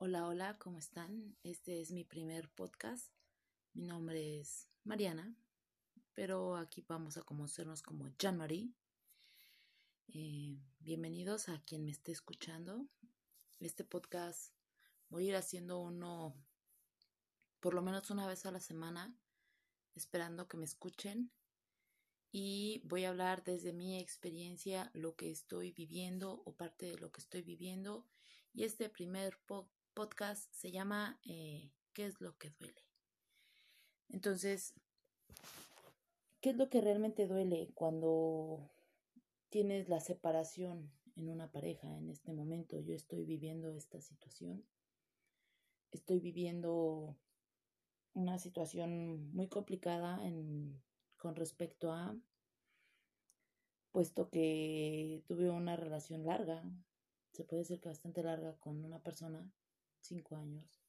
Hola, hola, ¿cómo están? Este es mi primer podcast. Mi nombre es Mariana, pero aquí vamos a conocernos como Jean-Marie. Eh, bienvenidos a quien me esté escuchando. Este podcast voy a ir haciendo uno por lo menos una vez a la semana, esperando que me escuchen. Y voy a hablar desde mi experiencia, lo que estoy viviendo o parte de lo que estoy viviendo. Y este primer podcast podcast se llama eh, ¿Qué es lo que duele? Entonces, ¿qué es lo que realmente duele cuando tienes la separación en una pareja en este momento? Yo estoy viviendo esta situación. Estoy viviendo una situación muy complicada en, con respecto a, puesto que tuve una relación larga, se puede decir que bastante larga con una persona cinco años.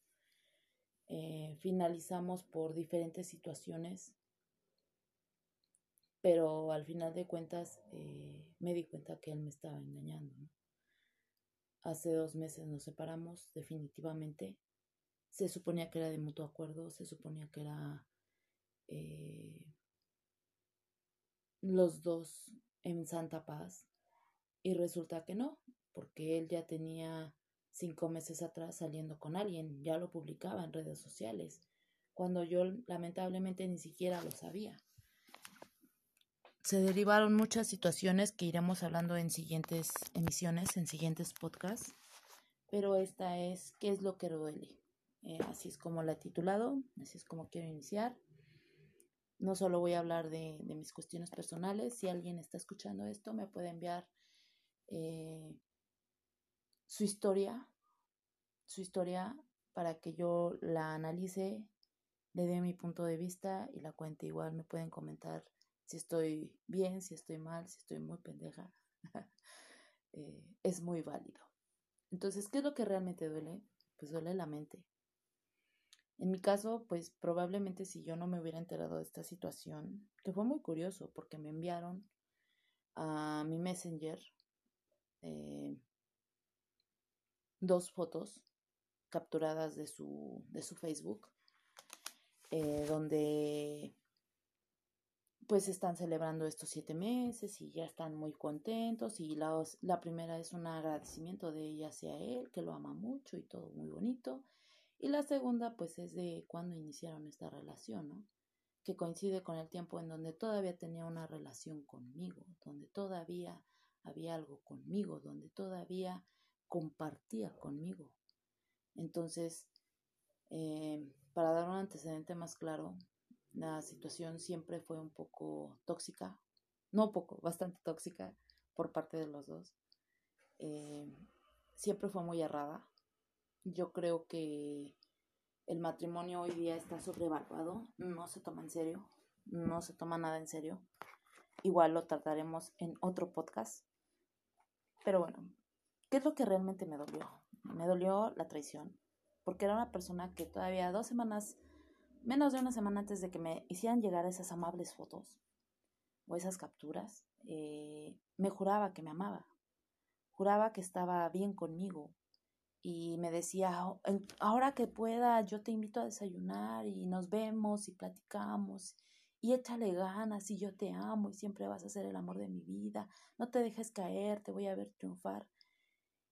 Eh, finalizamos por diferentes situaciones, pero al final de cuentas eh, me di cuenta que él me estaba engañando. Hace dos meses nos separamos definitivamente. Se suponía que era de mutuo acuerdo, se suponía que era eh, los dos en santa paz y resulta que no, porque él ya tenía cinco meses atrás saliendo con alguien, ya lo publicaba en redes sociales, cuando yo lamentablemente ni siquiera lo sabía. Se derivaron muchas situaciones que iremos hablando en siguientes emisiones, en siguientes podcasts, pero esta es ¿qué es lo que duele? Eh, así es como la he titulado, así es como quiero iniciar. No solo voy a hablar de, mis cuestiones personales, si alguien está escuchando esto me puede enviar eh, su historia, su historia para que yo la analice, le dé mi punto de vista y la cuente. Igual me pueden comentar si estoy bien, si estoy mal, si estoy muy pendeja. Eh, es muy válido. Entonces, ¿qué es lo que realmente duele? Pues duele la mente. En mi caso, pues probablemente si yo no me hubiera enterado de esta situación, que fue muy curioso porque me enviaron a mi messenger eh, dos fotos capturadas de su, de su Facebook, eh, donde pues están celebrando estos siete meses y ya están muy contentos y la, la primera es un agradecimiento de ella hacia él, que lo ama mucho y todo muy bonito. Y la segunda pues es de cuando iniciaron esta relación, ¿no? Que coincide con el tiempo en donde todavía tenía una relación conmigo, donde todavía había algo conmigo, donde todavía compartía conmigo. Entonces, eh, para dar un antecedente más claro, la situación siempre fue un poco tóxica, no poco, bastante tóxica por parte de los dos. Eh, siempre fue muy errada. Yo creo que el matrimonio hoy día está sobrevaluado, no se toma en serio, no se toma nada en serio. Igual lo trataremos en otro podcast. Pero bueno, ¿Qué es lo que realmente me dolió? Me dolió la traición, porque era una persona que todavía dos semanas, menos de una semana antes de que me hicieran llegar esas amables fotos o esas capturas, eh, me juraba que me amaba, juraba que estaba bien conmigo y me decía, ahora que pueda, yo te invito a desayunar y nos vemos y platicamos y échale ganas y yo te amo y siempre vas a ser el amor de mi vida, no te dejes caer, te voy a ver triunfar.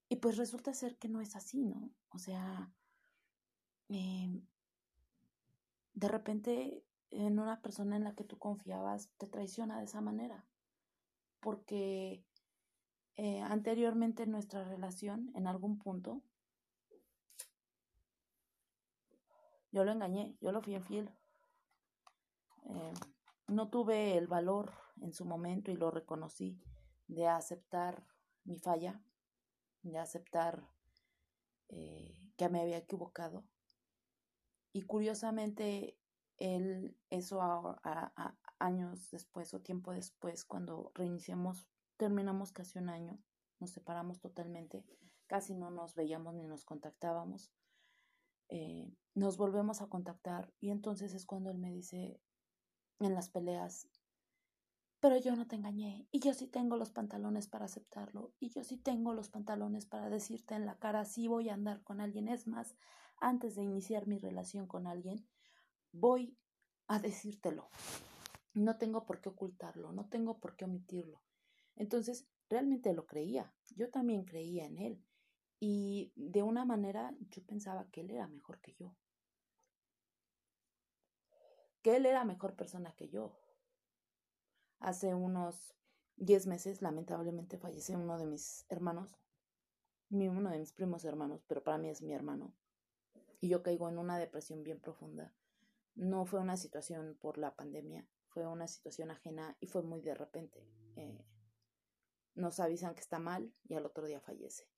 Y pues resulta ser que no es así, ¿no? O sea, em, de repente en una persona en la que tú confiabas te traiciona de esa manera. Porque eh, anteriormente en nuestra relación, en algún punto, yo lo engañé, yo lo fui infiel. Eh, no tuve el valor en su momento y lo reconocí de aceptar mi falla de aceptar eh, que me había equivocado. Y curiosamente, él, eso años después o tiempo después, cuando reiniciamos, terminamos casi un año, nos separamos totalmente, casi no nos veíamos ni nos contactábamos. Eh, nos volvemos a contactar y entonces es cuando él me dice en las peleas, pero yo no te engañé y yo sí tengo los pantalones para aceptarlo y yo sí tengo los pantalones para decirte en la cara si voy a andar con alguien. Es más, antes de iniciar mi relación con alguien, voy a decírtelo. No tengo por qué ocultarlo, no tengo por qué omitirlo. Entonces, realmente lo creía. Yo también creía en él. Y de una manera yo pensaba que él era mejor que yo. Que él era mejor persona que yo. Hace unos 10 meses, lamentablemente, falleció uno de mis hermanos, uno de mis primos hermanos, pero para mí es mi hermano. Y yo caigo en una depresión bien profunda. No fue una situación por la pandemia, fue una situación ajena y fue muy de repente. Eh, nos avisan que está mal y al otro día fallece.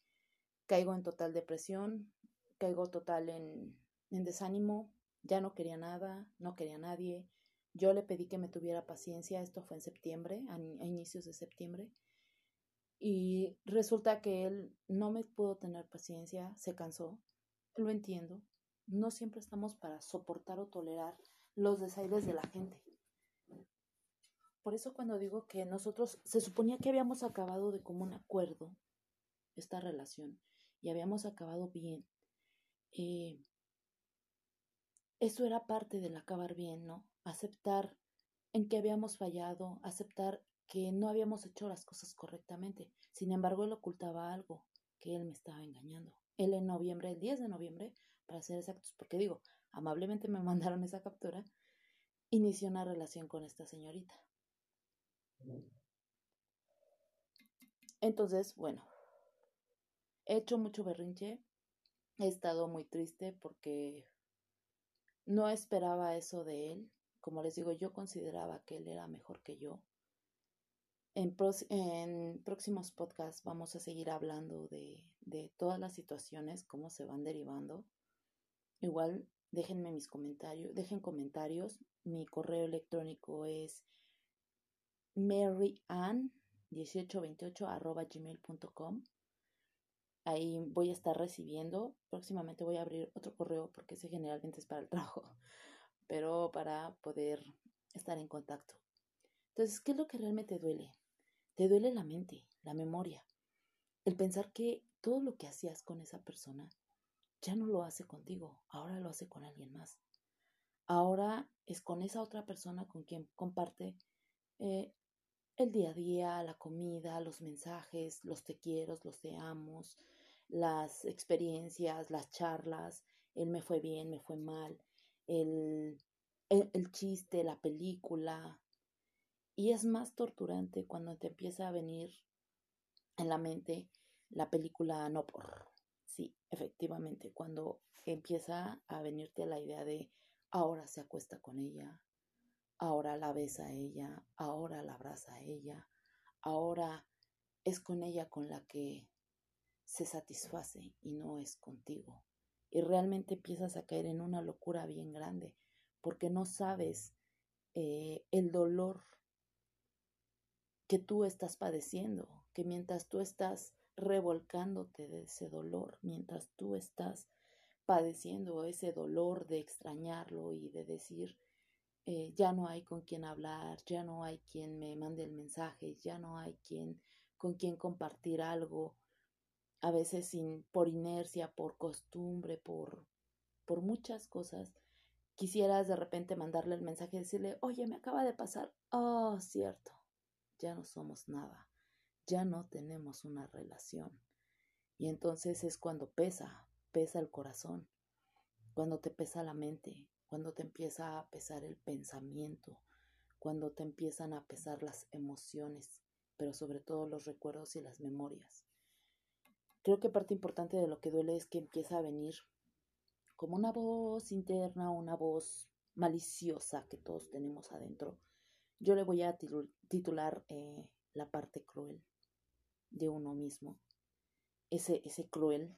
Caigo en total depresión, caigo total en, en desánimo, ya no quería nada, no quería a nadie, yo le pedí que me tuviera paciencia, esto fue en septiembre, a, inicios de septiembre, y resulta que él no me pudo tener paciencia, se cansó, lo entiendo, no siempre estamos para soportar o tolerar los desaires de la gente. Por eso cuando digo que nosotros se suponía que habíamos acabado de común acuerdo esta relación y habíamos acabado bien, eh, eso era parte del acabar bien, ¿no? Aceptar en que habíamos fallado, aceptar que no habíamos hecho las cosas correctamente. Sin embargo, él ocultaba algo, que él me estaba engañando. Él en noviembre, el 10 de noviembre, para ser exactos, porque digo, amablemente me mandaron esa captura, inició una relación con esta señorita. Entonces, bueno, he hecho mucho berrinche, he estado muy triste porque no esperaba eso de él, como les digo, yo consideraba que él era mejor que yo. En, próximos podcasts vamos a seguir hablando de, de todas las situaciones, cómo se van derivando. Igual déjenme mis comentarios, dejen comentarios. Mi correo electrónico es maryann1828 gmail.com. Ahí voy a estar recibiendo. Próximamente voy a abrir otro correo porque ese generalmente es para el trabajo pero para poder estar en contacto. Entonces, ¿qué es lo que realmente duele? Te duele la mente, la memoria, el pensar que todo lo que hacías con esa persona ya no lo hace contigo, ahora lo hace con alguien más. Ahora es con esa otra persona con quien comparte eh, el día a día, la comida, los mensajes, los te quiero, los te amos, las experiencias, las charlas, él me fue bien, me fue mal, el, el, chiste, la película. Y es más torturante cuando te empieza a venir en la mente la película No por. Sí, efectivamente, cuando empieza a venirte la idea de ahora se acuesta con ella, ahora la besa a ella, ahora la abraza a ella, ahora es con ella con la que se satisface y no es contigo y realmente empiezas a caer en una locura bien grande porque no sabes eh, el dolor que tú estás padeciendo, que mientras tú estás revolcándote de ese dolor, mientras tú estás padeciendo ese dolor de extrañarlo y de decir, eh, ya no hay con quien hablar, ya no hay quien me mande el mensaje, ya no hay quien con quien compartir algo, a veces sin, por inercia, por costumbre, por, por muchas cosas, quisieras de repente mandarle el mensaje y decirle, oye, me acaba de pasar, oh, cierto, ya no somos nada, ya no tenemos una relación. Y entonces es cuando pesa, pesa el corazón, cuando te pesa la mente, cuando te empieza a pesar el pensamiento, cuando te empiezan a pesar las emociones, pero sobre todo los recuerdos y las memorias. Creo que parte importante de lo que duele es que empieza a venir como una voz interna, una voz maliciosa que todos tenemos adentro. Yo le voy a titular eh, la parte cruel de uno mismo. Ese, ese cruel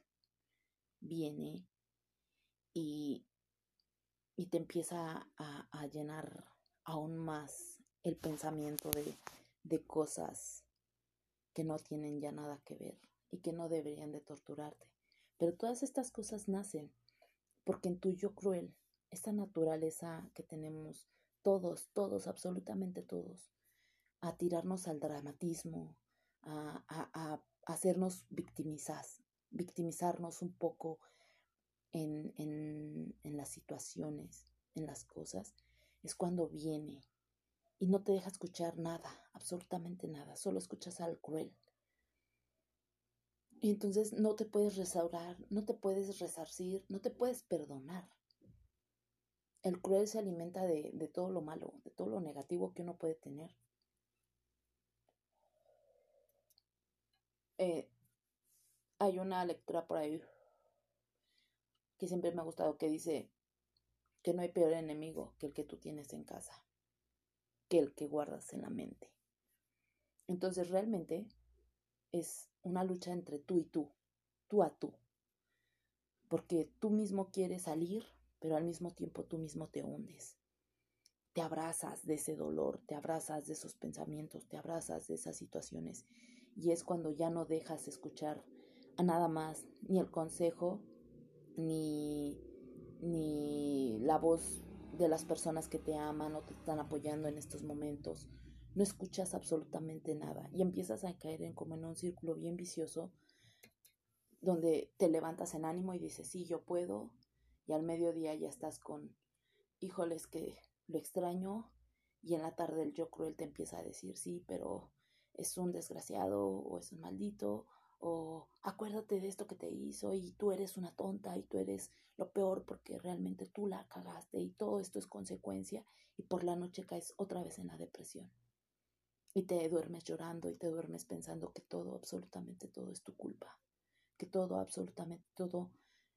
viene y, y te empieza a, a, llenar aún más el pensamiento de, de cosas que no tienen ya nada que ver y que no deberían de torturarte. Pero todas estas cosas nacen porque en tu yo cruel, esta naturaleza que tenemos todos, todos, absolutamente todos, a tirarnos al dramatismo, a, a, a hacernos victimizar, victimizarnos un poco en, en, en las situaciones, en las cosas, es cuando viene y no te deja escuchar nada, absolutamente nada, solo escuchas al cruel. Y entonces no te puedes restaurar, no te puedes resarcir, no te puedes perdonar. El cruel se alimenta de, de todo lo malo, de todo lo negativo que uno puede tener. Eh, hay una lectura por ahí que siempre me ha gustado que dice que no hay peor enemigo que el que tú tienes en casa, que el que guardas en la mente. Entonces realmente es una lucha entre tú y tú, tú a tú, porque tú mismo quieres salir, pero al mismo tiempo tú mismo te hundes. Te abrazas de ese dolor, te abrazas de esos pensamientos, te abrazas de esas situaciones y es cuando ya no dejas escuchar a nada más, ni el consejo, ni, ni la voz de las personas que te aman o te están apoyando en estos momentos. No escuchas absolutamente nada y empiezas a caer en como en un círculo bien vicioso donde te levantas en ánimo y dices, sí, yo puedo, y al mediodía ya estás con, híjoles, que lo extraño, y en la tarde el yo cruel te empieza a decir, sí, pero es un desgraciado o es un maldito o acuérdate de esto que te hizo y tú eres una tonta y tú eres lo peor porque realmente tú la cagaste y todo esto es consecuencia y por la noche caes otra vez en la depresión y te duermes llorando y te duermes pensando que todo, absolutamente todo es tu culpa, que todo, absolutamente todo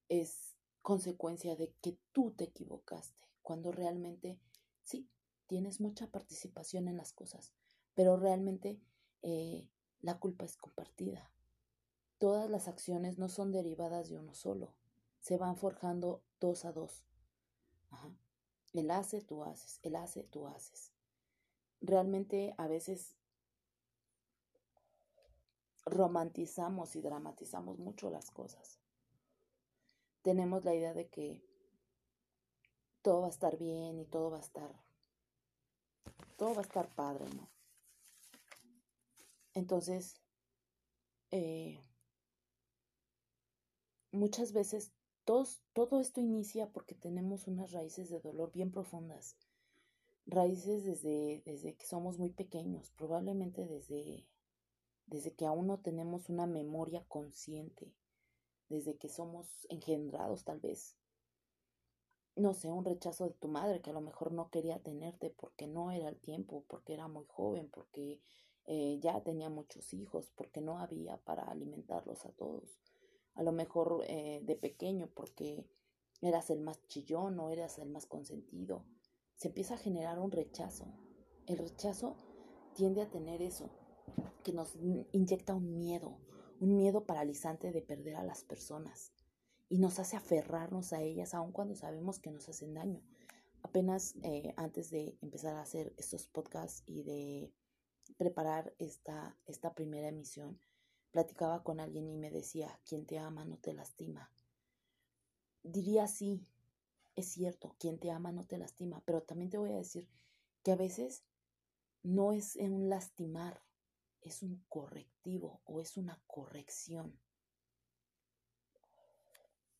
es consecuencia de que tú te equivocaste, cuando realmente sí, tienes mucha participación en las cosas, pero realmente eh, la culpa es compartida. Todas las acciones no son derivadas de uno solo, se van forjando dos a dos. Ajá. Él hace, tú haces, él hace, tú haces. Realmente a veces romantizamos y dramatizamos mucho las cosas. Tenemos la idea de que todo va a estar bien y todo va a estar todo va a estar padre, ¿no? Entonces, eh, muchas veces todo esto inicia porque tenemos unas raíces de dolor bien profundas, raíces desde, desde que somos muy pequeños, probablemente desde, desde que aún no tenemos una memoria consciente, desde que somos engendrados tal vez. No sé, un rechazo de tu madre que a lo mejor no quería tenerte porque no era el tiempo, porque era muy joven, porque eh, ya tenía muchos hijos porque no había para alimentarlos a todos. A lo mejor eh, de pequeño porque eras el más chillón o eras el más consentido. Se empieza a generar un rechazo. El rechazo tiende a tener eso, que nos inyecta un miedo, un miedo paralizante de perder a las personas y nos hace aferrarnos a ellas aun cuando sabemos que nos hacen daño. Apenas eh, antes de empezar a hacer estos podcasts y de preparar esta, esta primera emisión, platicaba con alguien y me decía, quien te ama no te lastima. Diría sí, es cierto, quien te ama no te lastima, pero también te voy a decir que a veces no es un lastimar, es un correctivo o es una corrección.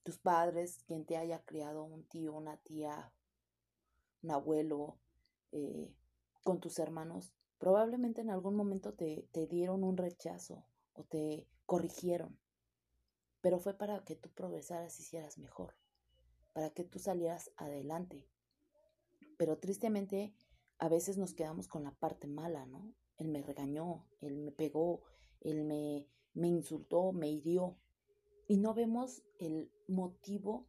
Tus padres, quien te haya criado, un tío, una tía, un abuelo, eh, con tus hermanos, Probablemente en algún momento te, te dieron un rechazo o te corrigieron, pero fue para que tú progresaras y hicieras mejor, para que tú salieras adelante. Pero tristemente a veces nos quedamos con la parte mala, ¿no? Él me regañó, él me pegó, él me, me insultó, me hirió. Y no vemos el motivo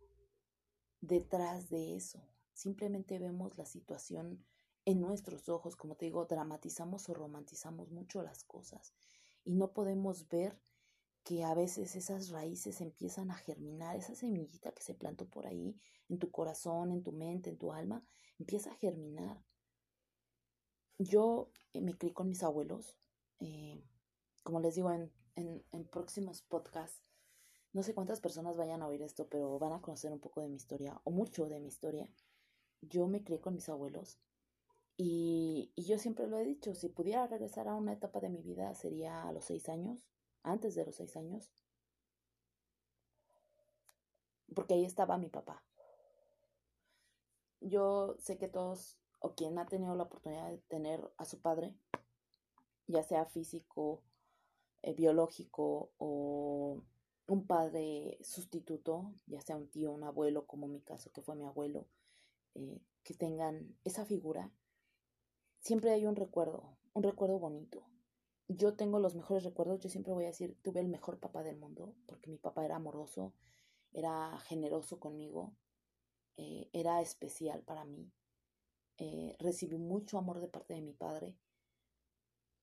detrás de eso. Simplemente vemos la situación en nuestros ojos, como te digo, dramatizamos o romantizamos mucho las cosas y no podemos ver que a veces esas raíces empiezan a germinar, esa semillita que se plantó por ahí en tu corazón, en tu mente, en tu alma, empieza a germinar. Yo eh, me crié con mis abuelos, eh, como les digo en, en, en próximos podcasts, no sé cuántas personas vayan a oír esto, pero van a conocer un poco de mi historia o mucho de mi historia. Yo me crié con mis abuelos Y, y, yo siempre lo he dicho, si pudiera regresar a una etapa de mi vida sería a los seis años, antes de los seis años, porque ahí estaba mi papá. Yo sé que todos, o quien ha tenido la oportunidad de tener a su padre, ya sea físico, eh, biológico o un padre sustituto, ya sea un tío, un abuelo, como mi caso, que fue mi abuelo, eh, que tengan esa figura, siempre hay un recuerdo, un recuerdo bonito. Yo tengo los mejores recuerdos, yo siempre voy a decir, tuve el mejor papá del mundo, porque mi papá era amoroso, era generoso conmigo, eh, era especial para mí. Eh, recibí mucho amor de parte de mi padre.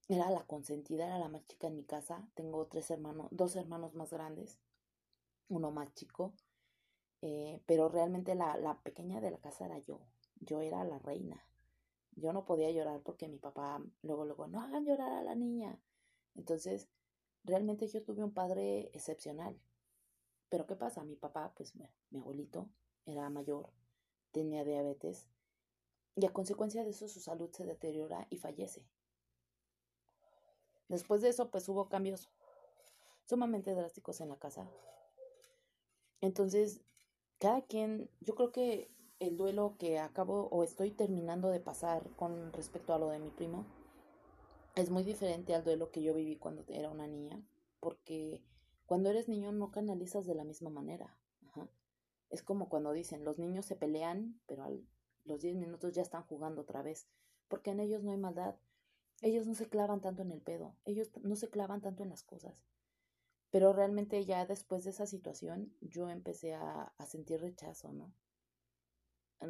Era la consentida, era la más chica en mi casa. Tengo tres hermanos, dos hermanos más grandes, uno más chico. Eh, pero realmente la, la pequeña de la casa era yo. Yo era la reina. Yo no podía llorar porque mi papá luego, luego, no hagan llorar a la niña. Entonces, realmente yo tuve un padre excepcional. Pero ¿qué pasa? Mi papá, pues mi abuelito, era mayor, tenía diabetes y a consecuencia de eso su salud se deteriora y fallece. Después de eso, pues hubo cambios sumamente drásticos en la casa. Entonces, cada quien, yo creo que el duelo que acabo o estoy terminando de pasar con respecto a lo de mi primo es muy diferente al duelo que yo viví cuando era una niña, porque cuando eres niño no canalizas de la misma manera. Es como cuando dicen, los niños se pelean, pero a los 10 minutos ya están jugando otra vez, porque en ellos no hay maldad. Ellos no se clavan tanto en el pedo, ellos no se clavan tanto en las cosas. Pero realmente ya después de esa situación yo empecé a, sentir rechazo, ¿no?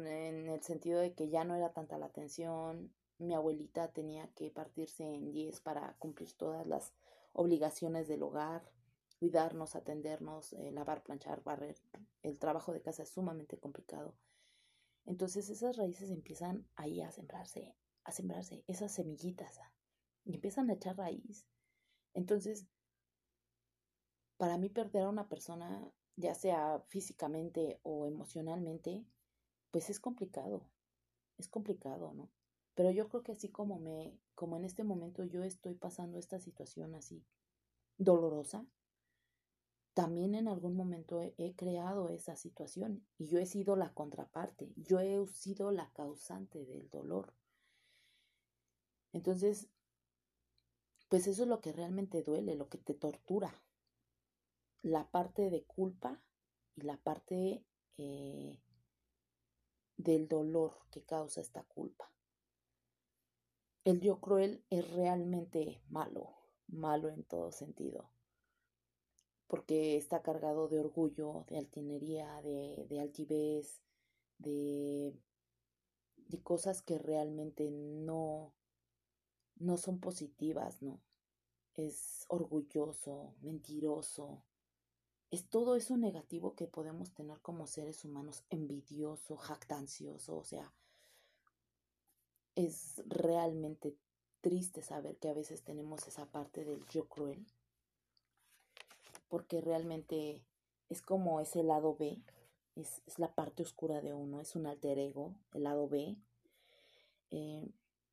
En, el sentido de que ya no era tanta la atención, mi abuelita tenía que partirse en 10 para cumplir todas las obligaciones del hogar cuidarnos, atendernos, eh, lavar, planchar, barrer. El trabajo de casa es sumamente complicado. Entonces esas raíces empiezan ahí a sembrarse, a sembrarse, esas semillitas, y empiezan a echar raíz. Entonces, para mí perder a una persona, ya sea físicamente o emocionalmente, pues es complicado, es complicado, ¿no? Pero yo creo que así como me, como en este momento yo estoy pasando esta situación así dolorosa, también en algún momento he, creado esa situación y yo he sido la contraparte, yo he sido la causante del dolor. Entonces, pues eso es lo que realmente duele, lo que te tortura. La parte de culpa y la parte eh, del dolor que causa esta culpa. El yo cruel es realmente malo, malo en todo sentido porque está cargado de orgullo, de altinería, de, de altivez, de, de cosas que realmente no, no son positivas, ¿no? Es orgulloso, mentiroso. Es todo eso negativo que podemos tener como seres humanos, envidioso, jactancioso, o sea, es realmente triste saber que a veces tenemos esa parte del yo cruel porque realmente es como ese lado B, es, la parte oscura de uno, es un alter ego, el lado B, eh,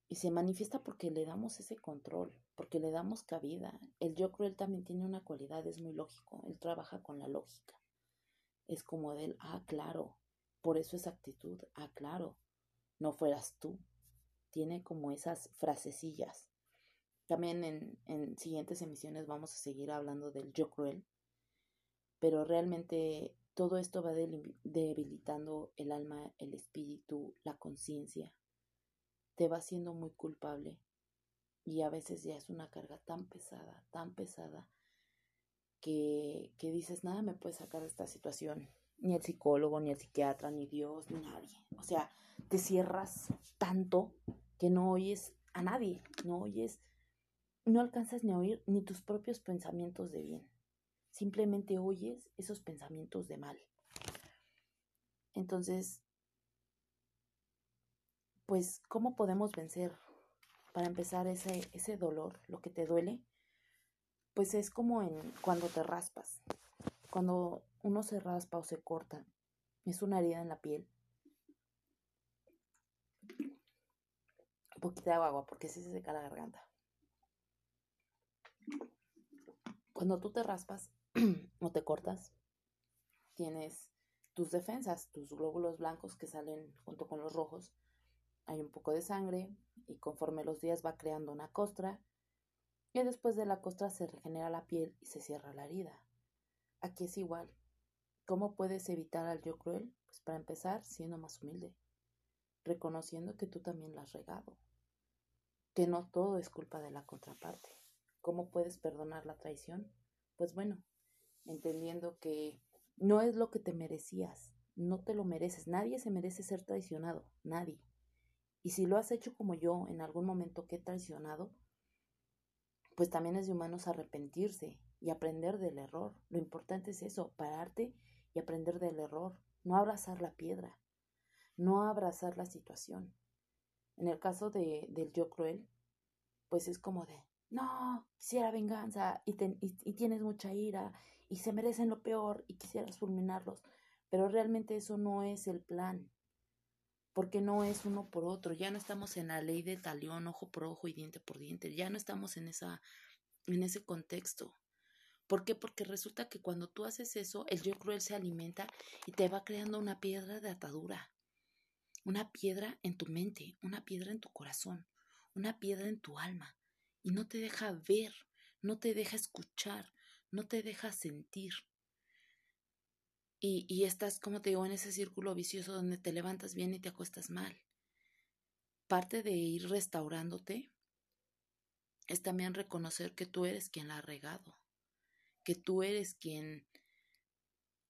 y se manifiesta porque le damos ese control, porque le damos cabida. El yo cruel también tiene una cualidad, es muy lógico, él trabaja con la lógica. Es como de él, ah, claro, por eso esa actitud, ah, claro, no fueras tú. Tiene como esas frasecillas también en, en siguientes emisiones vamos a seguir hablando del yo cruel, pero realmente todo esto va debilitando el alma, el espíritu, la conciencia. Te va haciendo muy culpable y a veces ya es una carga tan pesada, tan pesada, que, que dices, nada me puede sacar de esta situación, ni el psicólogo, ni el psiquiatra, ni Dios, ni nadie. O sea, te cierras tanto que no oyes a nadie, no oyes no alcanzas ni a oír ni tus propios pensamientos de bien. Simplemente oyes esos pensamientos de mal. Entonces, pues, ¿cómo podemos vencer para empezar ese, ese dolor, lo que te duele? Pues es como en cuando te raspas. Cuando uno se raspa o se corta, es una herida en la piel. poquito de agua porque se seca la garganta. Cuando tú te raspas o te cortas, tienes tus defensas, tus glóbulos blancos que salen junto con los rojos. Hay un poco de sangre y conforme los días va creando una costra y después de la costra se regenera la piel y se cierra la herida. Aquí es igual. ¿Cómo puedes evitar al yo cruel? Pues para empezar, siendo más humilde, reconociendo que tú también la has regado, que no todo es culpa de la contraparte. ¿Cómo puedes perdonar la traición? Pues bueno, entendiendo que no es lo que te merecías, no te lo mereces, nadie se merece ser traicionado, nadie. Y si lo has hecho como yo en algún momento que he traicionado, pues también es de humanos arrepentirse y aprender del error. Lo importante es eso, pararte y aprender del error, no abrazar la piedra, no abrazar la situación. En el caso de, del yo cruel, pues es como de, no, quisiera venganza y, y tienes mucha ira y se merecen lo peor y quisieras fulminarlos, pero realmente eso no es el plan, porque no es uno por otro, ya no estamos en la ley del talión, ojo por ojo y diente por diente, ya no estamos en esa en ese contexto. ¿Por qué? Porque resulta que cuando tú haces eso, el yo cruel se alimenta y te va creando una piedra de atadura, una piedra en tu mente, una piedra en tu corazón, una piedra en tu alma, y no te deja ver, no te deja escuchar, no te deja sentir. Y, y estás, como te digo, en ese círculo vicioso donde te levantas bien y te acuestas mal. Parte de ir restaurándote es también reconocer que tú eres quien la ha regado, que tú eres quien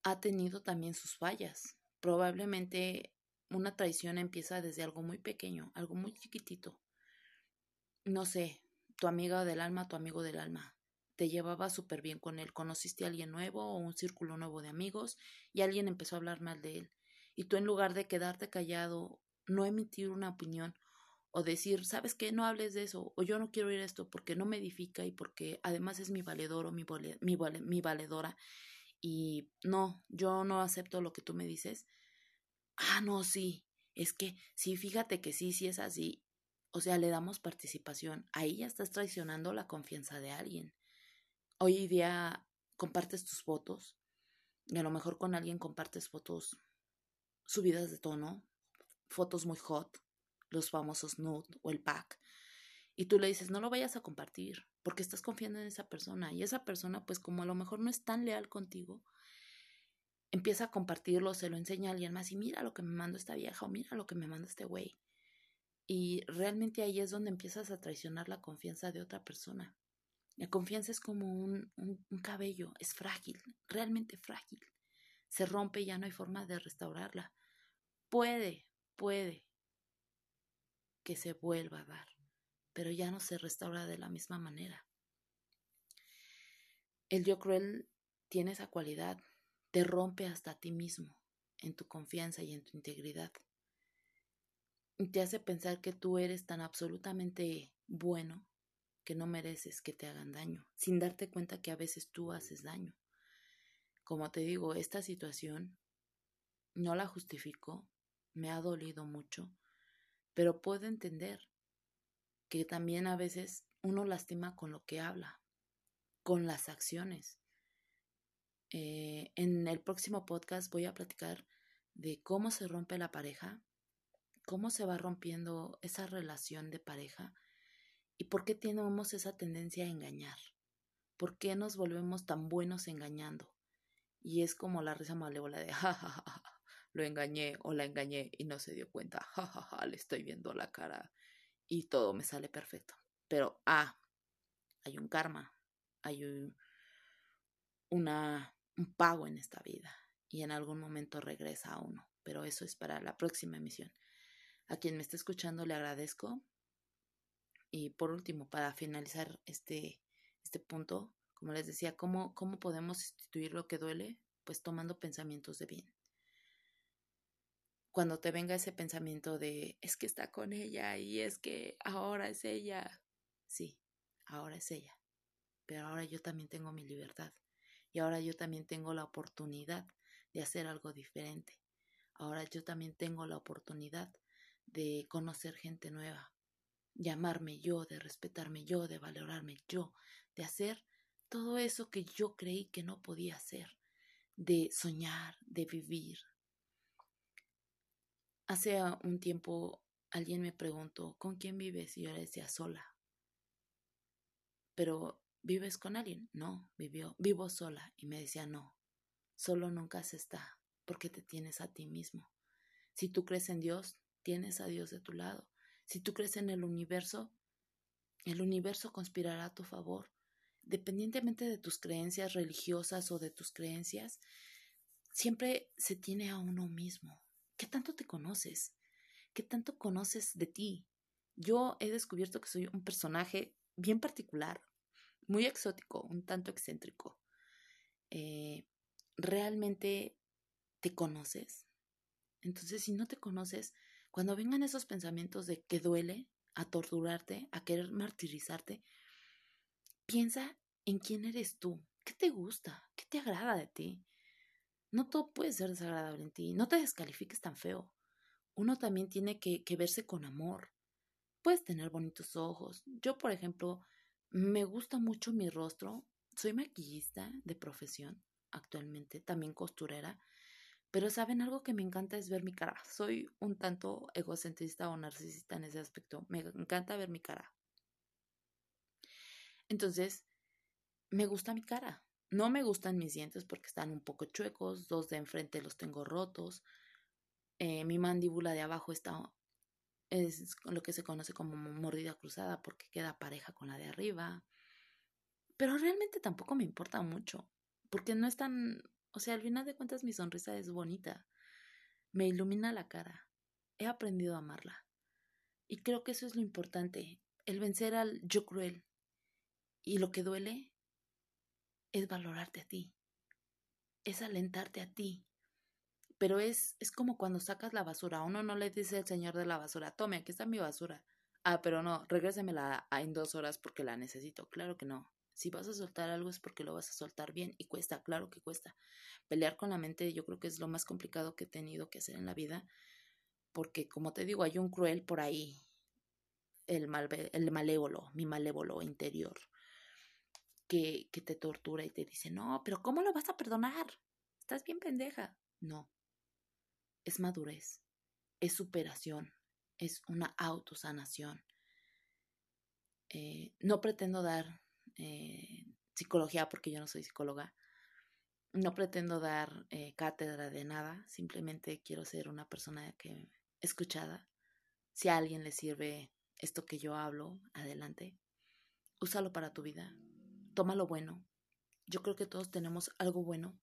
ha tenido también sus fallas. Probablemente una traición empieza desde algo muy pequeño, algo muy chiquitito. No sé, tu amiga del alma, tu amigo del alma te llevaba súper bien con él, conociste a alguien nuevo o un círculo nuevo de amigos y alguien empezó a hablar mal de él. Y tú en lugar de quedarte callado, no emitir una opinión o decir, ¿sabes qué? No hables de eso o yo no quiero oír esto porque no me edifica y porque además es mi valedor o mi, mi, mi valedora y no, yo no acepto lo que tú me dices. Ah, no, sí, es que sí, fíjate que sí, sí es así. O sea, le damos participación. Ahí ya estás traicionando la confianza de alguien. Hoy día compartes tus fotos y a lo mejor con alguien compartes fotos subidas de tono, fotos muy hot, los famosos nude o el pack. Y tú le dices, no lo vayas a compartir porque estás confiando en esa persona. Y esa persona, pues como a lo mejor no es tan leal contigo, empieza a compartirlo, se lo enseña a alguien más y mira lo que me mandó esta vieja o mira lo que me manda este güey. Y realmente ahí es donde empiezas a traicionar la confianza de otra persona. La confianza es como un, un, cabello, es frágil, realmente frágil. Se rompe y ya no hay forma de restaurarla. Puede, puede que se vuelva a dar, pero ya no se restaura de la misma manera. El yo cruel tiene esa cualidad, te rompe hasta a ti mismo, en tu confianza y en tu integridad. Y te hace pensar que tú eres tan absolutamente bueno que no mereces que te hagan daño, sin darte cuenta que a veces tú haces daño. Como te digo, esta situación no la justifico, me ha dolido mucho, pero puedo entender que también a veces uno lastima con lo que habla, con las acciones. Eh, en el próximo podcast voy a platicar de cómo se rompe la pareja, cómo se va rompiendo esa relación de pareja ¿Y por qué tenemos esa tendencia a engañar? ¿Por qué nos volvemos tan buenos engañando? Y es como la risa malévola de ja, lo engañé o la engañé y no se dio cuenta, ja, le estoy viendo la cara y todo me sale perfecto. Pero, ah, hay un karma, hay un, un pago en esta vida y en algún momento regresa a uno, pero eso es para la próxima emisión. A quien me está escuchando le agradezco y por último, para finalizar este, este punto, como les decía, ¿cómo, ¿cómo podemos instituir lo que duele? Pues tomando pensamientos de bien. Cuando te venga ese pensamiento de es que está con ella y es que ahora es ella. Sí, ahora es ella. Pero ahora yo también tengo mi libertad. Y ahora yo también tengo la oportunidad de hacer algo diferente. Ahora yo también tengo la oportunidad de conocer gente nueva, de amarme yo, de respetarme yo, de valorarme yo, de hacer todo eso que yo creí que no podía hacer, de soñar, de vivir. Hace un tiempo alguien me preguntó, ¿con quién vives? Y yo le decía, sola. Pero, ¿vives con alguien? No, vivió, vivo sola. Y me decía, no, solo nunca se está, porque te tienes a ti mismo. Si tú crees en Dios, tienes a Dios de tu lado. Si tú crees en el universo, el universo conspirará a tu favor. Dependientemente de tus creencias religiosas o de tus creencias, siempre se tiene a uno mismo. ¿Qué tanto te conoces? ¿Qué tanto conoces de ti? Yo he descubierto que soy un personaje bien particular, muy exótico, un tanto excéntrico. Eh, ¿Realmente te conoces? Entonces, si no te conoces, cuando vengan esos pensamientos de que duele, a torturarte, a querer martirizarte, piensa en quién eres tú, qué te gusta, qué te agrada de ti. No todo puede ser desagradable en ti, no te descalifiques tan feo. Uno también tiene que, verse con amor. Puedes tener bonitos ojos. Yo, por ejemplo, me gusta mucho mi rostro. Soy maquillista de profesión actualmente, también costurera. Pero saben, algo que me encanta es ver mi cara. Soy un tanto egocentrista o narcisista en ese aspecto. Me encanta ver mi cara. Entonces, me gusta mi cara. No me gustan mis dientes porque están un poco chuecos. Dos de enfrente los tengo rotos. Eh, mi mandíbula de abajo está es lo que se conoce como mordida cruzada porque queda pareja con la de arriba. Pero realmente tampoco me importa mucho, porque no es tan o sea, al final de cuentas mi sonrisa es bonita. Me ilumina la cara. He aprendido a amarla. Y creo que eso es lo importante, el vencer al yo cruel. Y lo que duele es valorarte a ti. Es alentarte a ti. Pero es, es como cuando sacas la basura. A uno no le dice el señor de la basura, tome, aquí está mi basura. Ah, pero no, regrésemela en dos horas porque la necesito. Claro que no. Si vas a soltar algo es porque lo vas a soltar bien y cuesta, claro que cuesta. Pelear con la mente yo creo que es lo más complicado que he tenido que hacer en la vida, porque como te digo, hay un cruel por ahí, el, mal, el malévolo, mi malévolo interior, que, que te tortura y te dice, no, pero ¿cómo lo vas a perdonar? Estás bien pendeja. No, es madurez, es superación, es una autosanación. Eh, no pretendo dar eh, psicología porque yo no soy psicóloga. No pretendo dar eh, cátedra de nada, simplemente quiero ser una persona que escuchada. Si a alguien le sirve esto que yo hablo, adelante. Úsalo para tu vida. Toma lo bueno. Yo creo que todos tenemos algo bueno.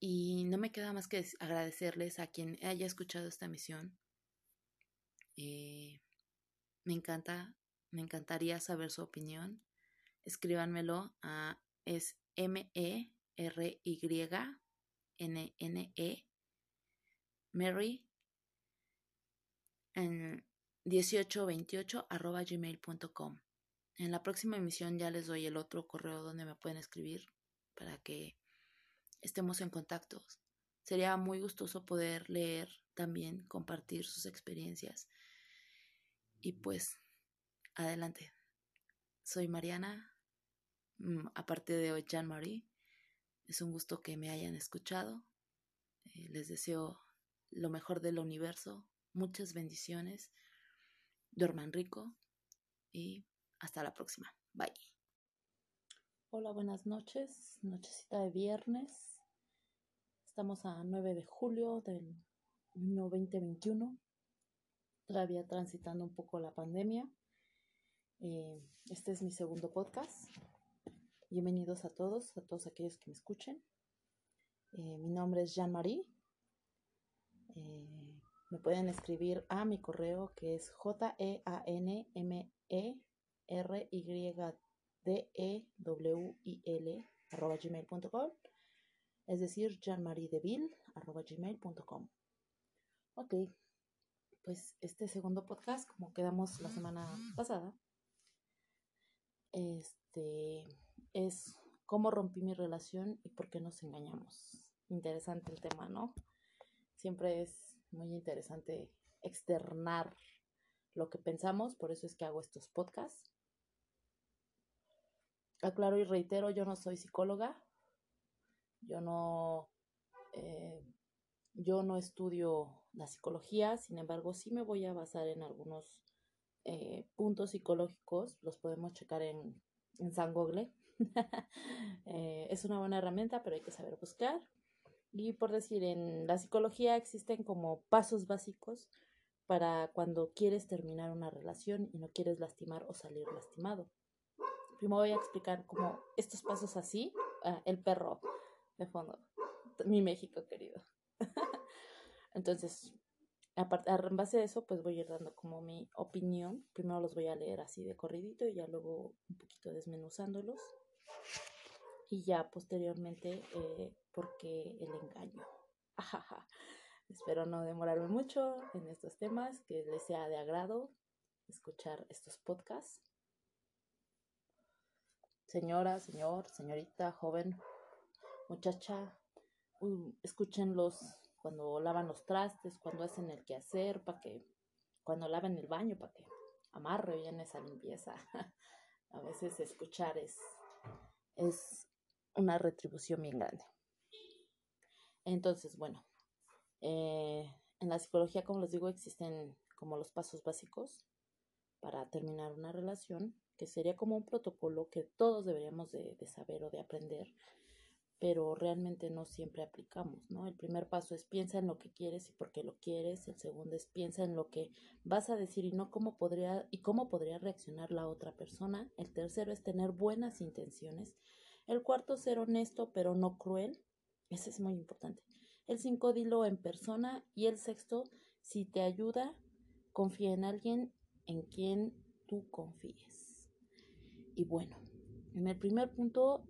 Y no me queda más que agradecerles a quien haya escuchado esta misión. Eh, me encanta, me encantaría saber su opinión escríbanmelo a es M E R Y N N E Mary en 1828 arroba gmail.com. En la próxima emisión ya les doy el otro correo donde me pueden escribir para que estemos en contacto. Sería muy gustoso poder leer también, compartir sus experiencias. Y pues, adelante. Soy Mariana aparte de hoy, Jean-Marie. Es un gusto que me hayan escuchado. Eh, les deseo lo mejor del universo, muchas bendiciones. Duerman rico y hasta la próxima. Bye. Hola, buenas noches. Nochecita de viernes. Estamos a 9 de julio del 2021. Todavía transitando un poco la pandemia. Eh, este es mi segundo podcast. Bienvenidos a todos, a todos aquellos que me escuchen. Eh, mi nombre es Jean-Marie. Eh, me pueden escribir a mi correo que es j e a n m e r y d e w i l arroba gmail.com es decir, jeanmariedeville arroba gmail.com Ok, pues este segundo podcast, como quedamos la semana pasada, este es cómo rompí mi relación y por qué nos engañamos. Interesante el tema, ¿no? Siempre es muy interesante externar lo que pensamos, por eso es que hago estos podcasts. Aclaro y reitero, yo no soy psicóloga, yo no, eh, yo no estudio la psicología, sin embargo, sí me voy a basar en algunos eh, puntos psicológicos, los podemos checar en, en San Google. Eh, es una buena herramienta, pero hay que saber buscar. Y por decir, en la psicología existen como pasos básicos para cuando quieres terminar una relación y no quieres lastimar o salir lastimado. Primero voy a explicar como estos pasos así, ah, el perro de fondo, mi México querido. Entonces, en base a eso, pues voy a ir dando como mi opinión. Primero los voy a leer así de corridito y ya luego un poquito desmenuzándolos. Y ya posteriormente, eh, porque el engaño. Espero no demorarme mucho en estos temas, que les sea de agrado escuchar estos podcasts. Señora, señor, señorita, joven, muchacha, escúchenlos cuando lavan los trastes, cuando hacen el quehacer, para que, cuando laven el baño, para que amarre bien esa limpieza. A veces escuchar es, es una retribución bien grande. Entonces, bueno, eh, en la psicología, como les digo, existen como los pasos básicos para terminar una relación, que sería como un protocolo que todos deberíamos de, saber o de aprender, pero realmente no siempre aplicamos, ¿no? El primer paso es piensa en lo que quieres y por qué lo quieres, el segundo es piensa en lo que vas a decir y no cómo podría y cómo podría reaccionar la otra persona, el tercero es tener buenas intenciones, el cuarto ser honesto pero no cruel, ese es muy importante. El cinco, dilo en persona. Y el sexto, si te ayuda, confía en alguien en quien tú confíes. Y bueno, en el primer punto,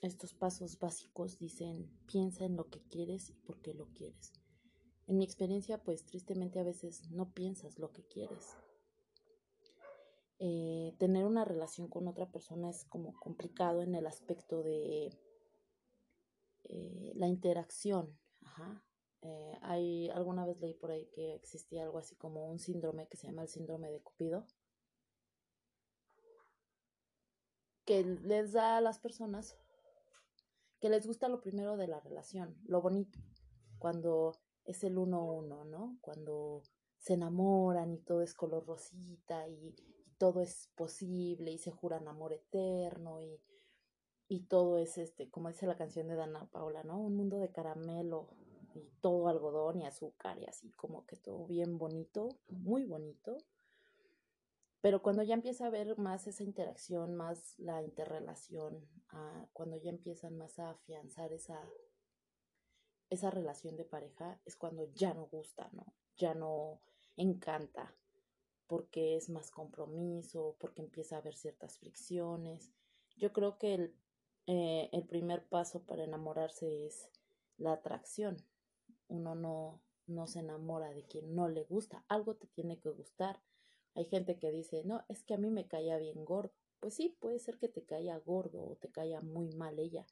estos pasos básicos dicen, piensa en lo que quieres y por qué lo quieres. En mi experiencia, pues tristemente a veces no piensas lo que quieres. Eh, tener una relación con otra persona es como complicado en el aspecto de eh, la interacción, eh, hay, alguna vez leí por ahí que existía algo así como un síndrome que se llama el síndrome de Cupido, que les da a las personas que les gusta lo primero de la relación, lo bonito, cuando es el uno uno, ¿no? Cuando se enamoran y todo es color rosita y, todo es posible y se juran amor eterno y, y todo es este, como dice la canción de Dana Paula, ¿no? Un mundo de caramelo, y todo algodón y azúcar y así como que todo bien bonito, muy bonito. Pero cuando ya empieza a ver más esa interacción, más la interrelación, ah, cuando ya empiezan más a afianzar esa, esa relación de pareja, es cuando ya no gusta, ¿no? Ya no encanta, porque es más compromiso, porque empieza a haber ciertas fricciones. Yo creo que el, eh, el primer paso para enamorarse es la atracción, uno no, no se enamora de quien no le gusta, algo te tiene que gustar. Hay gente que dice, no, es que a mí me caía bien gordo. Pues sí, puede ser que te caiga gordo o te caiga muy mal ella,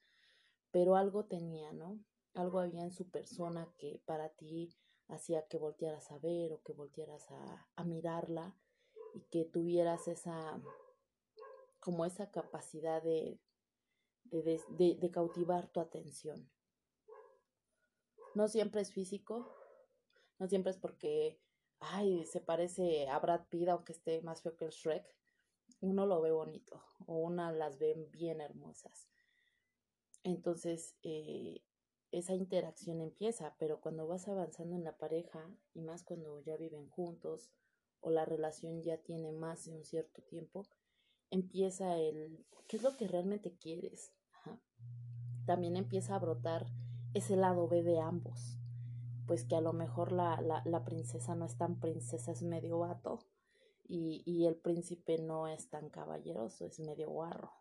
pero algo tenía, ¿no? Algo había en su persona que para ti hacía que voltearas a ver o que voltearas a, a mirarla y que tuvieras esa, como esa capacidad de, de, de, de cautivar tu atención. No siempre es físico, no siempre es porque, ay, se parece a Brad Pitt aunque esté más feo que el Shrek. Uno lo ve bonito o una las ve bien hermosas. Entonces, eh, esa interacción empieza, pero cuando vas avanzando en la pareja y más cuando ya viven juntos o la relación ya tiene más de un cierto tiempo, empieza el, ¿qué es lo que realmente quieres? También empieza a brotar ese lado B de ambos. Pues que a lo mejor la, la, princesa no es tan princesa, es medio vato. Y, y, el príncipe no es tan caballeroso, es medio guarro.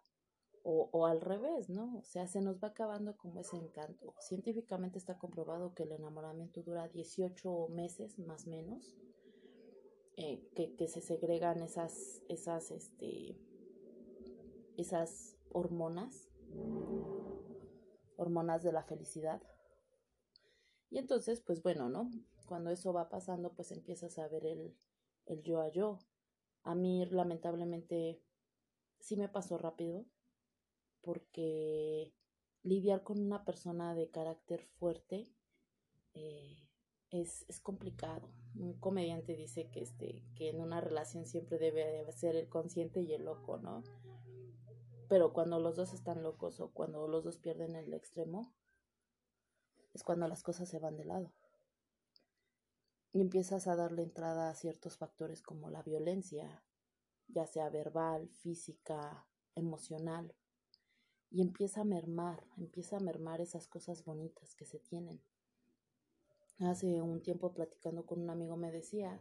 O, o, al revés, ¿no? O sea, se nos va acabando como ese encanto. Científicamente está comprobado que el enamoramiento dura 18 meses más o menos, eh, que, que, se segregan esas, esas, este, esas hormonas hormonas de la felicidad. Y entonces, pues bueno, ¿no? Cuando eso va pasando, pues empiezas a ver el, el yo a yo. A mí lamentablemente sí me pasó rápido porque lidiar con una persona de carácter fuerte eh, es, es, complicado. Un comediante dice que, este, que en una relación siempre debe ser el consciente y el loco, ¿no? Pero cuando los dos están locos o cuando los dos pierden el extremo, es cuando las cosas se van de lado. Y empiezas a darle entrada a ciertos factores como la violencia, ya sea verbal, física, emocional. Y empieza a mermar, empieza a mermar esas cosas bonitas que se tienen. Hace un tiempo platicando con un amigo me decía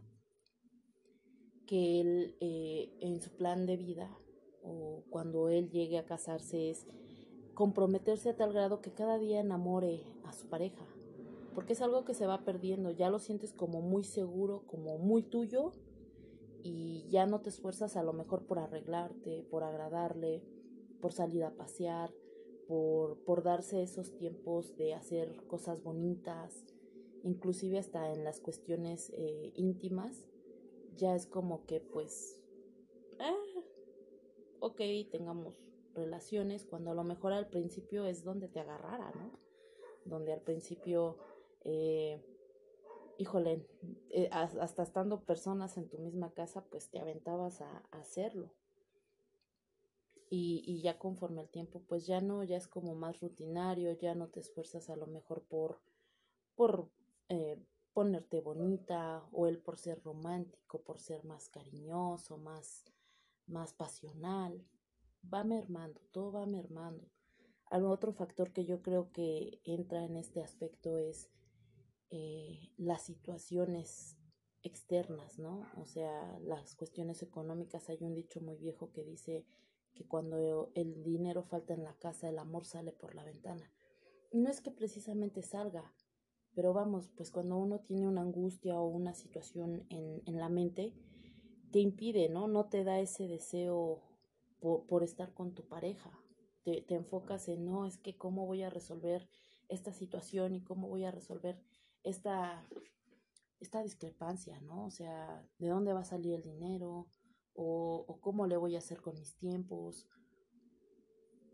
que él eh, en su plan de vida o cuando él llegue a casarse es comprometerse a tal grado que cada día enamore a su pareja, porque es algo que se va perdiendo, ya lo sientes como muy seguro, como muy tuyo y ya no te esfuerzas a lo mejor por arreglarte, por agradarle, por salir a pasear, por, por darse esos tiempos de hacer cosas bonitas, inclusive hasta en las cuestiones eh, íntimas, ya es como que pues, ah, ok, tengamos relaciones, cuando a lo mejor al principio es donde te agarrara, ¿no? Donde al principio, eh, híjole, eh, hasta estando personas en tu misma casa, pues te aventabas a, hacerlo. Y, y, ya conforme el tiempo, pues ya no, ya es como más rutinario, ya no te esfuerzas a lo mejor por, por eh, ponerte bonita o él por ser romántico, por ser más cariñoso, más, más pasional va mermando, todo va mermando. Algo otro factor que yo creo que entra en este aspecto es eh, las situaciones externas, ¿no? O sea, las cuestiones económicas. Hay un dicho muy viejo que dice que cuando el dinero falta en la casa, el amor sale por la ventana. No es que precisamente salga, pero vamos, pues cuando uno tiene una angustia o una situación en, en la mente, te impide, ¿no? No te da ese deseo por, estar con tu pareja. Te, te, enfocas en, no, es que cómo voy a resolver esta situación y cómo voy a resolver esta, esta discrepancia, ¿no? O sea, ¿de dónde va a salir el dinero? O, o cómo le voy a hacer con mis tiempos.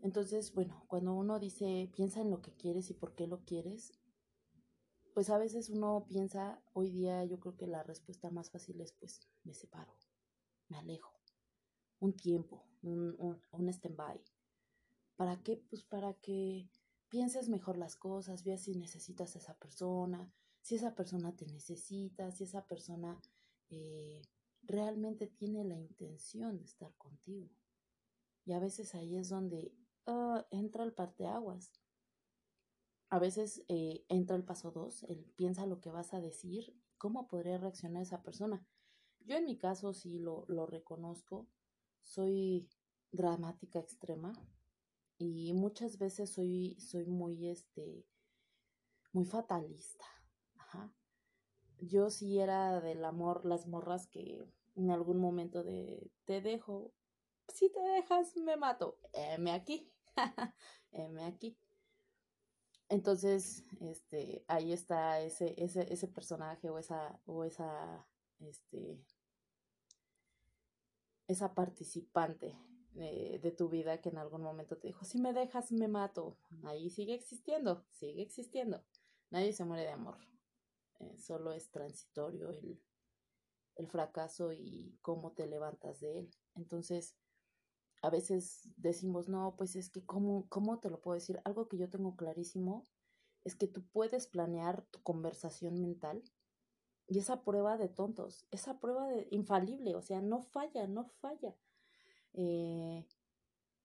Entonces, bueno, cuando uno dice, piensa en lo que quieres y por qué lo quieres, pues a veces uno piensa, hoy día yo creo que la respuesta más fácil es, pues, me separo, me alejo un tiempo, un, un, un stand-by. ¿Para qué? Pues para que pienses mejor las cosas, veas si necesitas a esa persona, si esa persona te necesita, si esa persona eh, realmente tiene la intención de estar contigo. Y a veces ahí es donde uh, entra el parteaguas. A veces eh, entra el paso dos, el piensa lo que vas a decir, cómo podría reaccionar esa persona. Yo en mi caso sí lo, lo reconozco, soy dramática extrema y muchas veces soy, soy muy, este, muy fatalista. Yo sí era del amor, las morras que en algún momento de te dejo, si te dejas me mato, M aquí, M aquí. Entonces, este, ahí está ese, ese, ese personaje o esa, o esa, este, esa participante de, tu vida que en algún momento te dijo, si me dejas, me mato. Ahí sigue existiendo, sigue existiendo. Nadie se muere de amor. Eh, solo es transitorio el, el fracaso y cómo te levantas de él. Entonces, a veces decimos, no, pues es que, ¿cómo, ¿cómo te lo puedo decir? Algo que yo tengo clarísimo es que tú puedes planear tu conversación mental y esa prueba de tontos, esa prueba de infalible, o sea, no falla, no falla. Eh,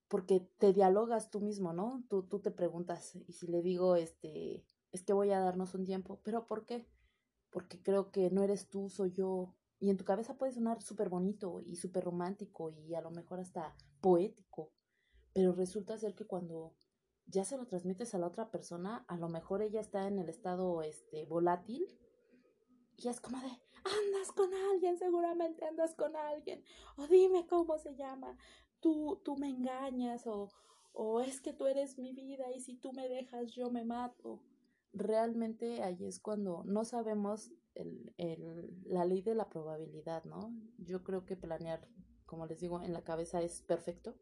porque te dialogas tú mismo, ¿no? Tú, tú te preguntas, y si le digo, este, es que voy a darnos un tiempo, pero ¿por qué? Porque creo que no eres tú, soy yo. Y en tu cabeza puede sonar súper bonito y súper romántico y a lo mejor hasta poético, pero resulta ser que cuando ya se lo transmites a la otra persona, a lo mejor ella está en el estado este, volátil y es como de, andas con alguien, seguramente andas con alguien. O dime cómo se llama. Tú, tú me engañas o, o es que tú eres mi vida y si tú me dejas yo me mato. realmente ahí es cuando no sabemos el, el, la ley de la probabilidad, ¿no? Yo creo que planear, como les digo, en la cabeza es perfecto,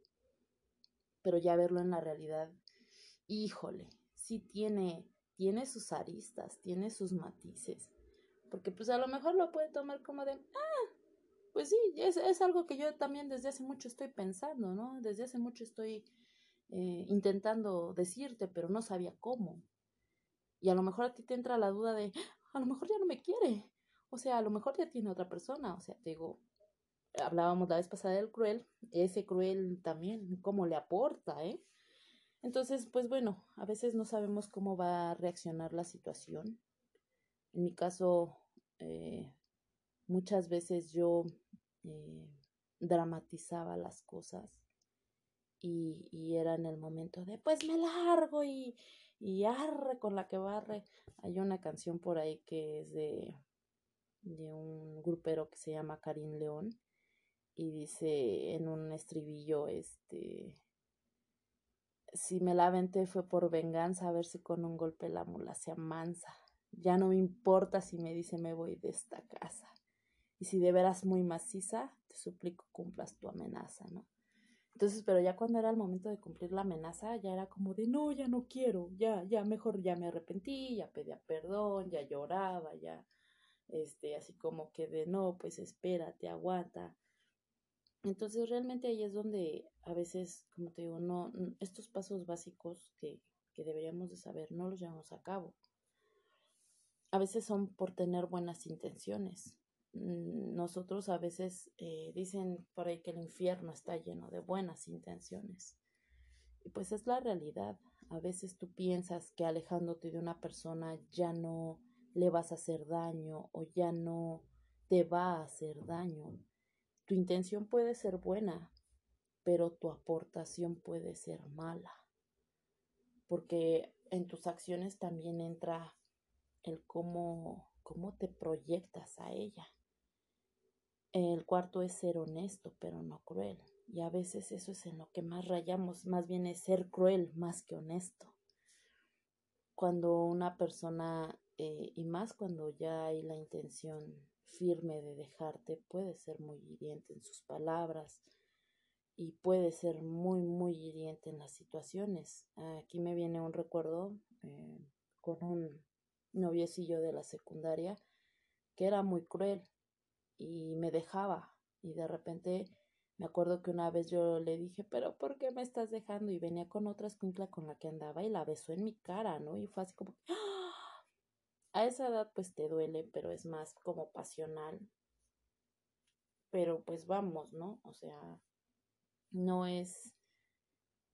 pero ya verlo en la realidad, híjole, sí tiene, tiene sus aristas, tiene sus matices, porque pues a lo mejor lo puede tomar como de, ah, pues sí, es, es algo que yo también desde hace mucho estoy pensando, ¿no? Desde hace mucho estoy eh, intentando decirte, pero no sabía cómo. Y a lo mejor a ti te entra la duda de, a lo mejor ya no me quiere. O sea, a lo mejor ya tiene otra persona. O sea, te digo, hablábamos la vez pasada del cruel, ese cruel también, cómo le aporta, ¿eh? Entonces, pues bueno, a veces no sabemos cómo va a reaccionar la situación. En mi caso, eh, muchas veces yo eh, dramatizaba las cosas y, era en el momento de, pues me largo y, y arre con la que barre. Hay una canción por ahí que es de, de un grupero que se llama Karim León y dice en un estribillo, este, si me la aventé fue por venganza, a ver si con un golpe la mula se amansa. Ya no me importa si me dice me voy de esta casa. Y si de veras muy maciza, te suplico cumplas tu amenaza, ¿no? Entonces, pero ya cuando era el momento de cumplir la amenaza, ya era como de, no, ya no quiero, ya, ya mejor ya me arrepentí, ya pedía perdón, ya lloraba, ya, este, así como que de, no, pues espérate, aguanta. Entonces, realmente ahí es donde a veces, como te digo, no, estos pasos básicos que, que deberíamos de saber, no los llevamos a cabo. A veces son por tener buenas intenciones, Mm, nosotros a veces eh, dicen por ahí que el infierno está lleno de buenas intenciones. Y pues es la realidad. A veces tú piensas que alejándote de una persona ya no le vas a hacer daño o ya no te va a hacer daño. Tu intención puede ser buena, pero tu aportación puede ser mala. Porque en tus acciones también entra el cómo, cómo te proyectas a ella. El cuarto es ser honesto, pero no cruel. Y a veces eso es en lo que más rayamos, más bien es ser cruel más que honesto. Cuando una persona, eh, y más cuando ya hay la intención firme de dejarte, puede ser muy hiriente en sus palabras y puede ser muy, muy hiriente en las situaciones. Aquí me viene un recuerdo eh, con un noviecillo de la secundaria que era muy cruel y me dejaba. Y de repente me acuerdo que una vez yo le dije, pero ¿por qué me estás dejando? Y venía con otra escuincla con la que andaba y la besó en mi cara, ¿no? Y fue así como, ¡Ah! a esa edad pues te duele, pero es más como pasional. Pero pues vamos, ¿no? O sea, no es,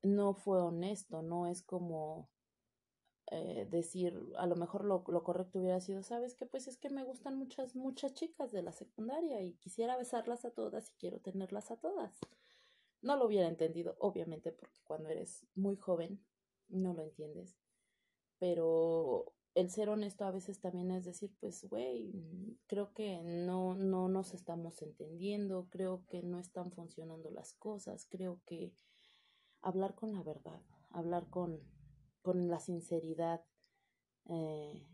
no fue honesto, no es como eh, decir, a lo mejor lo, lo, correcto hubiera sido, sabes que pues es que me gustan muchas, muchas chicas de la secundaria y quisiera besarlas a todas y quiero tenerlas a todas. No lo hubiera entendido, obviamente, porque cuando eres muy joven no lo entiendes. Pero el ser honesto a veces también es decir, pues, güey, creo que no, no nos estamos entendiendo, creo que no están funcionando las cosas, creo que hablar con la verdad, hablar con, con la sinceridad. Eh,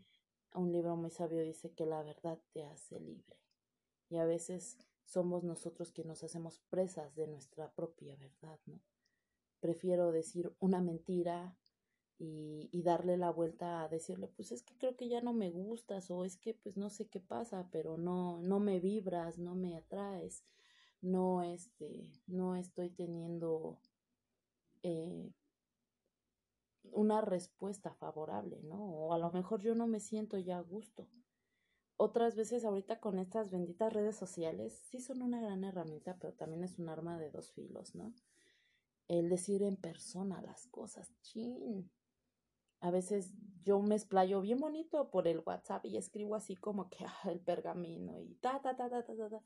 un libro muy sabio dice que la verdad te hace libre. Y a veces somos nosotros que nos hacemos presas de nuestra propia verdad, ¿no? Prefiero decir una mentira y, y, darle la vuelta a decirle, pues es que creo que ya no me gustas o es que pues no sé qué pasa, pero no, no me vibras, no me atraes, no, este, no estoy teniendo eh, una respuesta favorable, ¿no? O a lo mejor yo no me siento ya a gusto. Otras veces ahorita con estas benditas redes sociales sí son una gran herramienta, pero también es un arma de dos filos, ¿no? El decir en persona las cosas, chin. A veces yo me explayo bien bonito por el WhatsApp y escribo así como que ah, el pergamino y ta, ta, ta, ta, ta, ta, ta.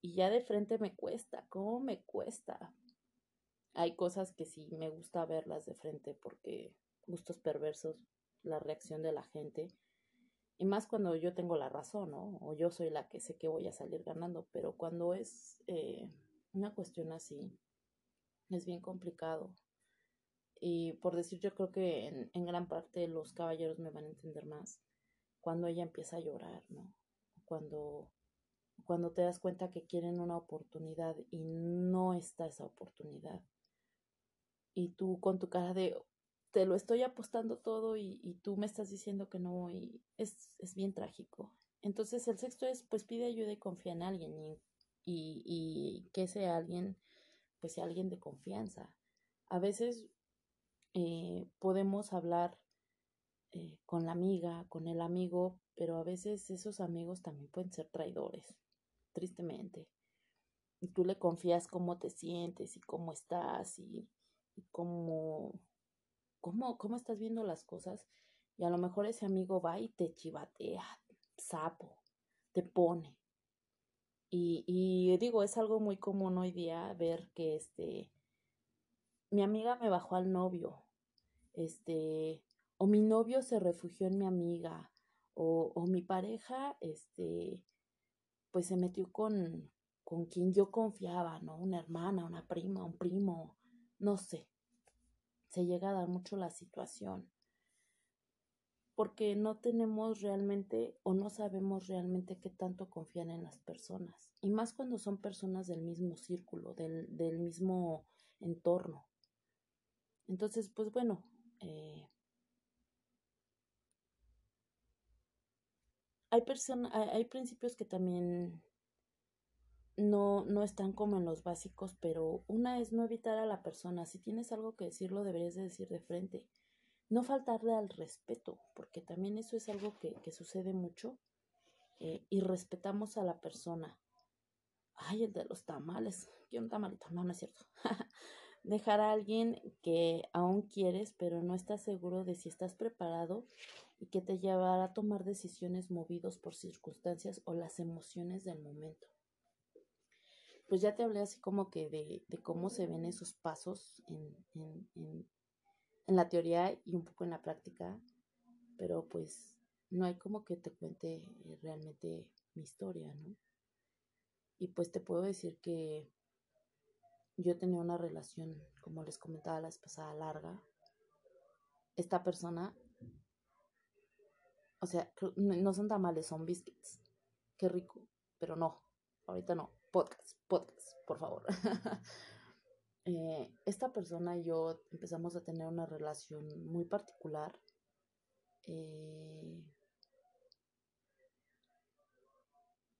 Y ya de frente me cuesta, ¿cómo me cuesta? Hay cosas que sí me gusta verlas de frente porque gustos perversos, la reacción de la gente. Y más cuando yo tengo la razón, ¿no? O yo soy la que sé que voy a salir ganando. Pero cuando es eh, una cuestión así, es bien complicado. y por decir, yo creo que en, en gran parte los caballeros me van a entender más cuando ella empieza a llorar, ¿no? Cuando, cuando te das cuenta que quieren una oportunidad y no está esa oportunidad. Y tú con tu cara de, te lo estoy apostando todo y, y tú me estás diciendo que no, y es, es, bien trágico. Entonces el sexto es, pues pide ayuda y confía en alguien y, y, y que ese alguien, pues sea alguien de confianza. A veces eh, podemos hablar eh, con la amiga, con el amigo, pero a veces esos amigos también pueden ser traidores, tristemente. Y tú le confías cómo te sientes y cómo estás y, y cómo, cómo, cómo estás viendo las cosas. Y a lo mejor ese amigo va y te chivatea, sapo, te pone. Y, y digo, es algo muy común hoy día ver que este mi amiga me bajó al novio, este, o mi novio se refugió en mi amiga, o, o mi pareja, este, pues se metió con, con quien yo confiaba, ¿no? Una hermana, una prima, un primo, no sé. Se llega a dar mucho la situación. Porque no tenemos realmente o no sabemos realmente qué tanto confían en las personas. Y más cuando son personas del mismo círculo, del, del mismo entorno. Entonces, pues bueno, eh, hay, personas, hay, hay, principios que también no, no están como en los básicos, pero una es no evitar a la persona. Si tienes algo que decirlo, deberías de decir de frente. No faltarle al respeto, porque también eso es algo que, que sucede mucho. Eh, y respetamos a la persona. Ay, el de los tamales. Quiero un tamalito. No, no es cierto. dejar a alguien que aún quieres, pero no estás seguro de si estás preparado y que te llevará a tomar decisiones movidos por circunstancias o las emociones del momento. Pues ya te hablé así como que de, de cómo se ven esos pasos en, en, en, en la teoría y un poco en la práctica, pero pues no hay como que te cuente realmente mi historia, ¿no? Y pues te puedo decir que yo tenía una relación, como les comentaba la vez pasada, larga. Esta persona, o sea, no son tamales, son biscuits. Qué rico, pero no, ahorita no. Podcast, podcast, por favor. eh, esta persona y yo empezamos a tener una relación muy particular. Eh,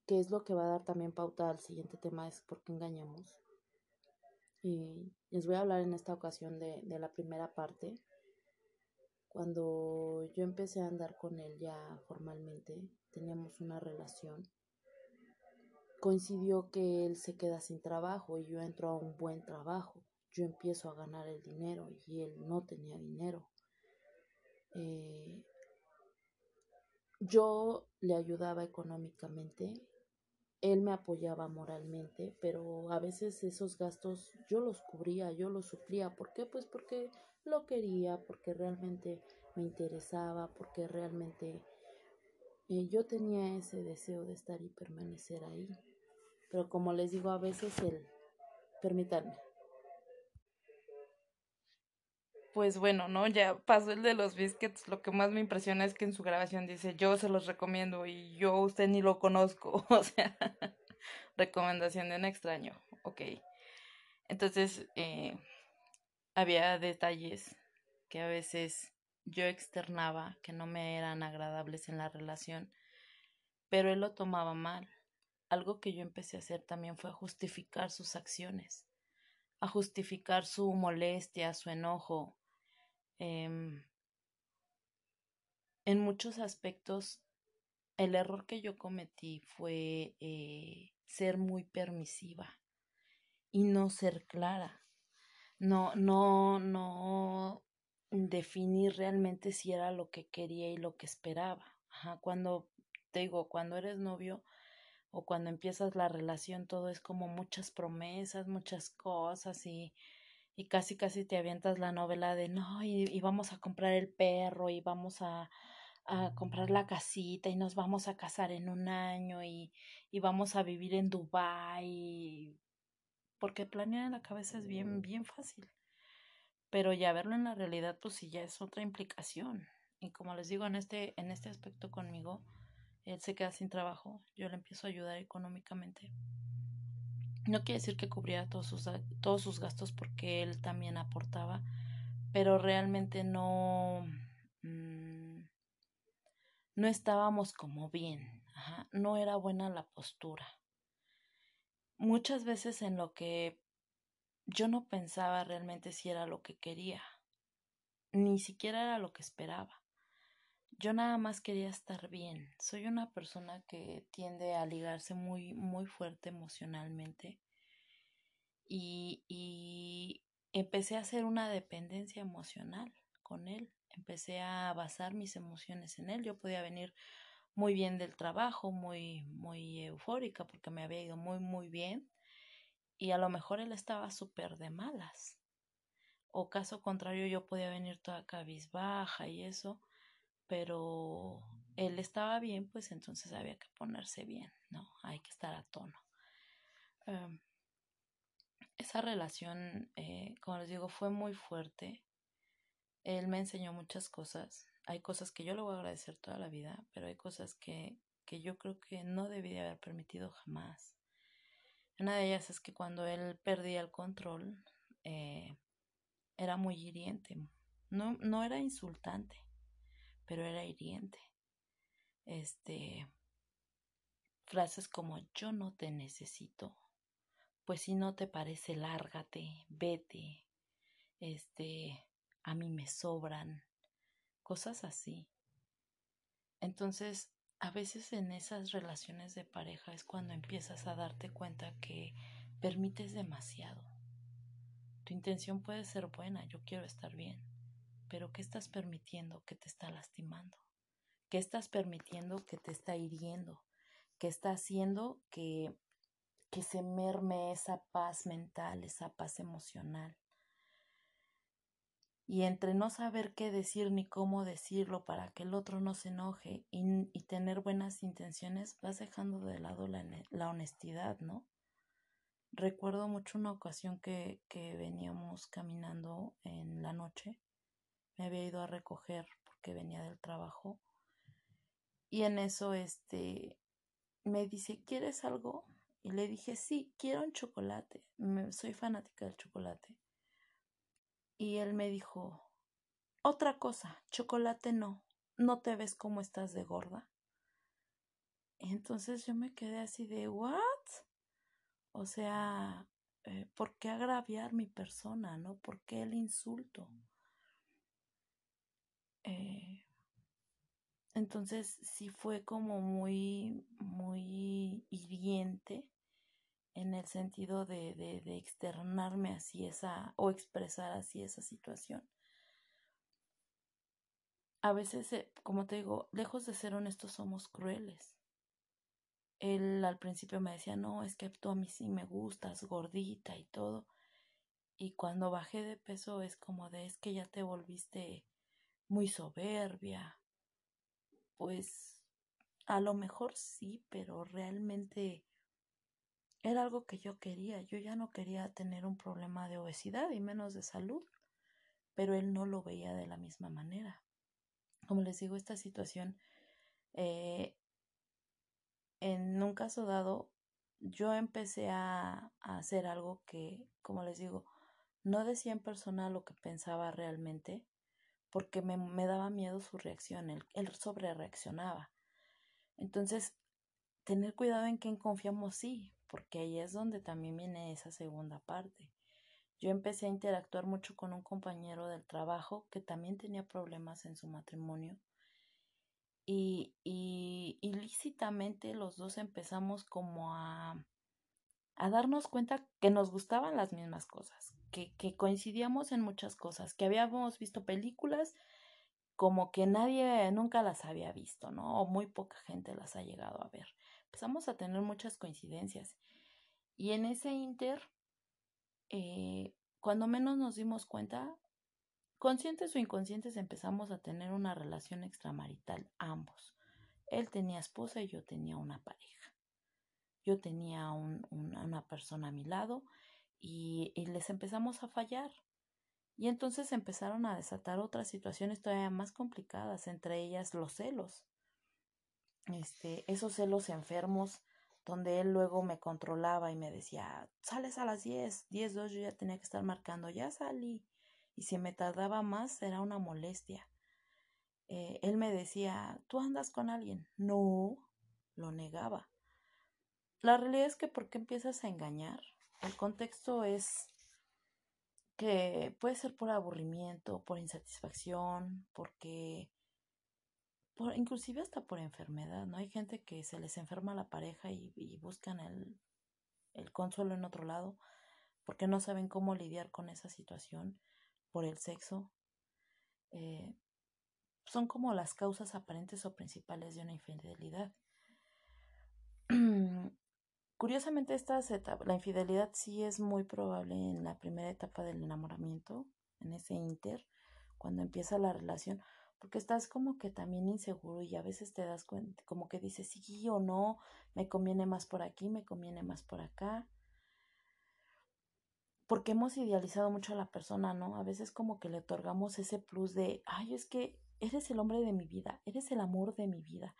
que es lo que va a dar también pauta al siguiente tema, es por qué engañamos. Y les voy a hablar en esta ocasión de, de la primera parte. Cuando yo empecé a andar con él ya formalmente, teníamos una relación. Coincidió que él se queda sin trabajo y yo entro a un buen trabajo. Yo empiezo a ganar el dinero y él no tenía dinero. Eh, yo le ayudaba económicamente él me apoyaba moralmente, pero a veces esos gastos yo los cubría, yo los suplía. ¿Por qué? Pues porque lo quería, porque realmente me interesaba, porque realmente eh, yo tenía ese deseo de estar y permanecer ahí. Pero como les digo, a veces el... Permítanme. pues bueno, ¿no? Ya pasó el de los biscuits. Lo que más me impresiona es que en su grabación dice, yo se los recomiendo y yo usted ni lo conozco. O sea, recomendación de un extraño. Ok. Entonces, eh, había detalles que a veces yo externaba que no me eran agradables en la relación, pero él lo tomaba mal. Algo que yo empecé a hacer también fue a justificar sus acciones, a justificar su molestia, su enojo, eh, en muchos aspectos, el error que yo cometí fue eh, ser muy permisiva y no ser clara. No, no, no definir realmente si era lo que quería y lo que esperaba. Ajá, cuando te digo, cuando eres novio o cuando empiezas la relación, todo es como muchas promesas, muchas cosas y y casi casi te avientas la novela de no, y, y vamos a comprar el perro y vamos a, a, comprar la casita y nos vamos a casar en un año y, y vamos a vivir en Dubái porque planear en la cabeza es bien, bien fácil. Pero ya verlo en la realidad, pues sí, ya es otra implicación. Y como les digo, en este, en este aspecto conmigo, él se queda sin trabajo, yo le empiezo a ayudar económicamente. No quiere decir que cubría todos sus, todos sus gastos porque él también aportaba, pero realmente no, mm, no estábamos como bien, no era buena la postura. Muchas veces en lo que yo no pensaba realmente si era lo que quería, ni siquiera era lo que esperaba. Yo nada más quería estar bien. Soy una persona que tiende a ligarse muy, muy fuerte emocionalmente. Y, y empecé a hacer una dependencia emocional con él. Empecé a basar mis emociones en él. Yo podía venir muy bien del trabajo, muy, muy eufórica porque me había ido muy, muy bien. Y a lo mejor él estaba súper de malas. O caso contrario, yo podía venir toda cabizbaja y eso pero él estaba bien, pues entonces había que ponerse bien, ¿no? Hay que estar a tono. Em, esa relación, eh, como les digo, fue muy fuerte. Él me enseñó muchas cosas. Hay cosas que yo le voy a agradecer toda la vida, pero hay cosas que, que yo creo que no debí de haber permitido jamás. Una de ellas es que cuando él perdía el control, eh, era muy hiriente. No, no era insultante, pero era hiriente. Este, frases como yo no te necesito, pues si no te parece, lárgate, vete, este, a mí me sobran, cosas así. Entonces, a veces en esas relaciones de pareja es cuando empiezas a darte cuenta que permites demasiado. Tu intención puede ser buena, yo quiero estar bien, pero ¿qué estás permitiendo que te está lastimando? ¿Qué estás permitiendo que te está hiriendo? ¿Qué está haciendo que, que se merme esa paz mental, esa paz emocional? Y entre no saber qué decir ni cómo decirlo para que el otro no se enoje y, y tener buenas intenciones, vas dejando de lado la, la honestidad, ¿no? Recuerdo mucho una ocasión que, que veníamos caminando en la noche me había ido a recoger porque venía del trabajo. Y en eso, este, me dice, ¿quieres algo? Y le dije, sí, quiero un chocolate. soy fanática del chocolate. Y él me dijo, otra cosa, chocolate no. ¿No te ves cómo estás de gorda? entonces yo me quedé así de, ¿what? O sea, eh, ¿por qué agraviar mi persona, no? ¿Por qué el insulto? Eh, entonces sí fue como muy, muy hiriente en el sentido de, de, externarme así esa o expresar así esa situación. A veces, eh, como te digo, lejos de ser honestos somos crueles. Él al principio me decía, no, es que tú a mí sí me gustas, gordita y todo. Y cuando bajé de peso es como de, es que ya te volviste muy soberbia. Pues a lo mejor sí, pero realmente era algo que yo quería. Yo ya no quería tener un problema de obesidad y menos de salud, pero él no lo veía de la misma manera. Como les digo, esta situación, eh, en un caso dado, yo empecé a, a hacer algo que, como les digo, no decía en persona lo que pensaba realmente, porque me, me daba miedo su reacción, él, sobre reaccionaba. Entonces, tener cuidado en quién confiamos, sí, porque ahí es donde también viene esa segunda parte. Yo empecé a interactuar mucho con un compañero del trabajo que también tenía problemas en su matrimonio y, y ilícitamente los dos empezamos como a, a darnos cuenta que nos gustaban las mismas cosas, que, coincidíamos en muchas cosas, que habíamos visto películas como que nadie nunca las había visto, ¿no? O muy poca gente las ha llegado a ver. Empezamos a tener muchas coincidencias. Y en ese inter, eh, cuando menos nos dimos cuenta, conscientes o inconscientes empezamos a tener una relación extramarital ambos. Él tenía esposa y yo tenía una pareja. Yo tenía una persona a mi lado y, les empezamos a fallar. Y entonces empezaron a desatar otras situaciones todavía más complicadas, entre ellas los celos. Este, esos celos enfermos donde él luego me controlaba y me decía, sales a las 10, 10, 2, yo ya tenía que estar marcando, ya salí. Y si me tardaba más era una molestia. Eh, él me decía, ¿tú andas con alguien? No, lo negaba. La realidad es que ¿por qué empiezas a engañar? El contexto es que puede ser por aburrimiento, por insatisfacción, porque por, inclusive hasta por enfermedad, ¿no? Hay gente que se les enferma la pareja y, buscan el, el consuelo en otro lado porque no saben cómo lidiar con esa situación por el sexo. Eh, son como las causas aparentes o principales de una infidelidad. Curiosamente, esta la infidelidad sí es muy probable en la primera etapa del enamoramiento, en ese inter, cuando empieza la relación, porque estás como que también inseguro y a veces te das cuenta, como que dices sí o no, me conviene más por aquí, me conviene más por acá. Porque hemos idealizado mucho a la persona, ¿no? A veces como que le otorgamos ese plus de, ay, es que eres el hombre de mi vida, eres el amor de mi vida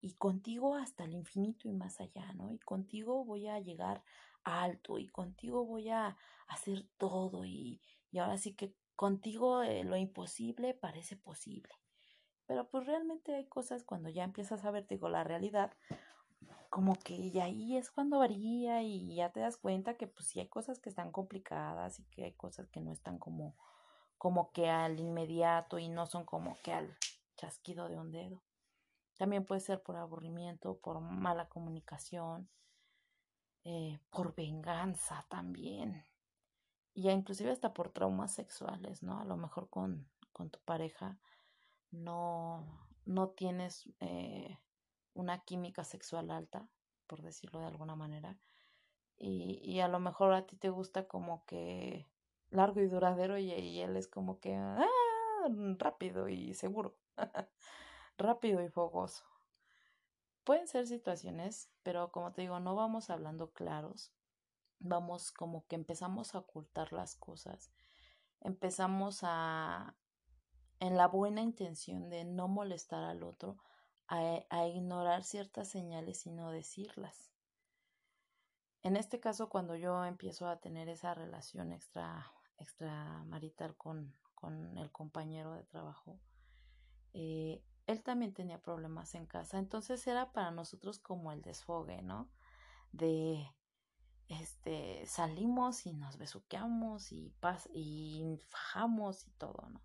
y contigo hasta el infinito y más allá, ¿no? Y contigo voy a llegar alto y contigo voy a hacer todo y, y ahora sí que contigo eh, lo imposible parece posible. Pero pues realmente hay cosas cuando ya empiezas a ver, digo, la realidad, como que y ahí es cuando varía y ya te das cuenta que pues sí hay cosas que están complicadas y que hay cosas que no están como, como que al inmediato y no son como que al chasquido de un dedo. También puede ser por aburrimiento, por mala comunicación, eh, por venganza también. Y ya inclusive hasta por traumas sexuales, ¿no? A lo mejor con, con tu pareja no, no tienes eh, una química sexual alta, por decirlo de alguna manera. Y, y, a lo mejor a ti te gusta como que largo y duradero y, y él es como que ah, rápido y seguro. rápido y fogoso. Pueden ser situaciones, pero como te digo, no vamos hablando claros. Vamos como que empezamos a ocultar las cosas. Empezamos a, en la buena intención de no molestar al otro, a, a ignorar ciertas señales y no decirlas. En este caso, cuando yo empiezo a tener esa relación extra extramarital con, con el compañero de trabajo, eh, él también tenía problemas en casa, entonces era para nosotros como el desfogue, ¿no? De este salimos y nos besuqueamos y pas y fajamos y todo, ¿no?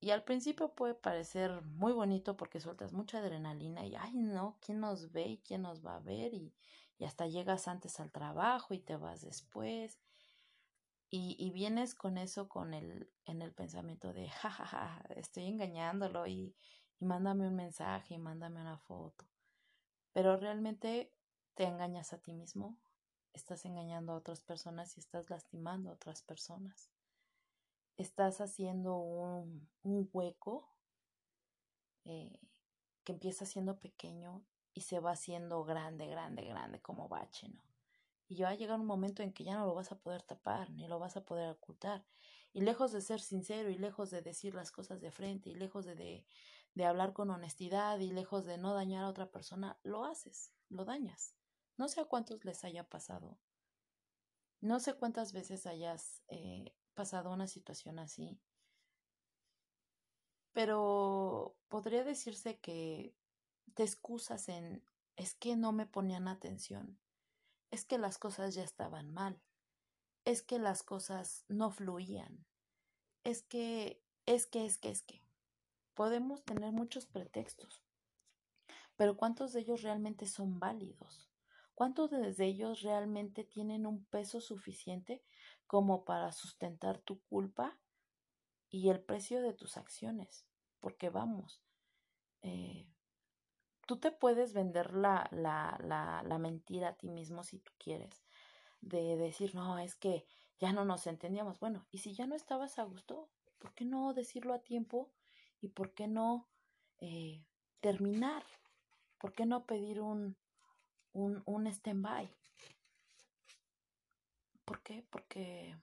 Y al principio puede parecer muy bonito porque sueltas mucha adrenalina y ay no, ¿quién nos ve y quién nos va a ver? Y, y hasta llegas antes al trabajo y te vas después. Y, y vienes con eso con el, en el pensamiento de jajaja, estoy engañándolo y, y mándame un mensaje y mándame una foto. Pero realmente te engañas a ti mismo, estás engañando a otras personas y estás lastimando a otras personas. Estás haciendo un, un hueco eh, que empieza siendo pequeño y se va haciendo grande, grande, grande como bache, ¿no? Y va a llegar un momento en que ya no lo vas a poder tapar, ni lo vas a poder ocultar. Y lejos de ser sincero, y lejos de decir las cosas de frente, y lejos de, de, de hablar con honestidad, y lejos de no dañar a otra persona, lo haces, lo dañas. No sé a cuántos les haya pasado. No sé cuántas veces hayas eh, pasado una situación así. Pero podría decirse que te excusas en es que no me ponían atención es que las cosas ya estaban mal, es que las cosas no fluían, es que, es que, es que, es que. Podemos tener muchos pretextos, pero ¿cuántos de ellos realmente son válidos? ¿Cuántos de ellos realmente tienen un peso suficiente como para sustentar tu culpa y el precio de tus acciones? Porque vamos, eh, tú te puedes vender la, la, la, la mentira a ti mismo si tú quieres, de decir, no, es que ya no nos entendíamos. Bueno, y si ya no estabas a gusto, ¿por qué no decirlo a tiempo? ¿Y por qué no eh, terminar? ¿Por qué no pedir un, un, un stand-by? ¿Por qué? Porque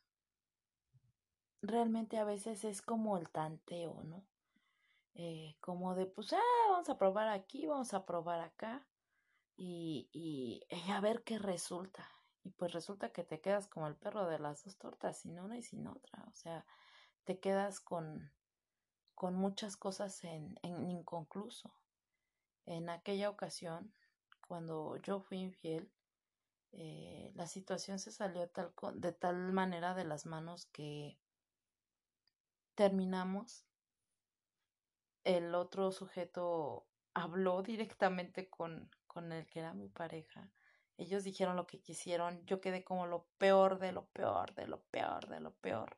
realmente a veces es como el tanteo, ¿no? Eh, como de, pues, ah, vamos a probar aquí, vamos a probar acá y, y, y, a ver qué resulta. Y pues resulta que te quedas como el perro de las dos tortas, sin una y sin otra. O sea, te quedas con, con muchas cosas en, en inconcluso. En aquella ocasión, cuando yo fui infiel, eh, la situación se salió tal, de tal manera de las manos que terminamos. El otro sujeto habló directamente con, con el que era mi pareja. Ellos dijeron lo que quisieron. Yo quedé como lo peor de lo peor, de lo peor, de lo peor.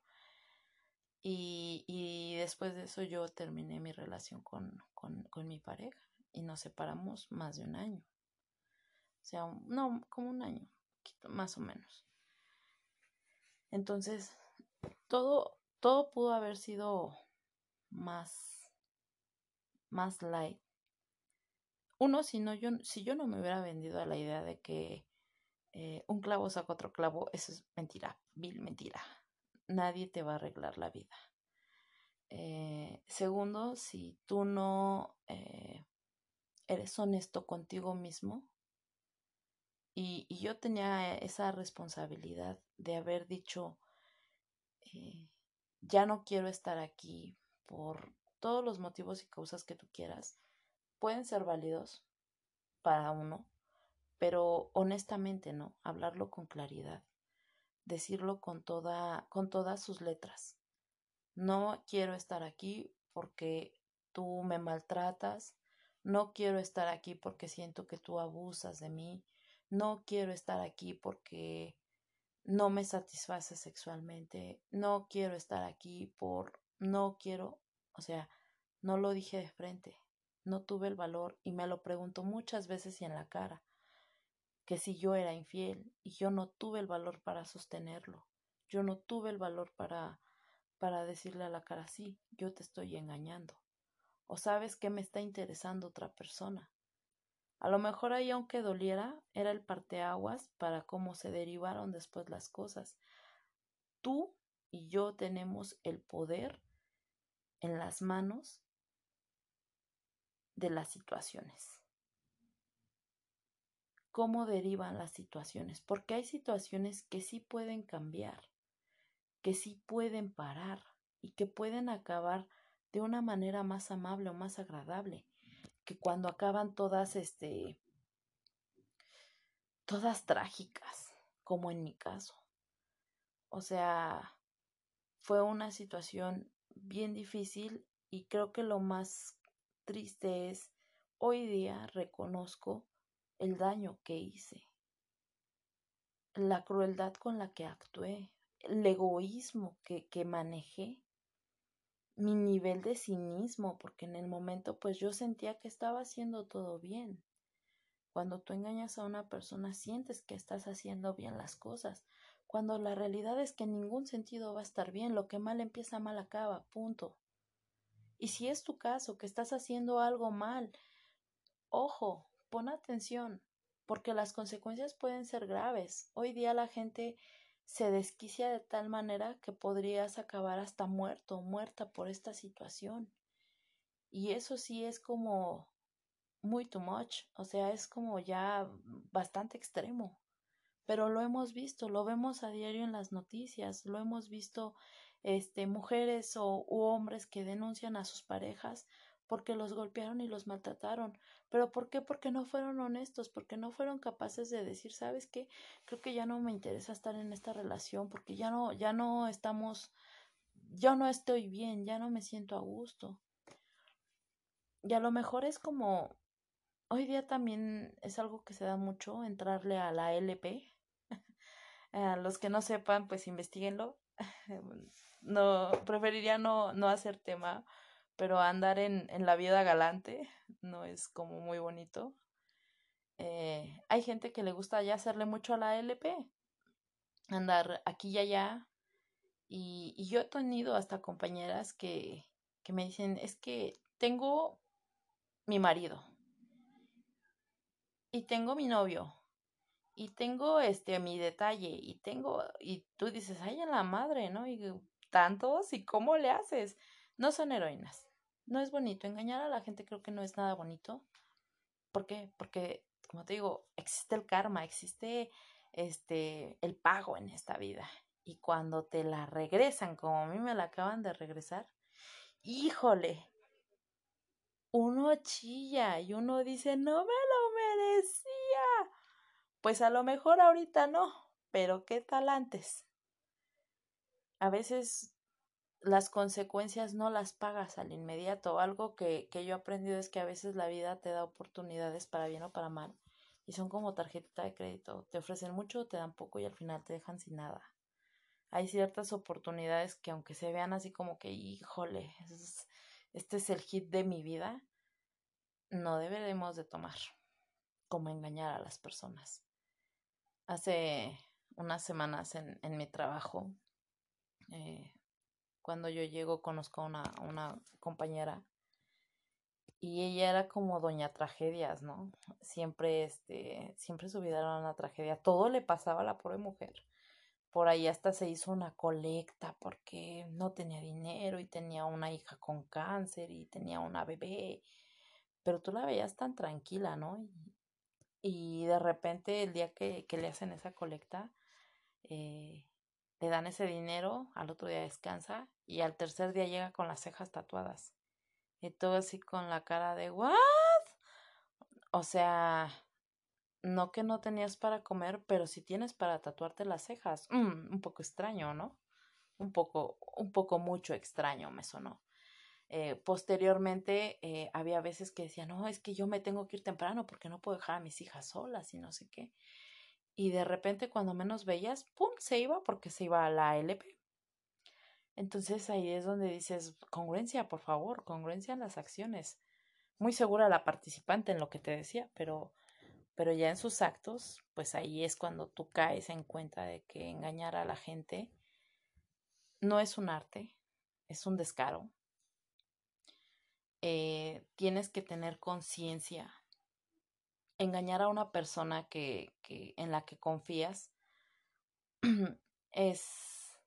Y, y después de eso yo terminé mi relación con, con, con mi pareja y nos separamos más de un año. O sea, no, como un año, más o menos. Entonces, todo, todo pudo haber sido más, más light. Uno, si, no, yo, si yo no me hubiera vendido a la idea de que eh, un clavo saca otro clavo, eso es mentira, vil mentira. Nadie te va a arreglar la vida. Eh, segundo, si tú no eh, eres honesto contigo mismo, y, yo tenía esa responsabilidad de haber dicho, ya no quiero estar aquí por todos los motivos y causas que tú quieras. Pueden ser válidos para uno, pero honestamente no, hablarlo con claridad, decirlo con toda, con todas sus letras. No quiero estar aquí porque tú me maltratas, no quiero estar aquí porque siento que tú abusas de mí, no quiero estar aquí porque no me satisface sexualmente, no quiero estar aquí por, no quiero, o sea, no lo dije de frente, no tuve el valor y me lo pregunto muchas veces y en la cara, que si yo era infiel y yo no tuve el valor para sostenerlo, yo no tuve el valor para para decirle a la cara sí, yo te estoy engañando. O sabes que me está interesando otra persona. A lo mejor ahí, aunque doliera, era el parteaguas para cómo se derivaron después las cosas. Tú y yo tenemos el poder en las manos de las situaciones. ¿Cómo derivan las situaciones? Porque hay situaciones que sí pueden cambiar, que sí pueden parar y que pueden acabar de una manera más amable o más agradable que cuando acaban todas, este, todas trágicas, como en mi caso. O sea, fue una situación bien difícil y creo que lo más triste es, hoy día reconozco el daño que hice, la crueldad con la que actué, el egoísmo que, que manejé mi nivel de cinismo, porque en el momento pues yo sentía que estaba haciendo todo bien. Cuando tú engañas a una persona sientes que estás haciendo bien las cosas, cuando la realidad es que en ningún sentido va a estar bien, lo que mal empieza mal acaba, punto. Y si es tu caso, que estás haciendo algo mal, ojo, pon atención, porque las consecuencias pueden ser graves. Hoy día la gente se desquicia de tal manera que podrías acabar hasta muerto o muerta por esta situación. Y eso sí es como muy too much, o sea, es como ya bastante extremo. Pero lo hemos visto, lo vemos a diario en las noticias, lo hemos visto este mujeres o u hombres que denuncian a sus parejas porque los golpearon y los maltrataron. ¿Pero por qué? Porque no fueron honestos, porque no fueron capaces de decir, ¿sabes qué? Creo que ya no me interesa estar en esta relación, porque ya no, ya no estamos, yo no estoy bien, ya no me siento a gusto. Y a lo mejor es como, hoy día también es algo que se da mucho, entrarle a la LP. Los que no sepan, pues investiguenlo. no, preferiría no, no hacer tema pero andar en, en la vida galante no es como muy bonito. Eh, hay gente que le gusta ya hacerle mucho a la LP, andar aquí y allá. Y, y yo he tenido hasta compañeras que, que me dicen, es que tengo mi marido y tengo mi novio y tengo este mi detalle y tengo y tú dices ay a la madre no y tantos y cómo le haces. No son heroínas. No es bonito. Engañar a la gente creo que no es nada bonito. ¿Por qué? Porque, como te digo, existe el karma, existe este el pago en esta vida. Y cuando te la regresan, como a mí me la acaban de regresar, híjole, uno chilla y uno dice, no me lo merecía. Pues a lo mejor ahorita no, pero ¿qué tal antes? A veces las consecuencias no las pagas al inmediato. Algo que, que yo he aprendido es que a veces la vida te da oportunidades para bien o para mal. Y son como tarjeta de crédito. Te ofrecen mucho, te dan poco y al final te dejan sin nada. Hay ciertas oportunidades que aunque se vean así como que, híjole, este es el hit de mi vida, no deberemos de tomar como engañar a las personas. Hace unas semanas en, en mi trabajo, eh, cuando yo llego conozco a una, una compañera y ella era como doña tragedias, ¿no? Siempre, este, siempre su vida era una tragedia. Todo le pasaba a la pobre mujer. Por ahí hasta se hizo una colecta porque no tenía dinero y tenía una hija con cáncer y tenía una bebé pero tú la veías tan tranquila, ¿no? Y, de repente el día que, que, le hacen esa colecta, eh, le dan ese dinero, al otro día descansa y al tercer día llega con las cejas tatuadas. Y todo así con la cara de ¿what? O sea, no que no tenías para comer, pero si tienes para tatuarte las cejas. Mm, un poco extraño, ¿no? Un poco, un poco mucho extraño me sonó. Eh, posteriormente eh, había veces que decía, no, es que yo me tengo que ir temprano porque no puedo dejar a mis hijas solas y no sé qué. Y de repente cuando menos veías, ¡pum!, se iba porque se iba a la LP. Entonces ahí es donde dices, congruencia, por favor, congruencia en las acciones. Muy segura la participante en lo que te decía, pero, pero ya en sus actos, pues ahí es cuando tú caes en cuenta de que engañar a la gente no es un arte, es un descaro, eh, tienes que tener conciencia. Engañar a una persona que, en la que confías es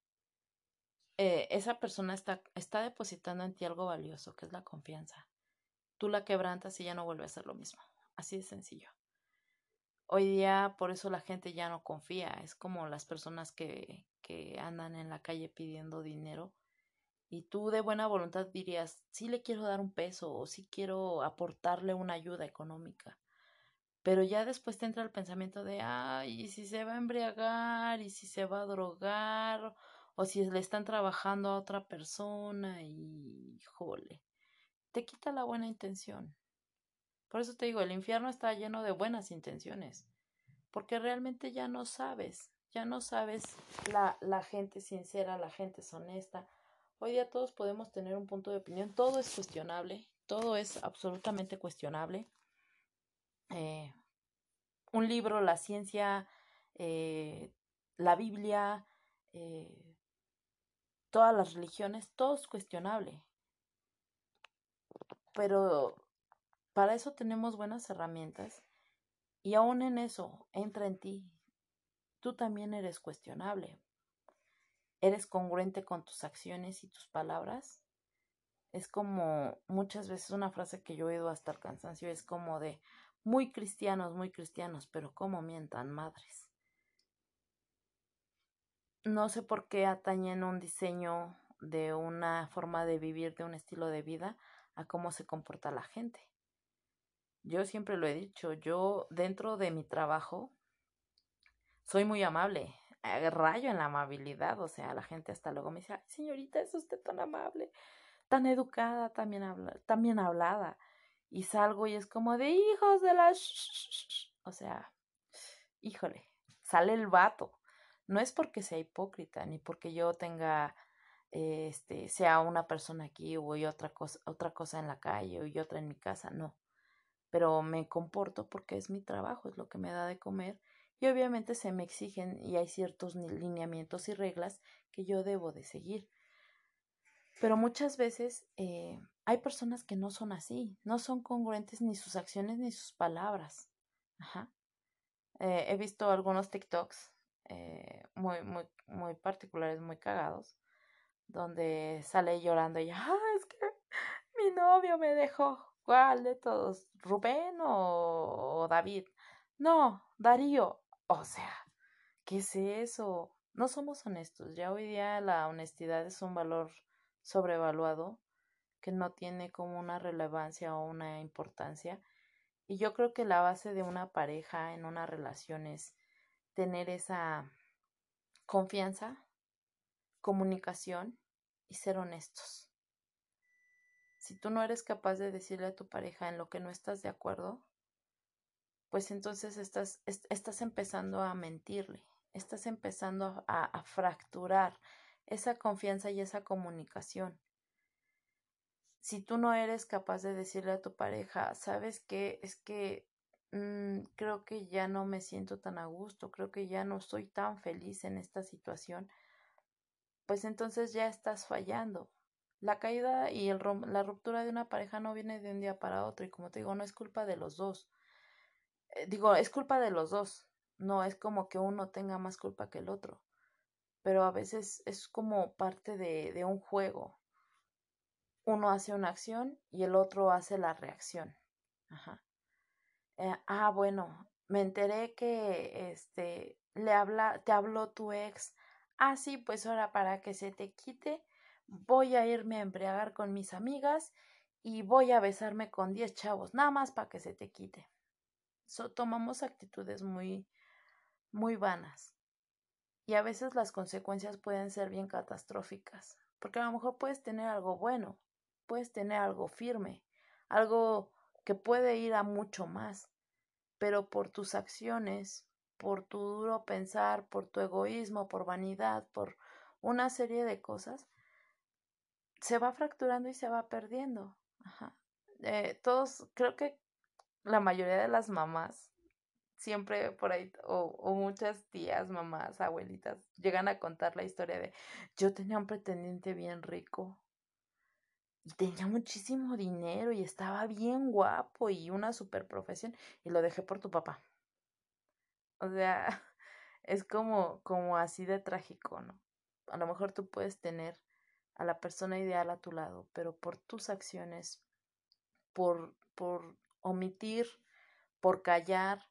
eh, esa persona está, está depositando en ti algo valioso, que es la confianza. Tú la quebrantas y ya no vuelve a ser lo mismo. Así de sencillo. Hoy día por eso la gente ya no confía. Es como las personas que, que andan en la calle pidiendo dinero y tú de buena voluntad dirías, sí le quiero dar un peso o sí quiero aportarle una ayuda económica. Pero ya después te entra el pensamiento de, ay, ¿y si se va a embriagar? ¿Y si se va a drogar? O si le están trabajando a otra persona y, jole, te quita la buena intención. Por eso te digo, el infierno está lleno de buenas intenciones, porque realmente ya no sabes, ya no sabes la, la gente sincera, la gente es honesta, Hoy día todos podemos tener un punto de opinión, todo es cuestionable, todo es absolutamente cuestionable. Eh, un libro, la ciencia, eh, la Biblia, eh, todas las religiones, todo es cuestionable. Pero para eso tenemos buenas herramientas y aún en eso entra en ti. Tú también eres cuestionable. ¿Eres congruente con tus acciones y tus palabras? Es como muchas veces una frase que yo he oído hasta el cansancio, es como de muy cristianos, muy cristianos, pero ¿cómo mientan madres? No sé por qué atañen un diseño de una forma de vivir, de un estilo de vida, a cómo se comporta la gente. Yo siempre lo he dicho, yo dentro de mi trabajo soy muy amable, rayo en la amabilidad, o sea, la gente hasta luego me dice, Ay, señorita, es usted tan amable, tan educada, también habla, también hablada. Y salgo y es como de hijos de la... O sea, híjole, sale el vato. No es porque sea hipócrita, ni porque yo tenga, este, sea una persona aquí o otra cosa, otra cosa en la calle y otra en mi casa, no. Pero me comporto porque es mi trabajo, es lo que me da de comer y obviamente se me exigen y hay ciertos lineamientos y reglas que yo debo de seguir. Pero muchas veces eh, hay personas que no son así, no son congruentes ni sus acciones ni sus palabras. Ajá. Eh, he visto algunos TikToks eh, muy, muy, muy particulares, muy cagados, donde sale llorando y, ah, es que mi novio me dejó. ¿Cuál de todos? ¿Rubén o, David? No, Darío. O sea, ¿qué es eso? No somos honestos. Ya hoy día la honestidad es un valor sobrevaluado que no tiene como una relevancia o una importancia. Y yo creo que la base de una pareja en una relación es tener esa confianza, comunicación y ser honestos. Si tú no eres capaz de decirle a tu pareja en lo que no estás de acuerdo, pues entonces estás, estás empezando a mentirle, estás empezando a, a fracturar esa confianza y esa comunicación si tú no eres capaz de decirle a tu pareja, sabes qué, es que mm, creo que ya no me siento tan a gusto, creo que ya no soy tan feliz en esta situación, pues entonces ya estás fallando. La caída y el la ruptura de una pareja no viene de un día para otro y como te digo, no es culpa de los dos. Eh, digo, es culpa de los dos. No es como que uno tenga más culpa que el otro. Pero a veces es como parte de, de un juego uno hace una acción y el otro hace la reacción. Ajá. Eh, ah, bueno, me enteré que este le habla, te habló tu ex. Ah, sí, pues ahora para que se te quite, voy a irme a embriagar con mis amigas y voy a besarme con diez chavos, nada más para que se te quite. Tomamos actitudes muy, muy vanas. Y a veces las consecuencias pueden ser bien catastróficas, porque a lo mejor puedes tener algo bueno, puedes tener algo firme, algo que puede ir a mucho más, pero por tus acciones, por tu duro pensar, por tu egoísmo, por vanidad, por una serie de cosas, se va fracturando y se va perdiendo. Eh, todos, creo que la mayoría de las mamás, siempre por ahí, o, o, muchas tías, mamás, abuelitas, llegan a contar la historia de yo tenía un pretendiente bien rico y tenía muchísimo dinero y estaba bien guapo y una super profesión y lo dejé por tu papá. O sea, es como, como así de trágico, ¿no? A lo mejor tú puedes tener a la persona ideal a tu lado, pero por tus acciones, por, por omitir, por callar,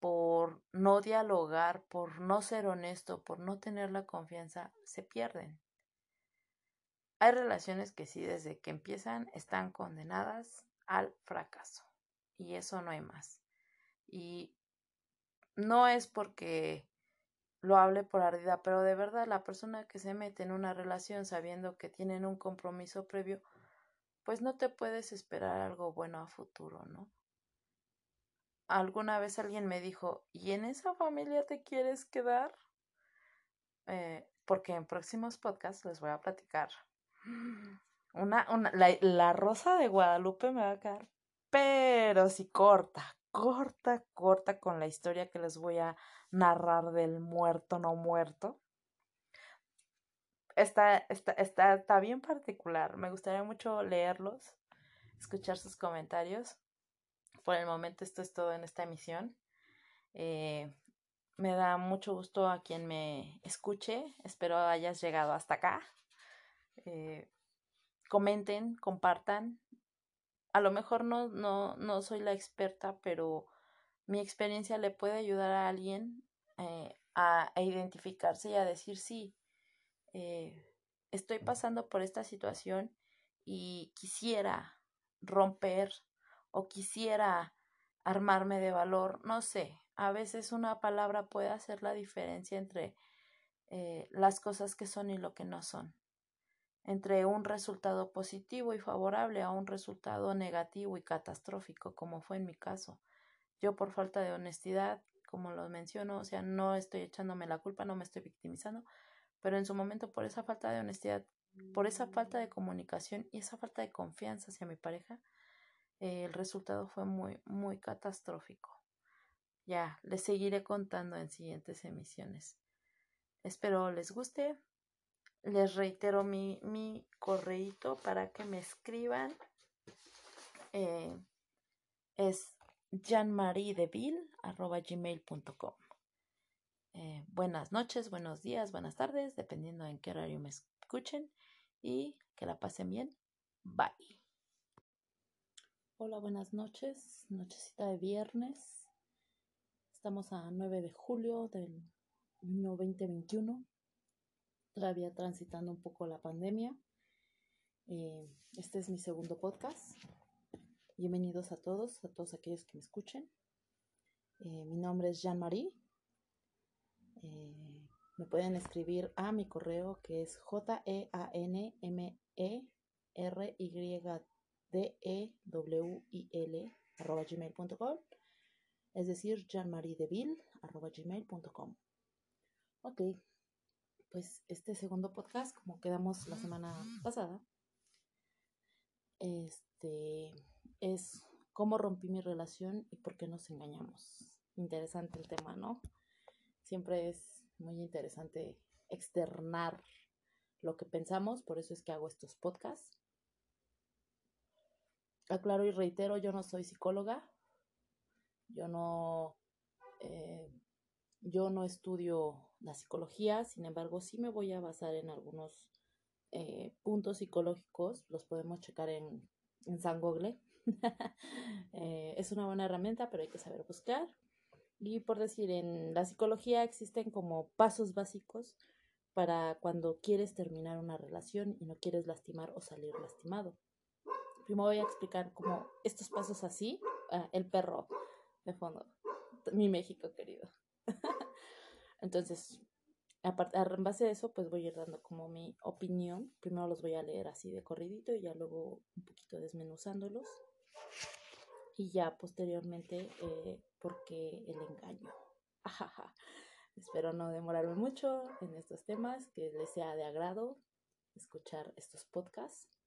por no dialogar, por no ser honesto, por no tener la confianza, se pierden. Hay relaciones que sí desde que empiezan están condenadas al fracaso y eso no hay más. Y no es porque lo hable por ardida, pero de verdad la persona que se mete en una relación sabiendo que tienen un compromiso previo, pues no te puedes esperar algo bueno a futuro, ¿no? Alguna vez alguien me dijo, ¿y en esa familia te quieres quedar? Eh, porque en próximos podcasts les voy a platicar una, una la, la, rosa de Guadalupe me va a quedar, pero sí corta, corta, corta con la historia que les voy a narrar del muerto no muerto. Está, está, está, está bien particular. Me gustaría mucho leerlos, escuchar sus comentarios. Por el momento esto es todo en esta emisión. Eh, me da mucho gusto a quien me escuche. Espero hayas llegado hasta acá. Eh, comenten, compartan. A lo mejor no, no, no soy la experta, pero mi experiencia le puede ayudar a alguien eh, a, identificarse y a decir sí, eh, estoy pasando por esta situación y quisiera romper o quisiera armarme de valor, no sé, a veces una palabra puede hacer la diferencia entre las cosas que son y lo que no son entre un resultado positivo y favorable a un resultado negativo y catastrófico, como fue en mi caso. Yo por falta de honestidad, como lo menciono, o sea, no estoy echándome la culpa, no me estoy victimizando, pero en su momento por esa falta de honestidad, por esa falta de comunicación y esa falta de confianza hacia mi pareja, eh, el resultado fue muy, muy catastrófico. Ya, les seguiré contando en siguientes emisiones. Espero les guste, les reitero mi, mi correíto para que me escriban. Eh, es janmariedeville.com. Eh, buenas noches, buenos días, buenas tardes, dependiendo en qué horario me escuchen. y que la pasen bien. Bye. Hola, buenas noches. Nochecita de viernes. Estamos a 9 de julio del año 2021. Todavía transitando un poco la pandemia. Eh, este es mi segundo podcast. Bienvenidos a todos, a todos aquellos que me escuchen. Eh, mi nombre es Jean-Marie. Eh, me pueden escribir a mi correo que es j e a n m e r y d e w i l arroba gmail.com es decir jeanmariedeville arroba gmail.com ok pues este segundo podcast como quedamos la semana pasada este es cómo rompí mi relación y por qué nos engañamos. Interesante el tema no siempre es muy interesante externar lo que pensamos, por eso es que hago estos podcasts. Aclaro y reitero, yo no soy psicóloga, yo no, eh, yo no estudio la psicología, sin embargo sí me voy a basar en algunos eh, puntos psicológicos, los podemos checar en, en San Google. Eh, es una buena herramienta, pero hay que saber buscar. Y por decir, en la psicología existen como pasos básicos para cuando quieres terminar una relación y no quieres lastimar o salir lastimado. Primero voy a explicar como estos pasos así, ah, el perro de fondo, mi México querido. Entonces, en base de eso, pues voy a ir dando como mi opinión. Primero los voy a leer así de corridito y ya luego un poquito desmenuzándolos y ya posteriormente eh, porque el engaño. Espero no demorarme mucho en estos temas, que les sea de agrado escuchar estos podcasts.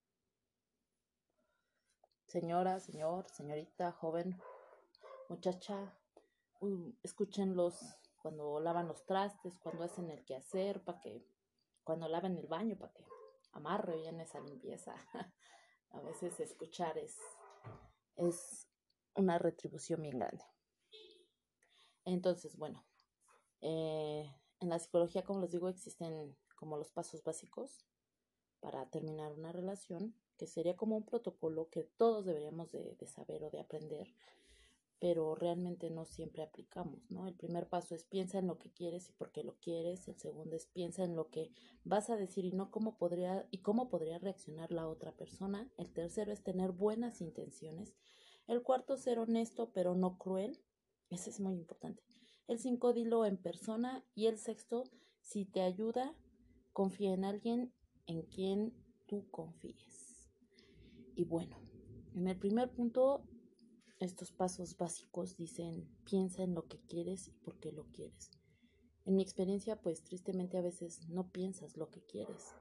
Señora, señor, señorita, joven, muchacha, escúchenlos cuando lavan los trastes, cuando hacen el quehacer, para que, cuando laven el baño, para que amarre bien esa limpieza. A veces escuchar es, es una retribución bien grande. Entonces, bueno, eh, en la psicología, como les digo, existen como los pasos básicos para terminar una relación, que sería como un protocolo que todos deberíamos de, saber o de aprender, pero realmente no siempre aplicamos, ¿no? El primer paso es piensa en lo que quieres y por qué lo quieres, el segundo es piensa en lo que vas a decir y no cómo podría y cómo podría reaccionar la otra persona, el tercero es tener buenas intenciones el cuarto, ser honesto pero no cruel. Ese es muy importante. El cinco, dilo en persona. Y el sexto, si te ayuda, confía en alguien en quien tú confíes. Y bueno, en el primer punto, estos pasos básicos dicen, piensa en lo que quieres y por qué lo quieres. En mi experiencia, pues tristemente a veces no piensas lo que quieres.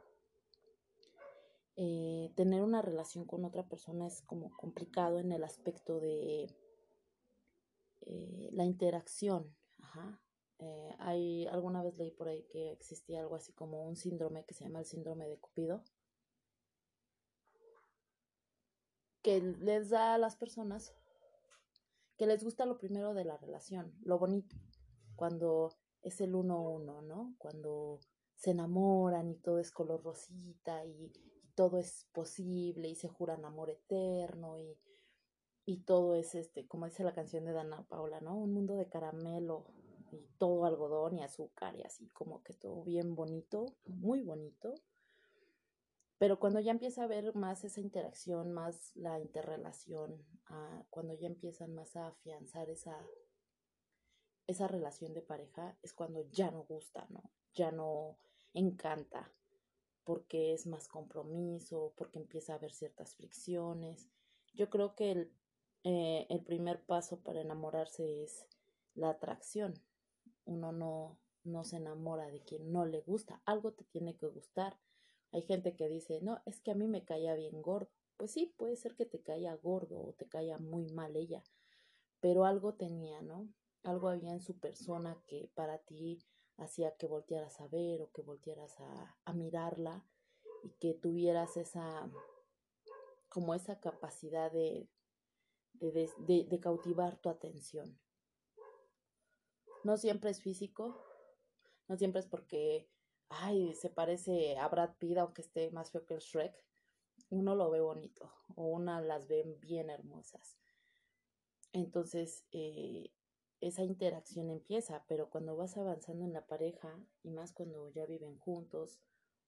Eh, tener una relación con otra persona es como complicado en el aspecto de eh, la interacción. Eh, hay, alguna vez leí por ahí que existía algo así como un síndrome que se llama el síndrome de Cupido, que les da a las personas que les gusta lo primero de la relación, lo bonito, cuando es el uno uno, ¿no? Cuando se enamoran y todo es color rosita y, todo es posible y se juran amor eterno y, y todo es este, como dice la canción de Dana Paula, ¿no? Un mundo de caramelo y todo algodón y azúcar y así como que todo bien bonito, muy bonito. Pero cuando ya empieza a haber más esa interacción, más la interrelación, ah, cuando ya empiezan más a afianzar esa, esa relación de pareja, es cuando ya no gusta, ¿no? Ya no encanta, porque es más compromiso, porque empieza a haber ciertas fricciones. Yo creo que el, eh, el primer paso para enamorarse es la atracción. Uno no, no se enamora de quien no le gusta, algo te tiene que gustar. Hay gente que dice, no, es que a mí me caía bien gordo. Pues sí, puede ser que te caiga gordo o te caiga muy mal ella, pero algo tenía, ¿no? Algo había en su persona que para ti hacía que voltearas a ver o que voltearas a, mirarla y que tuvieras esa, como esa capacidad de, de, de, cautivar tu atención. No siempre es físico, no siempre es porque ay, se parece a Brad Pitt, aunque esté más feo que el Shrek, uno lo ve bonito o una las ve bien hermosas. Entonces, eh, esa interacción empieza, pero cuando vas avanzando en la pareja, y más cuando ya viven juntos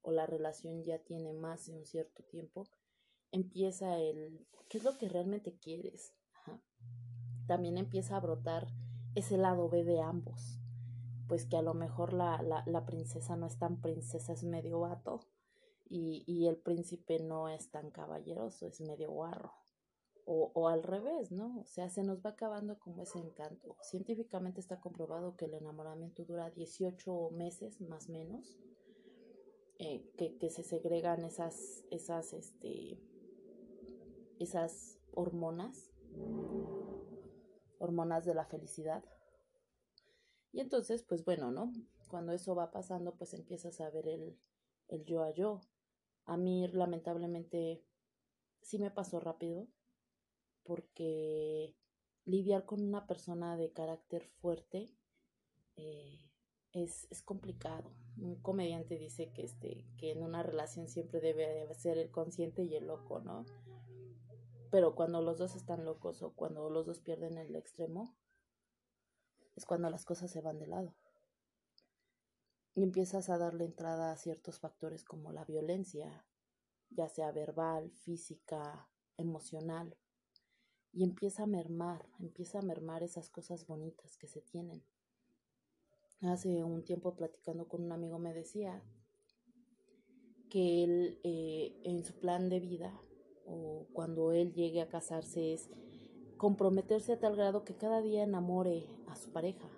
o la relación ya tiene más de un cierto tiempo, empieza el, ¿qué es lo que realmente quieres? También empieza a brotar ese lado B de ambos, pues que a lo mejor la, la, la princesa no es tan princesa, es medio vato, y, y el príncipe no es tan caballeroso, es medio guarro. O, o, al revés, ¿no? O sea, se nos va acabando como ese encanto. Científicamente está comprobado que el enamoramiento dura 18 meses más menos, eh, que, que, se segregan esas, esas, este, esas hormonas, hormonas de la felicidad. Y entonces, pues bueno, ¿no? Cuando eso va pasando, pues empiezas a ver el, el yo a yo. A mí, lamentablemente, sí me pasó rápido, porque lidiar con una persona de carácter fuerte eh, es, es, complicado. Un comediante dice que, este, que en una relación siempre debe ser el consciente y el loco, ¿no? Pero cuando los dos están locos o cuando los dos pierden el extremo, es cuando las cosas se van de lado. Y empiezas a darle entrada a ciertos factores como la violencia, ya sea verbal, física, emocional. Y empieza a mermar, empieza a mermar esas cosas bonitas que se tienen. Hace un tiempo platicando con un amigo me decía que él eh, en su plan de vida o cuando él llegue a casarse es comprometerse a tal grado que cada día enamore a su pareja,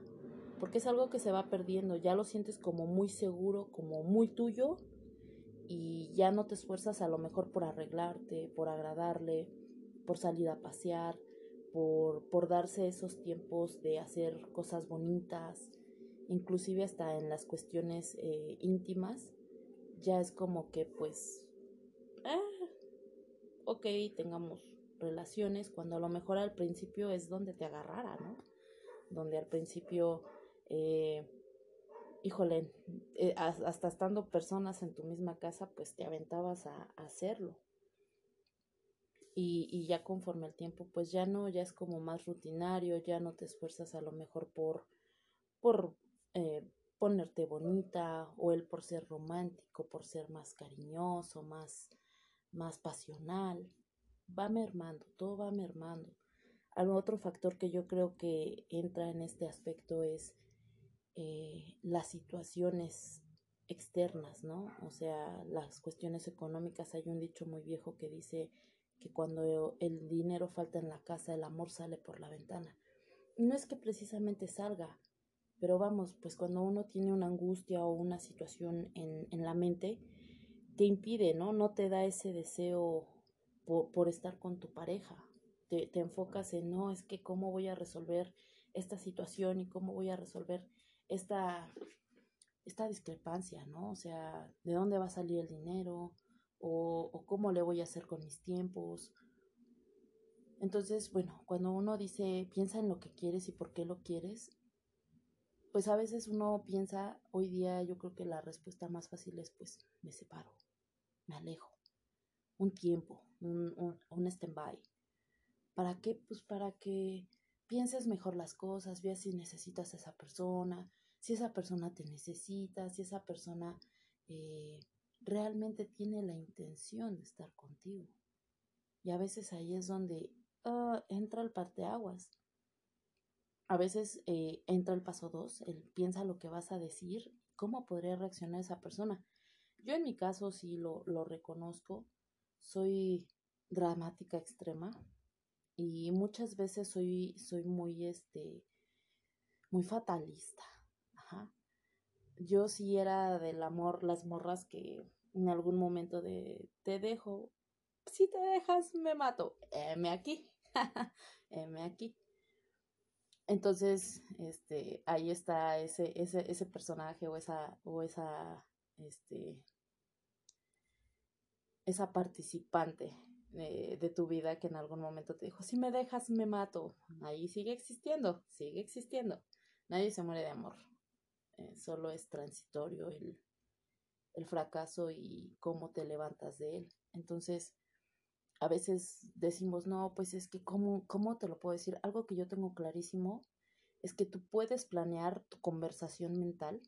porque es algo que se va perdiendo, ya lo sientes como muy seguro, como muy tuyo y ya no te esfuerzas a lo mejor por arreglarte, por agradarle, por salir a pasear, por, por darse esos tiempos de hacer cosas bonitas, inclusive hasta en las cuestiones eh, íntimas, ya es como que pues ok, tengamos relaciones, cuando a lo mejor al principio es donde te agarrara, ¿no? Donde al principio, eh, híjole, eh, hasta estando personas en tu misma casa, pues te aventabas a, hacerlo. Y, y, ya conforme el tiempo, pues ya no, ya es como más rutinario, ya no te esfuerzas a lo mejor por, por eh, ponerte bonita o él por ser romántico, por ser más cariñoso, más más pasional, va mermando, todo va mermando. Algo otro factor que yo creo que entra en este aspecto es eh, las situaciones externas, ¿no? O sea, las cuestiones económicas. Hay un dicho muy viejo que dice que cuando el dinero falta en la casa, el amor sale por la ventana. No es que precisamente salga, pero vamos, pues cuando uno tiene una angustia o una situación en, en la mente, te impide, ¿no? No te da ese deseo por, por estar con tu pareja. Te, te, enfocas en, no, es que cómo voy a resolver esta situación y cómo voy a resolver esta, esta discrepancia, ¿no? O sea, ¿de dónde va a salir el dinero? O, o cómo le voy a hacer con mis tiempos. Entonces, bueno, cuando uno dice, piensa en lo que quieres y por qué lo quieres, pues a veces uno piensa, hoy día yo creo que la respuesta más fácil es, pues me separo me alejo. Un tiempo, un, un, un stand-by. ¿Para qué? Pues para que pienses mejor las cosas, veas si necesitas a esa persona, si esa persona te necesita, si esa persona eh, realmente tiene la intención de estar contigo. Y a veces ahí es donde uh, entra el parteaguas. A veces eh, entra el paso dos, el piensa lo que vas a decir, cómo podría reaccionar esa persona. Yo en mi caso sí lo, lo reconozco, soy dramática extrema y muchas veces soy, soy muy, este, muy fatalista. Ajá. Yo sí era del amor, las morras que en algún momento de te dejo, si te dejas me mato, me aquí, me aquí. Entonces, este, ahí está ese, ese, ese personaje o esa, o esa, este, esa participante de, de, tu vida que en algún momento te dijo, si me dejas, me mato. Ahí sigue existiendo, sigue existiendo. Nadie se muere de amor. Eh, solo es transitorio el, el fracaso y cómo te levantas de él. Entonces, a veces decimos, no, pues es que, ¿cómo, ¿cómo te lo puedo decir? Algo que yo tengo clarísimo es que tú puedes planear tu conversación mental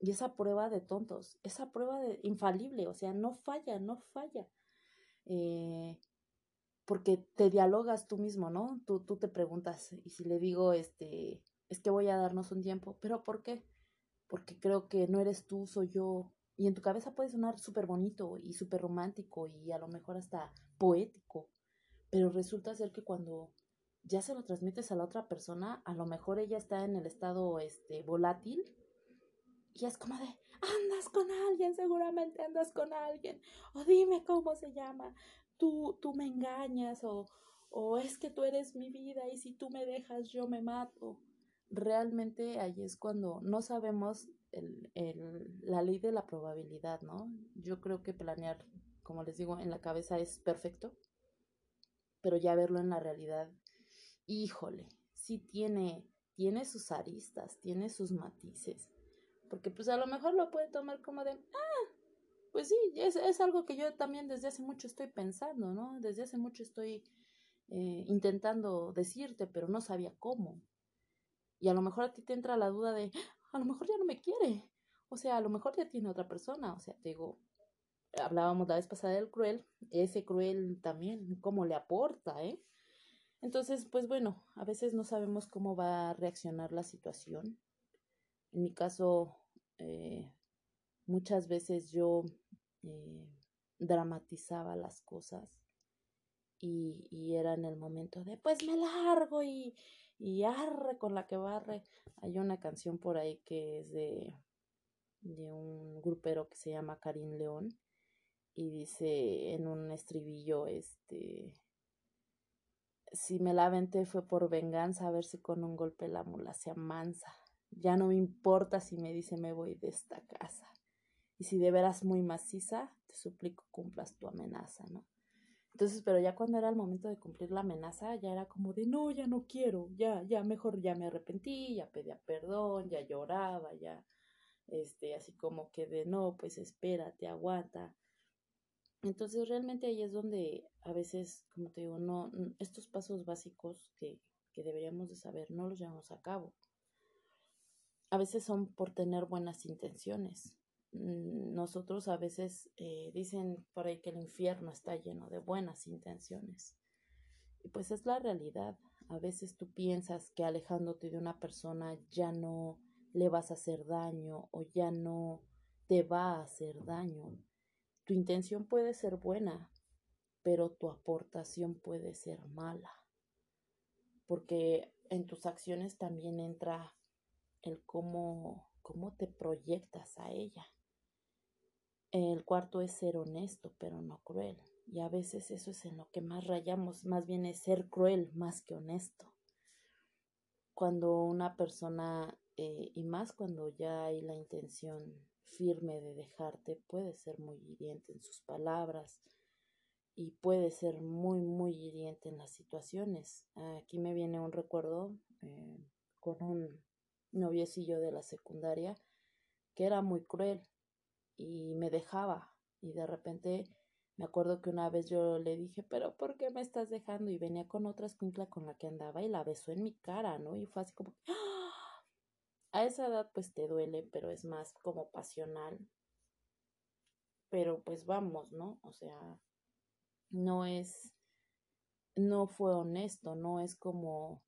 y esa prueba de tontos, esa prueba de infalible, o sea, no falla, no falla. Eh, porque te dialogas tú mismo, ¿no? Tú, tú te preguntas, y si le digo, este, es que voy a darnos un tiempo, pero ¿por qué? Porque creo que no eres tú, soy yo. Y en tu cabeza puede sonar súper bonito y súper romántico y a lo mejor hasta poético, pero resulta ser que cuando ya se lo transmites a la otra persona, a lo mejor ella está en el estado este volátil y es como de andas con alguien, seguramente andas con alguien, o dime cómo se llama, tú, tú me engañas, o, o es que tú eres mi vida y si tú me dejas yo me mato. Realmente ahí es cuando no sabemos el, el, la ley de la probabilidad, ¿no? Yo creo que planear, como les digo, en la cabeza es perfecto, pero ya verlo en la realidad, híjole, sí tiene, tiene sus aristas, tiene sus matices, porque pues a lo mejor lo puede tomar como de, ah, pues sí, es, es algo que yo también desde hace mucho estoy pensando, ¿no? Desde hace mucho estoy eh, intentando decirte, pero no sabía cómo. Y a lo mejor a ti te entra la duda de, a lo mejor ya no me quiere. O sea, a lo mejor ya tiene otra persona. O sea, te digo, hablábamos la vez pasada del cruel, ese cruel también, cómo le aporta, ¿eh? Entonces, pues bueno, a veces no sabemos cómo va a reaccionar la situación. En mi caso, eh, muchas veces yo eh, dramatizaba las cosas y, y, era en el momento de pues me largo y, y arre con la que barre. Hay una canción por ahí que es de, de un grupero que se llama Karim León y dice en un estribillo este si me la aventé fue por venganza a ver si con un golpe la mula se amansa ya no me importa si me dice me voy de esta casa y si de veras muy maciza, te suplico cumplas tu amenaza, ¿no? Entonces, pero ya cuando era el momento de cumplir la amenaza, ya era como de, no, ya no quiero, ya, ya mejor ya me arrepentí, ya pedía perdón, ya lloraba, ya, este, así como que de, no, pues espérate, aguanta. Entonces, realmente ahí es donde a veces, como te digo, no, estos pasos básicos que, que deberíamos de saber, no los llevamos a cabo. A veces son por tener buenas intenciones, Mm, nosotros a veces eh, dicen por ahí que el infierno está lleno de buenas intenciones. Y pues es la realidad. A veces tú piensas que alejándote de una persona ya no le vas a hacer daño o ya no te va a hacer daño. Tu intención puede ser buena, pero tu aportación puede ser mala. Porque en tus acciones también entra el cómo, te proyectas a ella. El cuarto es ser honesto, pero no cruel. Y a veces eso es en lo que más rayamos, más bien es ser cruel más que honesto. Cuando una persona, eh, y más cuando ya hay la intención firme de dejarte, puede ser muy hiriente en sus palabras y puede ser muy, muy hiriente en las situaciones. Aquí me viene un recuerdo eh, con un noviecillo de la secundaria que era muy cruel y me dejaba. Y de repente me acuerdo que una vez yo le dije, pero ¿por qué me estás dejando? Y venía con otra escuincla con la que andaba y la besó en mi cara, ¿no? Y fue así como, ¡Ah! a esa edad pues te duele, pero es más como pasional. Pero pues vamos, ¿no? O sea, no es, no fue honesto, no es como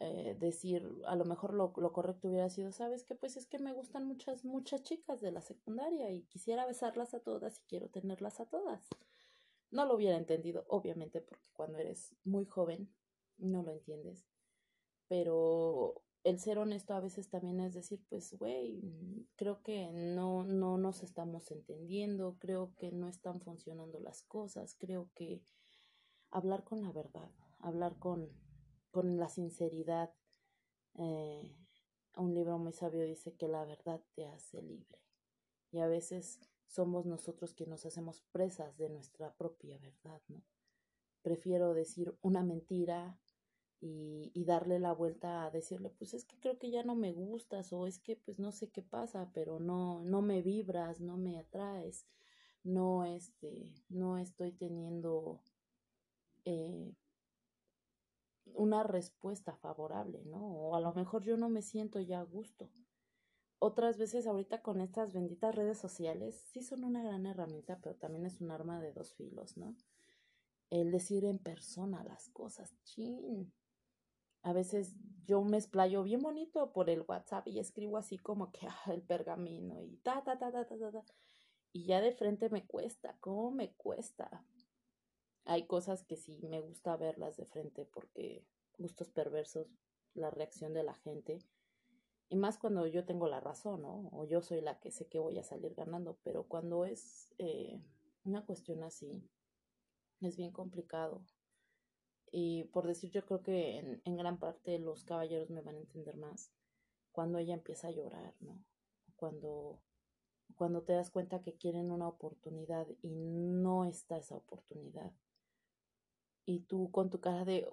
eh, decir, a lo mejor lo, lo, correcto hubiera sido, sabes que pues es que me gustan muchas, muchas chicas de la secundaria y quisiera besarlas a todas y quiero tenerlas a todas. No lo hubiera entendido, obviamente, porque cuando eres muy joven no lo entiendes. Pero el ser honesto a veces también es decir, pues, güey, creo que no, no nos estamos entendiendo, creo que no están funcionando las cosas, creo que hablar con la verdad, hablar con, con la sinceridad. Eh, un libro muy sabio dice que la verdad te hace libre. Y a veces somos nosotros quienes nos hacemos presas de nuestra propia verdad, ¿no? Prefiero decir una mentira y, y, darle la vuelta a decirle, pues es que creo que ya no me gustas o es que pues no sé qué pasa, pero no, no me vibras, no me atraes, no, este, no estoy teniendo eh, una respuesta favorable, ¿no? O a lo mejor yo no me siento ya a gusto. Otras veces ahorita con estas benditas redes sociales sí son una gran herramienta, pero también es un arma de dos filos, ¿no? El decir en persona las cosas, chin, a veces yo me explayo bien bonito por el WhatsApp y escribo así como que ah, el pergamino y ta, ta, ta, ta, ta, ta, ta. Y ya de frente me cuesta, ¿cómo me cuesta? Hay cosas que sí me gusta verlas de frente porque gustos perversos, la reacción de la gente. Y más cuando yo tengo la razón, ¿no? O yo soy la que sé que voy a salir ganando. Pero cuando es eh, una cuestión así, es bien complicado. Y por decir, yo creo que en, en, gran parte los caballeros me van a entender más cuando ella empieza a llorar, ¿no? Cuando, cuando te das cuenta que quieren una oportunidad y no está esa oportunidad. Y tú con tu cara de,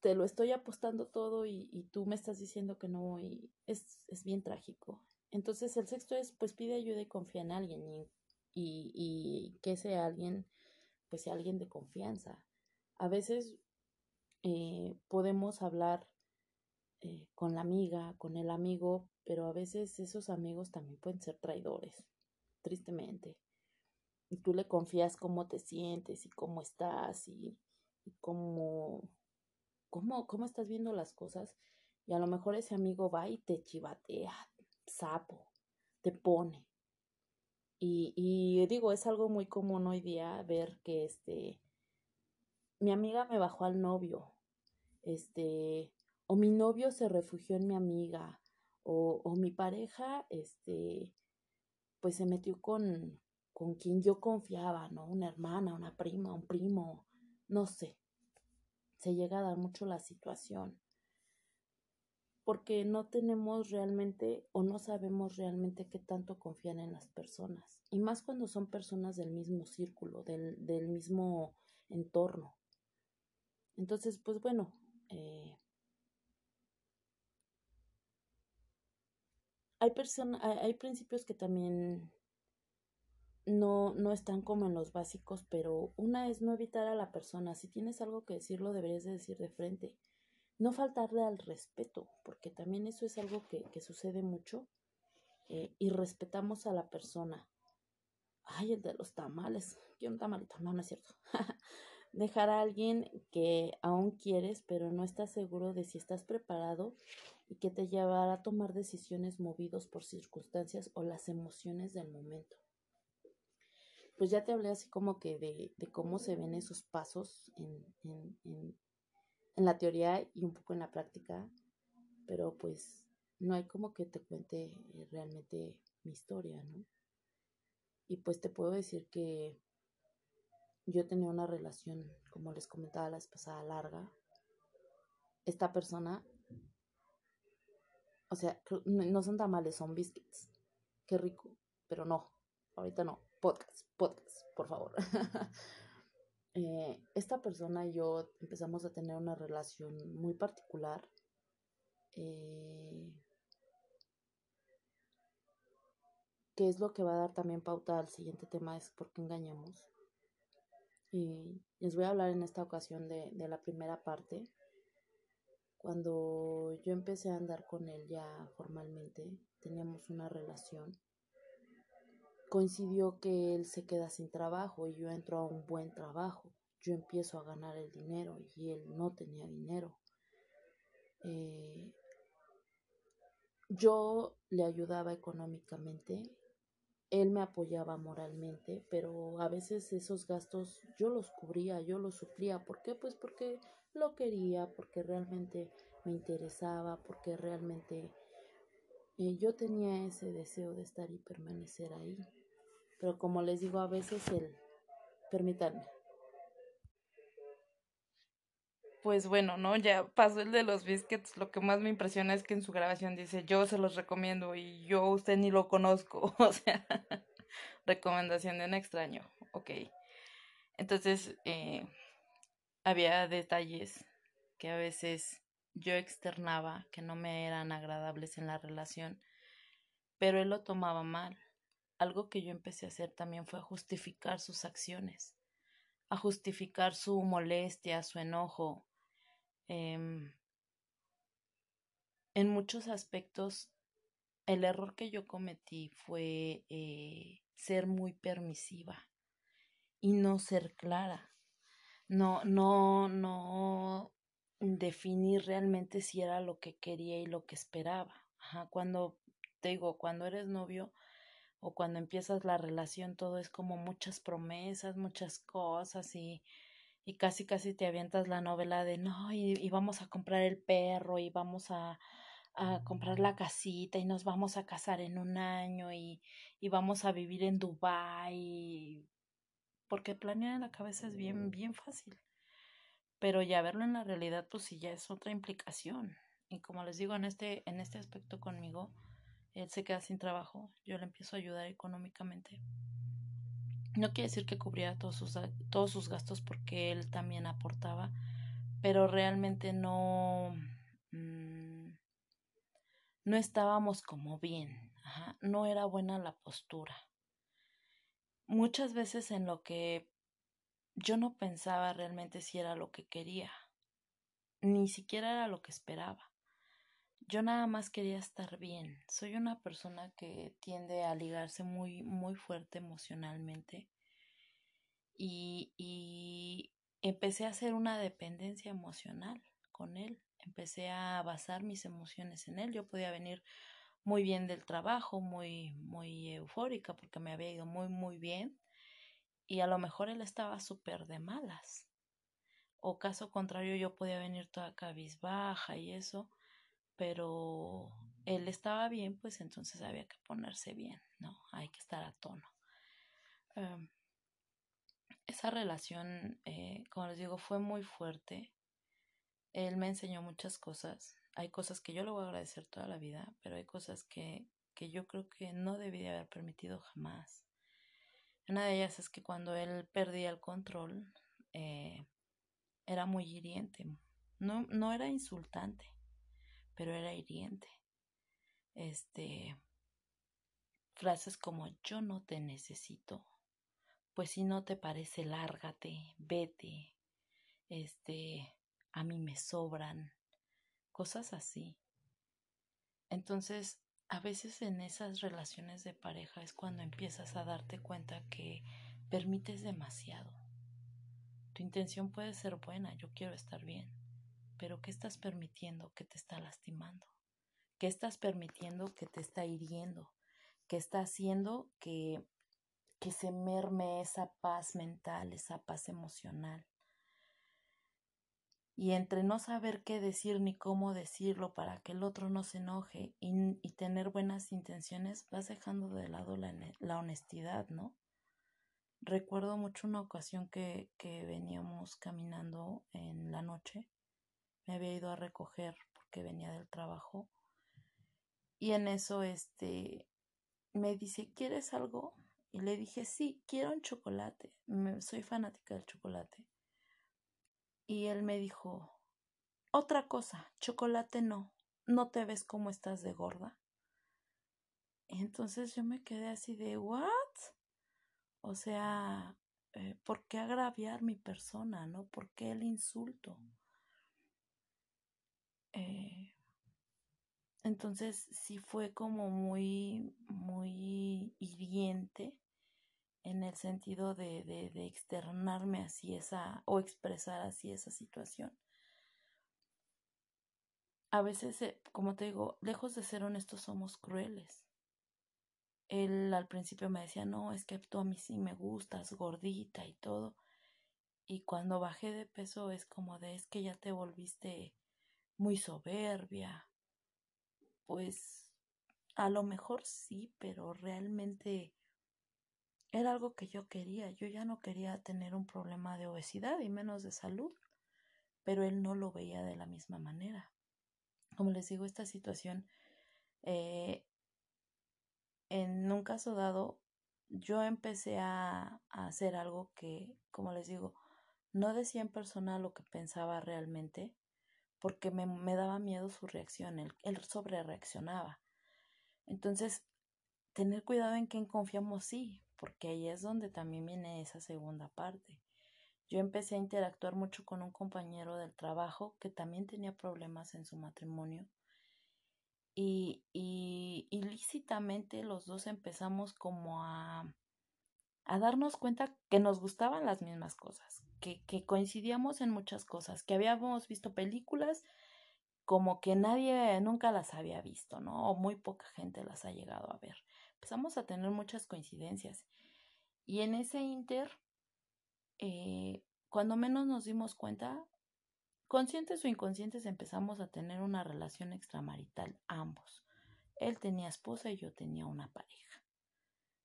te lo estoy apostando todo y, y tú me estás diciendo que no, y es, es, bien trágico. Entonces el sexto es, pues pide ayuda y confía en alguien y, y, y que ese alguien, pues sea alguien de confianza. A veces eh, podemos hablar eh, con la amiga, con el amigo, pero a veces esos amigos también pueden ser traidores, tristemente. Y tú le confías cómo te sientes y cómo estás y, y cómo, cómo, cómo estás viendo las cosas. Y a lo mejor ese amigo va y te chivatea, sapo, te pone. Y, y digo, es algo muy común hoy día ver que este mi amiga me bajó al novio, este, o mi novio se refugió en mi amiga, o, o mi pareja, este, pues se metió con, con quien yo confiaba, ¿no? Una hermana, una prima, un primo, no sé. Se llega a dar mucho la situación. Porque no tenemos realmente o no sabemos realmente qué tanto confían en las personas. Y más cuando son personas del mismo círculo, del, del mismo entorno. Entonces, pues bueno, eh, hay, personas, hay principios que también no, no están como en los básicos, pero una es no evitar a la persona. Si tienes algo que decirlo, deberías de decir de frente. No faltarle al respeto, porque también eso es algo que, que sucede mucho. Eh, y respetamos a la persona. Ay, el de los tamales. Quiero un tamalito. No, no es cierto. dejar a alguien que aún quieres, pero no estás seguro de si estás preparado y que te llevará a tomar decisiones movidos por circunstancias o las emociones del momento. Pues ya te hablé así como que de, de cómo se ven esos pasos en, en, en, la teoría y un poco en la práctica, pero pues no hay como que te cuente realmente mi historia, ¿no? Y pues te puedo decir que yo tenía una relación, como les comentaba la vez pasada, larga. Esta persona, o sea, no son tamales, son biscuits. Qué rico, pero no, ahorita no. Podcast, podcast, por favor. eh, esta persona y yo empezamos a tener una relación muy particular. Eh, que es lo que va a dar también pauta al siguiente tema, es por qué engañamos. Y les voy a hablar en esta ocasión de, de la primera parte. Cuando yo empecé a andar con él ya formalmente, teníamos una relación. Coincidió que él se queda sin trabajo y yo entro a un buen trabajo. Yo empiezo a ganar el dinero y él no tenía dinero. Eh, yo le ayudaba económicamente él me apoyaba moralmente, pero a veces esos gastos yo los cubría, yo los suplía. ¿Por qué? Pues porque lo quería, porque realmente me interesaba, porque realmente eh, yo tenía ese deseo de estar y permanecer ahí. Pero como les digo, a veces el... Permítanme. Pues bueno, ¿no? Ya pasó el de los biscuits. Lo que más me impresiona es que en su grabación dice, yo se los recomiendo y yo usted ni lo conozco. O sea, recomendación de un extraño. Ok. Entonces, eh, había detalles que a veces yo externaba que no me eran agradables en la relación, pero él lo tomaba mal. Algo que yo empecé a hacer también fue justificar sus acciones, a justificar su molestia, su enojo. Em, en muchos aspectos, el error que yo cometí fue eh, ser muy permisiva y no ser clara. No, no, no definir realmente si era lo que quería y lo que esperaba. Ajá, cuando te digo, cuando eres novio o cuando empiezas la relación, todo es como muchas promesas, muchas cosas y, y casi casi te avientas la novela de no, y, y vamos a comprar el perro y vamos a, a comprar la casita y nos vamos a casar en un año y, y vamos a vivir en Dubai porque planear en la cabeza es bien bien fácil. Pero ya verlo en la realidad pues sí ya es otra implicación. Y como les digo en este en este aspecto conmigo él se queda sin trabajo yo le empiezo a ayudar económicamente no quiere decir que cubría todos sus todos sus gastos porque él también aportaba pero realmente no mmm, no estábamos como bien, no era buena la postura. Muchas veces en lo que yo no pensaba realmente si era lo que quería, ni siquiera era lo que esperaba. Yo nada más quería estar bien. Soy una persona que tiende a ligarse muy, muy fuerte emocionalmente y, y empecé a hacer una dependencia emocional con él empecé a basar mis emociones en él. Yo podía venir muy bien del trabajo, muy, muy eufórica porque me había ido muy, muy bien. Y a lo mejor él estaba súper de malas. O caso contrario, yo podía venir toda cabizbaja y eso, pero él estaba bien, pues entonces había que ponerse bien, ¿no? Hay que estar a tono. Um, esa relación, eh, como les digo, fue muy fuerte. Él me enseñó muchas cosas. Hay cosas que yo le voy a agradecer toda la vida, pero hay cosas que, que yo creo que no debí de haber permitido jamás. Una de ellas es que cuando él perdía el control, eh, era muy hiriente. No, no era insultante, pero era hiriente. Este, frases como yo no te necesito, pues si no te parece, lárgate, vete, este, a mí me sobran, cosas así. Entonces, a veces en esas relaciones de pareja es cuando empiezas a darte cuenta que permites demasiado. Tu intención puede ser buena, yo quiero estar bien, pero ¿qué estás permitiendo que te está lastimando? ¿Qué estás permitiendo que te está hiriendo? ¿Qué está haciendo que, que se merme esa paz mental, esa paz emocional? y entre no saber qué decir ni cómo decirlo para que el otro no se enoje y, tener buenas intenciones, vas dejando de lado la, la, honestidad, ¿no? Recuerdo mucho una ocasión que, que veníamos caminando en la noche, me había ido a recoger porque venía del trabajo y en eso este me dice, ¿quieres algo? Y le dije, sí, quiero un chocolate, me, soy fanática del chocolate y él me dijo, otra cosa, chocolate no, no te ves como estás de gorda. Entonces yo me quedé así de, ¿what? O sea, eh, ¿por qué agraviar mi persona, no? ¿Por qué el insulto? Eh, entonces sí fue como muy, muy hiriente en el sentido de, de, de, externarme así esa o expresar así esa situación. A veces, eh, como te digo, lejos de ser honestos somos crueles. Él al principio me decía, no, es que tú a mí sí me gustas, gordita y todo. Y cuando bajé de peso es como de, es que ya te volviste muy soberbia. Pues a lo mejor sí, pero realmente era algo que yo quería. Yo ya no quería tener un problema de obesidad y menos de salud, pero él no lo veía de la misma manera. Como les digo, esta situación, eh, en un caso dado, yo empecé a, a hacer algo que, como les digo, no decía en persona lo que pensaba realmente, porque me, me daba miedo su reacción, él, él sobre reaccionaba. Entonces, tener cuidado en quién confiamos, sí, porque ahí es donde también viene esa segunda parte. Yo empecé a interactuar mucho con un compañero del trabajo que también tenía problemas en su matrimonio y, y ilícitamente los dos empezamos como a, a darnos cuenta que nos gustaban las mismas cosas, que, que coincidíamos en muchas cosas, que habíamos visto películas como que nadie nunca las había visto, ¿no? O muy poca gente las ha llegado a ver. Empezamos a tener muchas coincidencias. Y en ese inter, eh, cuando menos nos dimos cuenta, conscientes o inconscientes empezamos a tener una relación extramarital ambos. Él tenía esposa y yo tenía una pareja.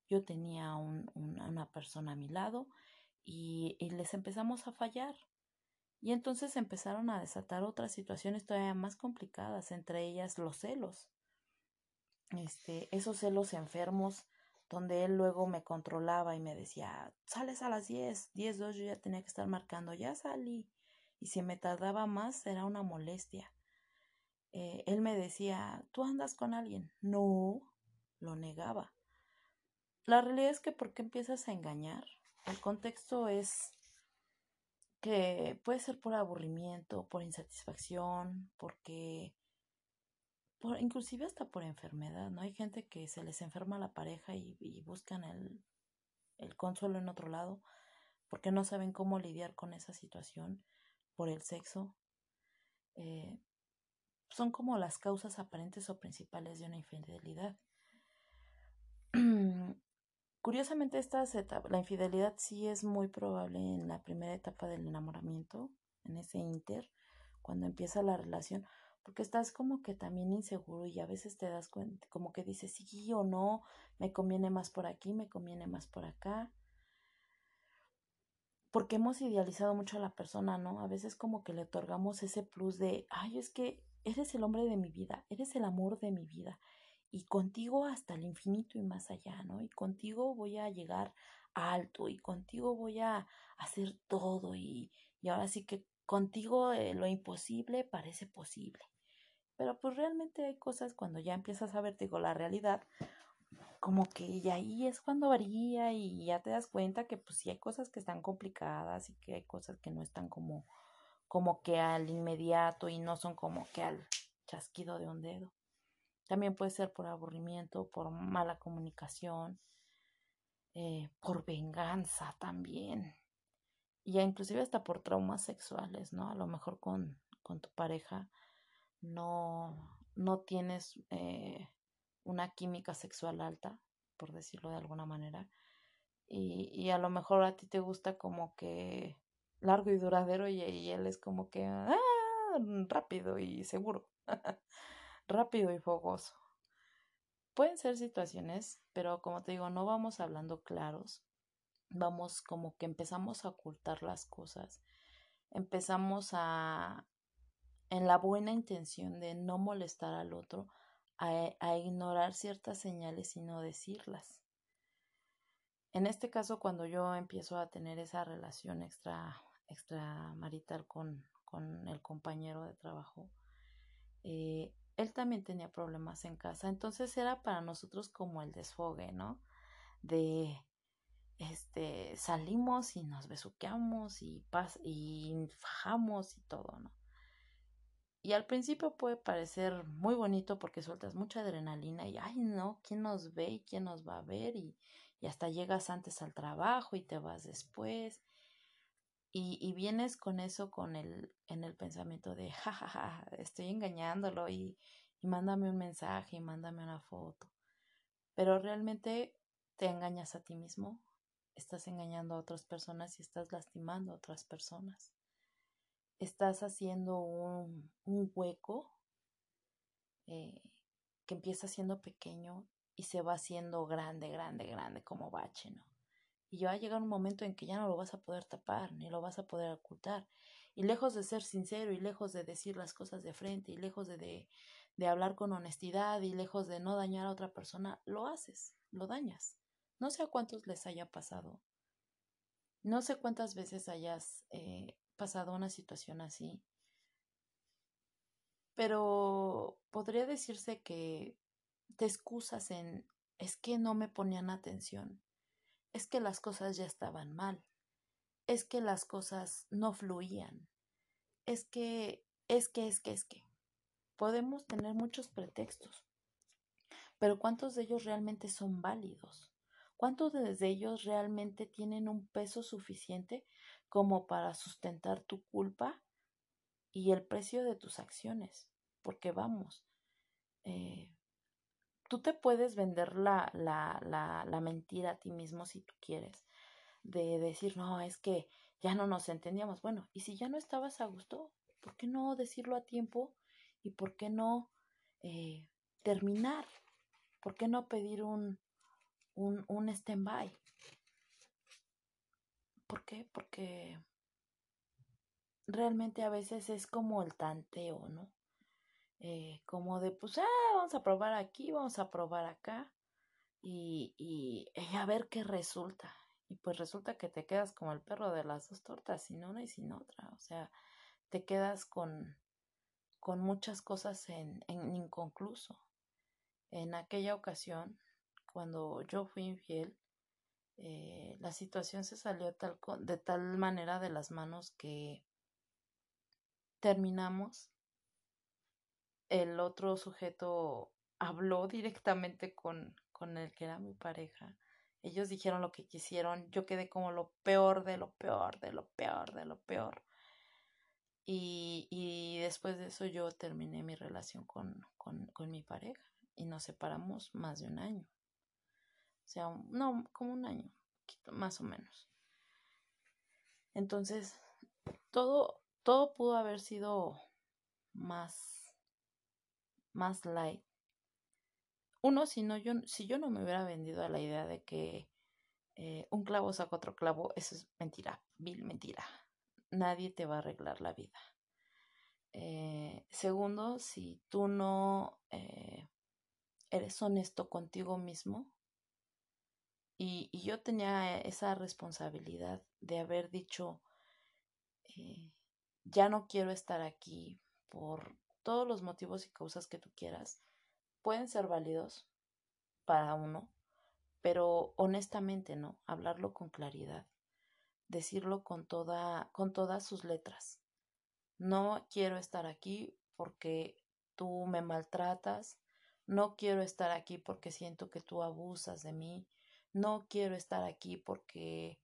Yo tenía un, una persona a mi lado y, les empezamos a fallar. Y entonces empezaron a desatar otras situaciones todavía más complicadas, entre ellas los celos. Este, esos celos enfermos donde él luego me controlaba y me decía, sales a las 10, 10, 2, yo ya tenía que estar marcando, ya salí y si me tardaba más era una molestia. Eh, él me decía, ¿tú andas con alguien? No, lo negaba. La realidad es que ¿por qué empiezas a engañar? El contexto es que puede ser por aburrimiento, por insatisfacción, porque por, inclusive hasta por enfermedad, ¿no? Hay gente que se les enferma la pareja y, buscan el, el consuelo en otro lado porque no saben cómo lidiar con esa situación por el sexo, eh, son como las causas aparentes o principales de una infidelidad. Curiosamente, esta la infidelidad sí es muy probable en la primera etapa del enamoramiento, en ese inter, cuando empieza la relación, porque estás como que también inseguro y a veces te das cuenta, como que dices sí o no, me conviene más por aquí, me conviene más por acá porque hemos idealizado mucho a la persona, ¿no? A veces como que le otorgamos ese plus de, ay, es que eres el hombre de mi vida, eres el amor de mi vida, y contigo hasta el infinito y más allá, ¿no? Y contigo voy a llegar alto, y contigo voy a hacer todo, y, y ahora sí que contigo eh, lo imposible parece posible. Pero pues realmente hay cosas cuando ya empiezas a ver, digo, la realidad, como que y ahí es cuando varía y ya te das cuenta que pues sí hay cosas que están complicadas y que hay cosas que no están como como que al inmediato y no son como que al chasquido de un dedo. También puede ser por aburrimiento, por mala comunicación, eh, por venganza también. Y ya inclusive hasta por traumas sexuales, ¿no? A lo mejor con, con tu pareja no, no tienes eh, una química sexual alta, por decirlo de alguna manera, y, y a lo mejor a ti te gusta como que largo y duradero y, y él es como que ah, rápido y seguro, rápido y fogoso. Pueden ser situaciones, pero como te digo, no vamos hablando claros, vamos como que empezamos a ocultar las cosas, empezamos a, en la buena intención de no molestar al otro, a, ignorar ciertas señales y no decirlas. En este caso, cuando yo empiezo a tener esa relación extra, extramarital con, con el compañero de trabajo, eh, él también tenía problemas en casa. Entonces era para nosotros como el desfogue, ¿no? De este salimos y nos besuqueamos y pas y fajamos y todo, ¿no? Y al principio puede parecer muy bonito porque sueltas mucha adrenalina y, ay, no, ¿quién nos ve y quién nos va a ver? Y, y hasta llegas antes al trabajo y te vas después. Y, vienes con eso con el, en el pensamiento de, jajaja, ja, ja, estoy engañándolo y, y mándame un mensaje y mándame una foto. Pero realmente te engañas a ti mismo, estás engañando a otras personas y estás lastimando a otras personas estás haciendo un, un hueco eh, que empieza siendo pequeño y se va haciendo grande, grande, grande como bache, ¿no? Y va a llegar un momento en que ya no lo vas a poder tapar, ni lo vas a poder ocultar. Y lejos de ser sincero, y lejos de decir las cosas de frente, y lejos de, de, de hablar con honestidad, y lejos de no dañar a otra persona, lo haces, lo dañas. No sé a cuántos les haya pasado. No sé cuántas veces hayas eh, pasado una situación así. Pero podría decirse que te excusas en es que no me ponían atención, es que las cosas ya estaban mal, es que las cosas no fluían, es que, es que, es que, es que. Podemos tener muchos pretextos, pero ¿cuántos de ellos realmente son válidos? ¿Cuántos de ellos realmente tienen un peso suficiente como para sustentar tu culpa y el precio de tus acciones? Porque vamos, eh, tú te puedes vender la, la, la, la mentira a ti mismo si tú quieres, de decir, no, es que ya no nos entendíamos. Bueno, y si ya no estabas a gusto, ¿por qué no decirlo a tiempo? ¿Y por qué no eh, terminar? ¿Por qué no pedir un, un, un stand-by? ¿Por qué? Porque realmente a veces es como el tanteo, ¿no? Eh, como de, pues, ah, vamos a probar aquí, vamos a probar acá y, y, a ver qué resulta. Y pues resulta que te quedas como el perro de las dos tortas, sin una y sin otra. O sea, te quedas con, con muchas cosas en, en inconcluso. En aquella ocasión, cuando yo fui infiel, eh, la situación se salió tal, de tal manera de las manos que terminamos el otro sujeto habló directamente con, con el que era mi pareja. Ellos dijeron lo que quisieron. Yo quedé como lo peor de lo peor, de lo peor, de lo peor. Y, y después de eso yo terminé mi relación con, con, con mi pareja y nos separamos más de un año. O sea, no, como un año, más o menos. Entonces, todo, todo pudo haber sido más más light. Uno, si, no, yo, si yo no me hubiera vendido a la idea de que eh, un clavo saca otro clavo, eso es mentira, vil mentira. Nadie te va a arreglar la vida. Eh, segundo, si tú no eh, eres honesto contigo mismo, y, y, yo tenía esa responsabilidad de haber dicho, ya no quiero estar aquí por todos los motivos y causas que tú quieras pueden ser válidos para uno, pero honestamente no, hablarlo con claridad, decirlo con toda con todas sus letras. No quiero estar aquí porque tú me maltratas, no quiero estar aquí porque siento que tú abusas de mí, no quiero estar aquí porque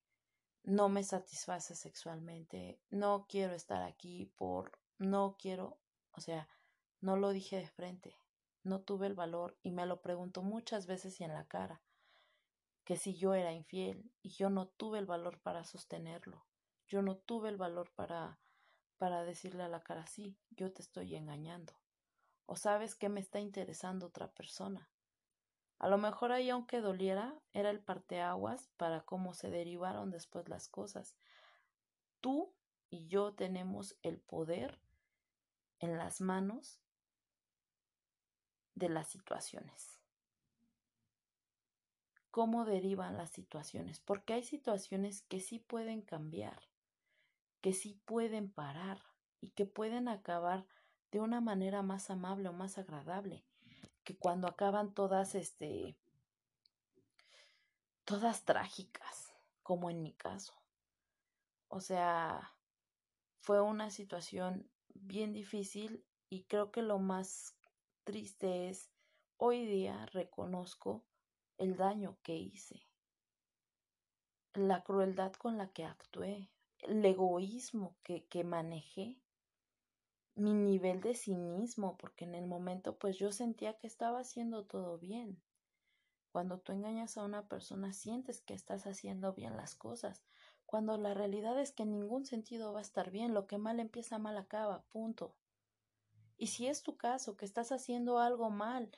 no me satisface sexualmente, no quiero estar aquí por no quiero o sea, no lo dije de frente, no tuve el valor y me lo preguntó muchas veces y en la cara, que si yo era infiel y yo no tuve el valor para sostenerlo, yo no tuve el valor para para decirle a la cara sí, yo te estoy engañando. O sabes que me está interesando otra persona. A lo mejor ahí aunque doliera, era el parteaguas para cómo se derivaron después las cosas. Tú y yo tenemos el poder en las manos de las situaciones. ¿Cómo derivan las situaciones? Porque hay situaciones que sí pueden cambiar, que sí pueden parar y que pueden acabar de una manera más amable o más agradable que cuando acaban todas este todas trágicas, como en mi caso. O sea, fue una situación bien difícil y creo que lo más triste es hoy día reconozco el daño que hice, la crueldad con la que actué, el egoísmo que, que manejé, mi nivel de cinismo, porque en el momento pues yo sentía que estaba haciendo todo bien. Cuando tú engañas a una persona sientes que estás haciendo bien las cosas, cuando la realidad es que en ningún sentido va a estar bien, lo que mal empieza mal acaba, punto. Y si es tu caso, que estás haciendo algo mal,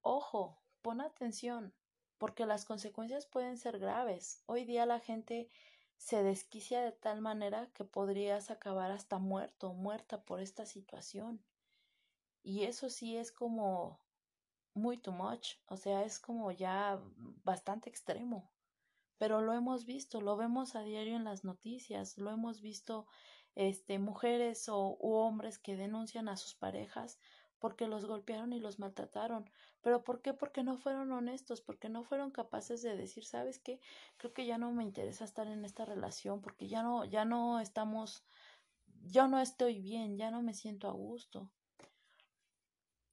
ojo, pon atención, porque las consecuencias pueden ser graves. Hoy día la gente se desquicia de tal manera que podrías acabar hasta muerto o muerta por esta situación. Y eso sí es como muy too much, o sea, es como ya bastante extremo pero lo hemos visto, lo vemos a diario en las noticias, lo hemos visto este, mujeres o u hombres que denuncian a sus parejas porque los golpearon y los maltrataron. ¿Pero por qué? Porque no fueron honestos, porque no fueron capaces de decir, ¿sabes qué? Creo que ya no me interesa estar en esta relación, porque ya no, ya no estamos, yo no estoy bien, ya no me siento a gusto.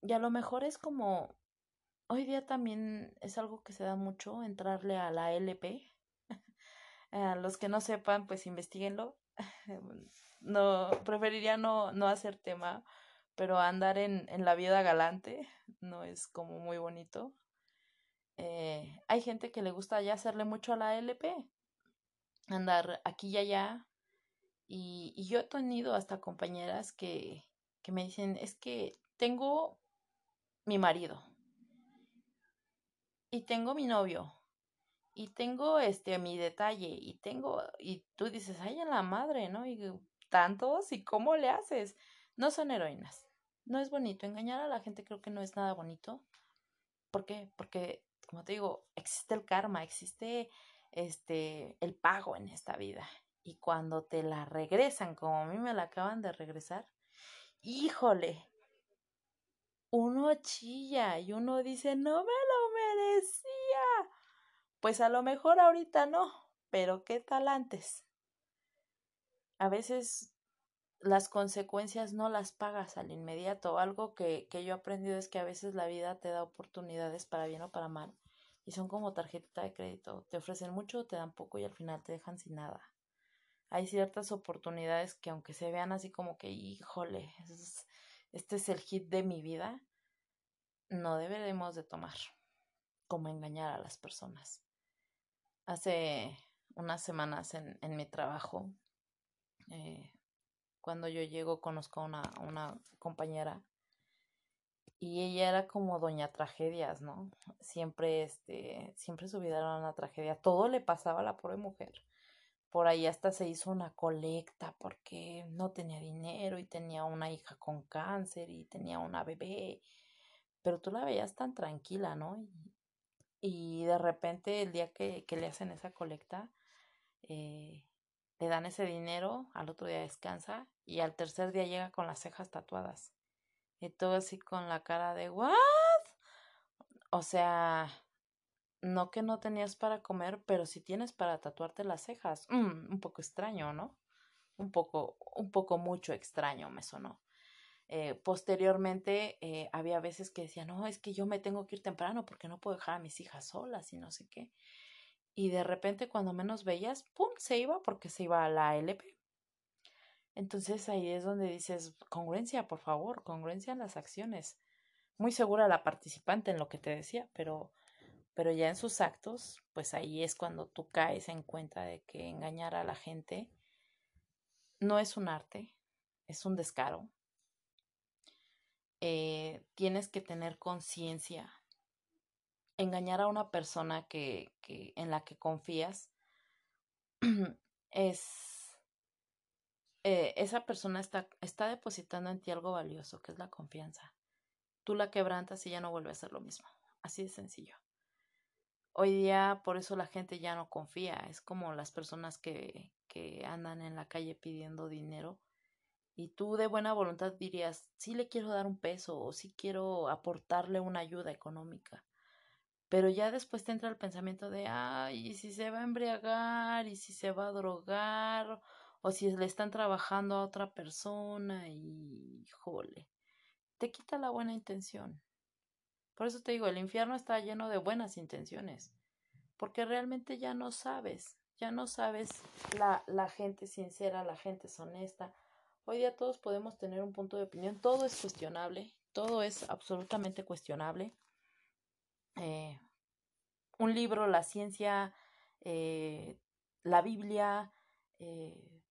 Y a lo mejor es como, hoy día también es algo que se da mucho, entrarle a la LP. Los que no sepan, pues investiguenlo. no, preferiría no, no hacer tema, pero andar en, en la vida galante no es como muy bonito. Eh, hay gente que le gusta ya hacerle mucho a la LP, andar aquí y allá. Y, y yo he tenido hasta compañeras que, que me dicen, es que tengo mi marido y tengo mi novio y tengo este mi detalle y tengo y tú dices ay en la madre no y tantos y cómo le haces no son heroínas no es bonito engañar a la gente creo que no es nada bonito. ¿por qué? porque como te digo existe el karma existe este el pago en esta vida y cuando te la regresan como a mí me la acaban de regresar híjole uno chilla y uno dice no me lo pues a lo mejor ahorita no, pero ¿qué tal antes? A veces las consecuencias no las pagas al inmediato. Algo que, que yo he aprendido es que a veces la vida te da oportunidades para bien o para mal. Y son como tarjeta de crédito. Te ofrecen mucho, te dan poco y al final te dejan sin nada. Hay ciertas oportunidades que aunque se vean así como que, híjole, este es el hit de mi vida, no deberemos de tomar como engañar a las personas. Hace unas semanas en, en mi trabajo, eh, cuando yo llego conozco a una, una compañera y ella era como doña tragedias, ¿no? Siempre, este, siempre su vida era una tragedia. Todo le pasaba a la pobre mujer. Por ahí hasta se hizo una colecta porque no tenía dinero y tenía una hija con cáncer y tenía una bebé. Pero tú la veías tan tranquila, ¿no? y de repente el día que, que le hacen esa colecta, eh, le dan ese dinero, al otro día descansa y al tercer día llega con las cejas tatuadas. Y todo así con la cara de ¿what? O sea, no que no tenías para comer, pero si tienes para tatuarte las cejas. Mm, un poco extraño, ¿no? Un poco, un poco mucho extraño me sonó. Eh, posteriormente eh, había veces que decía, no, es que yo me tengo que ir temprano porque no puedo dejar a mis hijas solas y no sé qué. Y de repente cuando menos veías, ¡pum!, se iba porque se iba a la LP. Entonces ahí es donde dices, congruencia, por favor, congruencia en las acciones. Muy segura la participante en lo que te decía, pero, pero ya en sus actos, pues ahí es cuando tú caes en cuenta de que engañar a la gente no es un arte, es un descaro, eh, tienes que tener conciencia. Engañar a una persona que, que, en la que confías es eh, esa persona está, está depositando en ti algo valioso, que es la confianza. Tú la quebrantas y ya no vuelve a ser lo mismo. Así de sencillo. Hoy día por eso la gente ya no confía. Es como las personas que, que andan en la calle pidiendo dinero y tú de buena voluntad dirías, sí le quiero dar un peso o sí quiero aportarle una ayuda económica. Pero ya después te entra el pensamiento de, ay, ¿y si se va a embriagar? ¿Y si se va a drogar? O si le están trabajando a otra persona y, jole, te quita la buena intención. Por eso te digo, el infierno está lleno de buenas intenciones, porque realmente ya no sabes, ya no sabes la, la gente sincera, la gente es honesta, Hoy día todos podemos tener un punto de opinión, todo es cuestionable, todo es absolutamente cuestionable. Eh, un libro, la ciencia, eh, la Biblia, eh,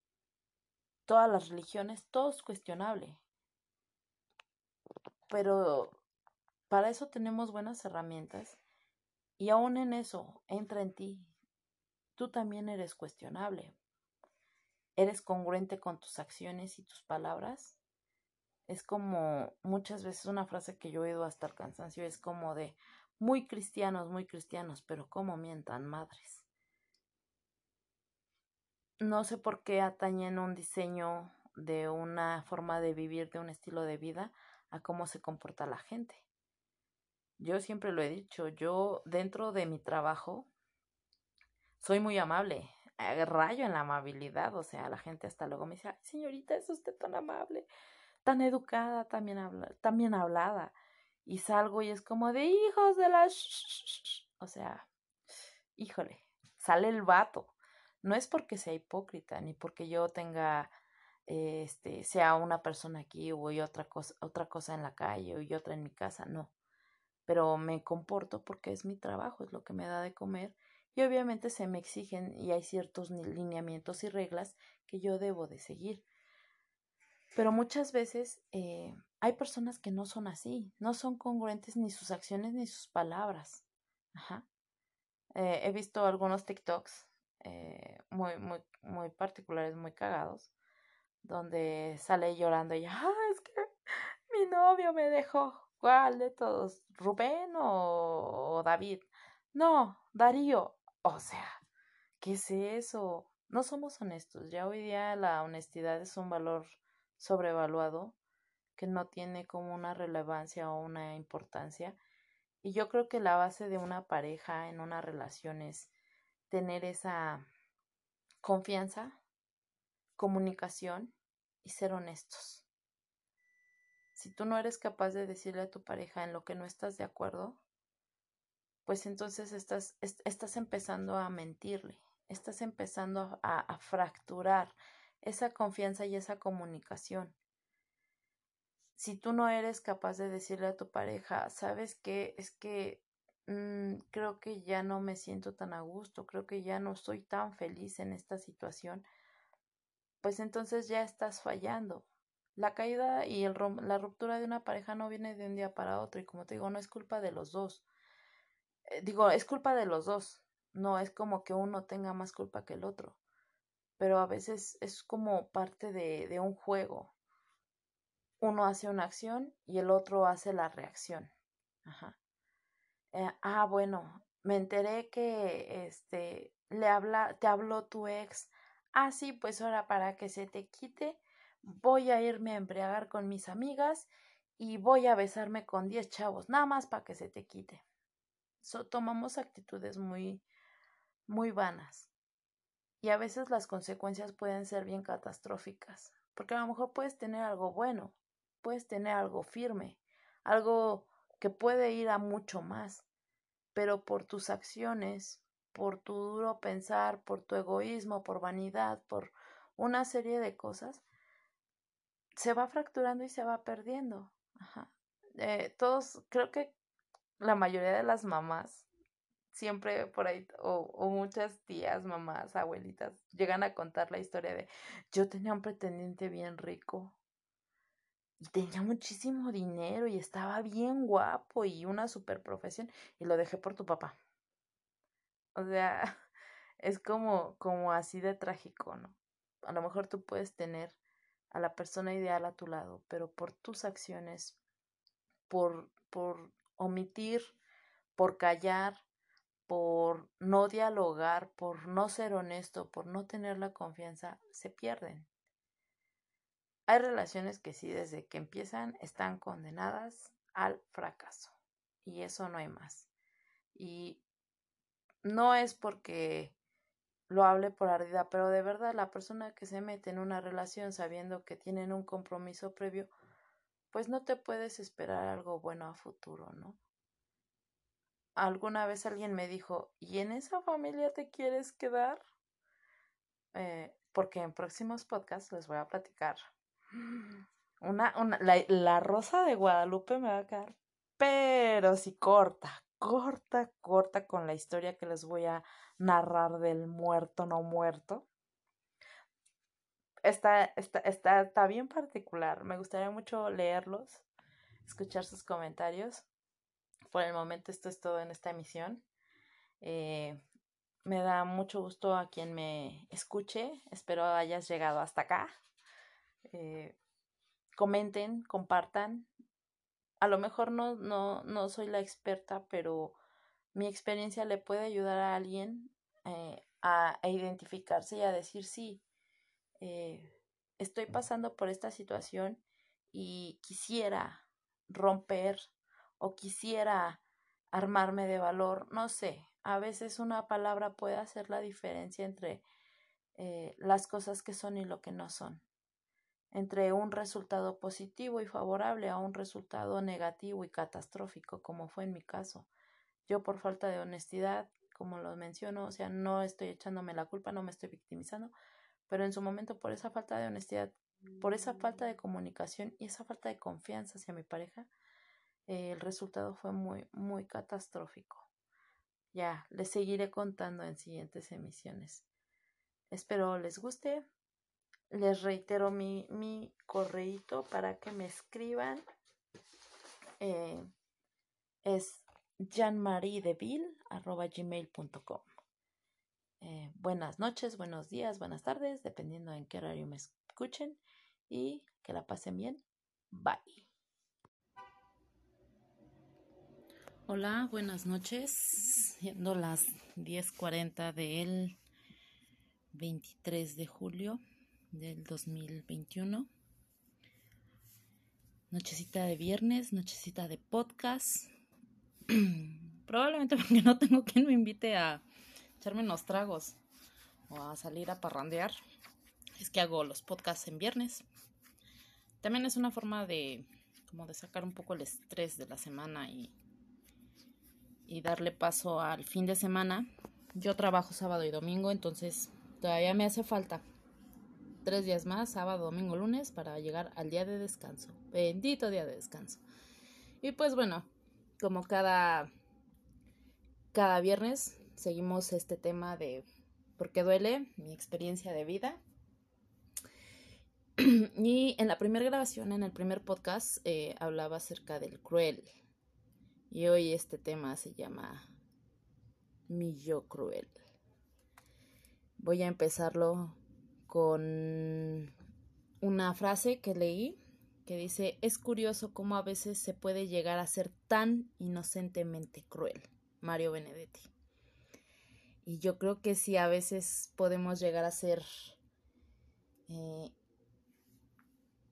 todas las religiones, todo es cuestionable. Pero para eso tenemos buenas herramientas y aún en eso entra en ti. Tú también eres cuestionable. ¿Eres congruente con tus acciones y tus palabras? Es como muchas veces una frase que yo he oído hasta el cansancio, es como de muy cristianos, muy cristianos, pero ¿cómo mientan madres? No sé por qué atañen un diseño de una forma de vivir, de un estilo de vida, a cómo se comporta la gente. Yo siempre lo he dicho, yo dentro de mi trabajo soy muy amable, rayo en la amabilidad, o sea, la gente hasta luego me dice, señorita, es usted tan amable, tan educada, también, habla, también hablada. Y salgo y es como de hijos de la... O sea, híjole, sale el vato. No es porque sea hipócrita, ni porque yo tenga, este, sea una persona aquí o otra cosa, otra cosa en la calle y otra en mi casa, no. Pero me comporto porque es mi trabajo, es lo que me da de comer y obviamente se me exigen y hay ciertos lineamientos y reglas que yo debo de seguir. Pero muchas veces eh, hay personas que no son así, no son congruentes ni sus acciones ni sus palabras. Ajá. Eh, he visto algunos TikToks eh, muy, muy, muy particulares, muy cagados, donde sale llorando y, ah, es que mi novio me dejó. ¿Cuál de todos? ¿Rubén o David? No, Darío. O sea, ¿qué es eso? No somos honestos. Ya hoy día la honestidad es un valor sobrevaluado que no tiene como una relevancia o una importancia. Y yo creo que la base de una pareja en una relación es tener esa confianza, comunicación y ser honestos. Si tú no eres capaz de decirle a tu pareja en lo que no estás de acuerdo, pues entonces estás, estás empezando a mentirle, estás empezando a, fracturar esa confianza y esa comunicación. Si tú no eres capaz de decirle a tu pareja, sabes qué, es que mm, creo que ya no me siento tan a gusto, creo que ya no soy tan feliz en esta situación, pues entonces ya estás fallando. La caída y el, la ruptura de una pareja no viene de un día para otro y como te digo, no es culpa de los dos digo, es culpa de los dos, no es como que uno tenga más culpa que el otro, pero a veces es como parte de, de un juego. Uno hace una acción y el otro hace la reacción. Ajá. Eh, ah, bueno, me enteré que este le habla, te habló tu ex. Ah, sí, pues ahora para que se te quite, voy a irme a embriagar con mis amigas y voy a besarme con diez chavos, nada más para que se te quite tomamos actitudes muy, muy vanas. Y a veces las consecuencias pueden ser bien catastróficas, porque a lo mejor puedes tener algo bueno, puedes tener algo firme, algo que puede ir a mucho más, pero por tus acciones, por tu duro pensar, por tu egoísmo, por vanidad, por una serie de cosas, se va fracturando y se va perdiendo. Eh, todos, creo que la mayoría de las mamás siempre por ahí, o, o, muchas tías, mamás, abuelitas, llegan a contar la historia de yo tenía un pretendiente bien rico y tenía muchísimo dinero y estaba bien guapo y una super profesión y lo dejé por tu papá. O sea, es como, como así de trágico, ¿no? A lo mejor tú puedes tener a la persona ideal a tu lado, pero por tus acciones, por, por omitir, por callar, por no dialogar, por no ser honesto, por no tener la confianza, se pierden. Hay relaciones que sí desde que empiezan están condenadas al fracaso y eso no hay más. Y no es porque lo hable por ardida, pero de verdad la persona que se mete en una relación sabiendo que tienen un compromiso previo, pues no te puedes esperar algo bueno a futuro, ¿no? Alguna vez alguien me dijo, ¿y en esa familia te quieres quedar? Eh, porque en próximos podcasts les voy a platicar. Una, una, la, la rosa de Guadalupe me va a quedar, pero sí corta, corta, corta con la historia que les voy a narrar del muerto no muerto está, está, está, está bien particular. Me gustaría mucho leerlos, escuchar sus comentarios. Por el momento esto es todo en esta emisión. Eh, me da mucho gusto a quien me escuche. Espero hayas llegado hasta acá. Eh, comenten, compartan. A lo mejor no, no, no soy la experta, pero mi experiencia le puede ayudar a alguien eh, a, a identificarse y a decir sí, eh, estoy pasando por esta situación y quisiera romper o quisiera armarme de valor, no sé, a veces una palabra puede hacer la diferencia entre eh, las cosas que son y lo que no son, entre un resultado positivo y favorable a un resultado negativo y catastrófico, como fue en mi caso. Yo por falta de honestidad, como lo menciono, o sea, no estoy echándome la culpa, no me estoy victimizando, pero en su momento por esa falta de honestidad, por esa falta de comunicación y esa falta de confianza hacia mi pareja, el resultado fue muy, muy catastrófico. Ya, les seguiré contando en siguientes emisiones. Espero les guste. Les reitero mi, mi correíto para que me escriban. Eh, es janmariedeville.com. Eh, buenas noches, buenos días, buenas tardes, dependiendo en qué horario me escuchen. Y que la pasen bien. Bye. Hola, buenas noches. Siendo las 10:40 del 23 de julio del 2021. Nochecita de viernes, nochecita de podcast. Probablemente porque no tengo quien me invite a echarme unos tragos o a salir a parrandear. Es que hago los podcasts en viernes. También es una forma de como de sacar un poco el estrés de la semana y y darle paso al fin de semana. Yo trabajo sábado y domingo, entonces todavía me hace falta tres días más, sábado, domingo, lunes, para llegar al día de descanso. Bendito día de descanso. Y pues bueno, como cada, cada viernes, seguimos este tema de por qué duele, mi experiencia de vida. Y en la primera grabación, en el primer podcast, eh, hablaba acerca del cruel, y hoy este tema se llama Mi yo cruel. Voy a empezarlo con una frase que leí que dice, es curioso cómo a veces se puede llegar a ser tan inocentemente cruel. Mario Benedetti. Y yo creo que sí, a veces podemos llegar a ser eh,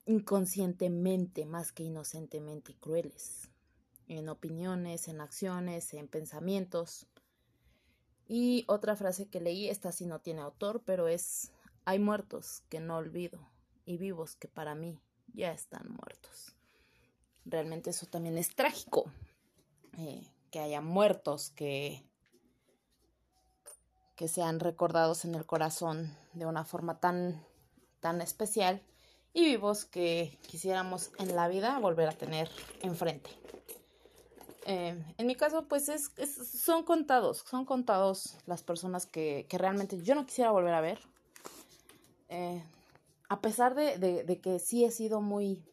inconscientemente más que inocentemente crueles en opiniones, en acciones, en pensamientos. Y otra frase que leí, esta sí no tiene autor, pero es, hay muertos que no olvido y vivos que para mí ya están muertos. Realmente eso también es trágico, eh, que haya muertos que, que sean recordados en el corazón de una forma tan, tan especial y vivos que quisiéramos en la vida volver a tener enfrente. Eh, en mi caso, pues es, son contados, son contados las personas que, realmente yo no quisiera volver a ver. Eh, a pesar de, de, que sí he sido muy,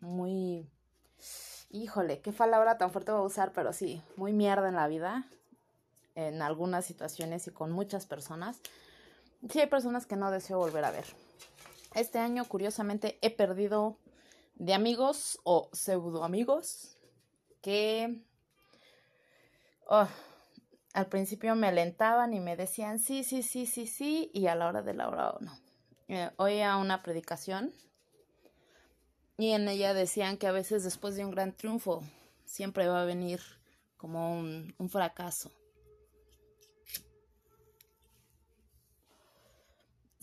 muy, híjole, qué palabra tan fuerte voy a usar, pero sí, muy mierda en la vida, en algunas situaciones y con muchas personas. Sí hay personas que no deseo volver a ver. Este año, curiosamente, he perdido de amigos o pseudo amigos que oh, al principio me alentaban y me decían sí, sí, sí, sí, sí, y a la hora de la hora o no. Eh, oía una predicación y en ella decían que a veces después de un gran triunfo siempre va a venir como un, fracaso.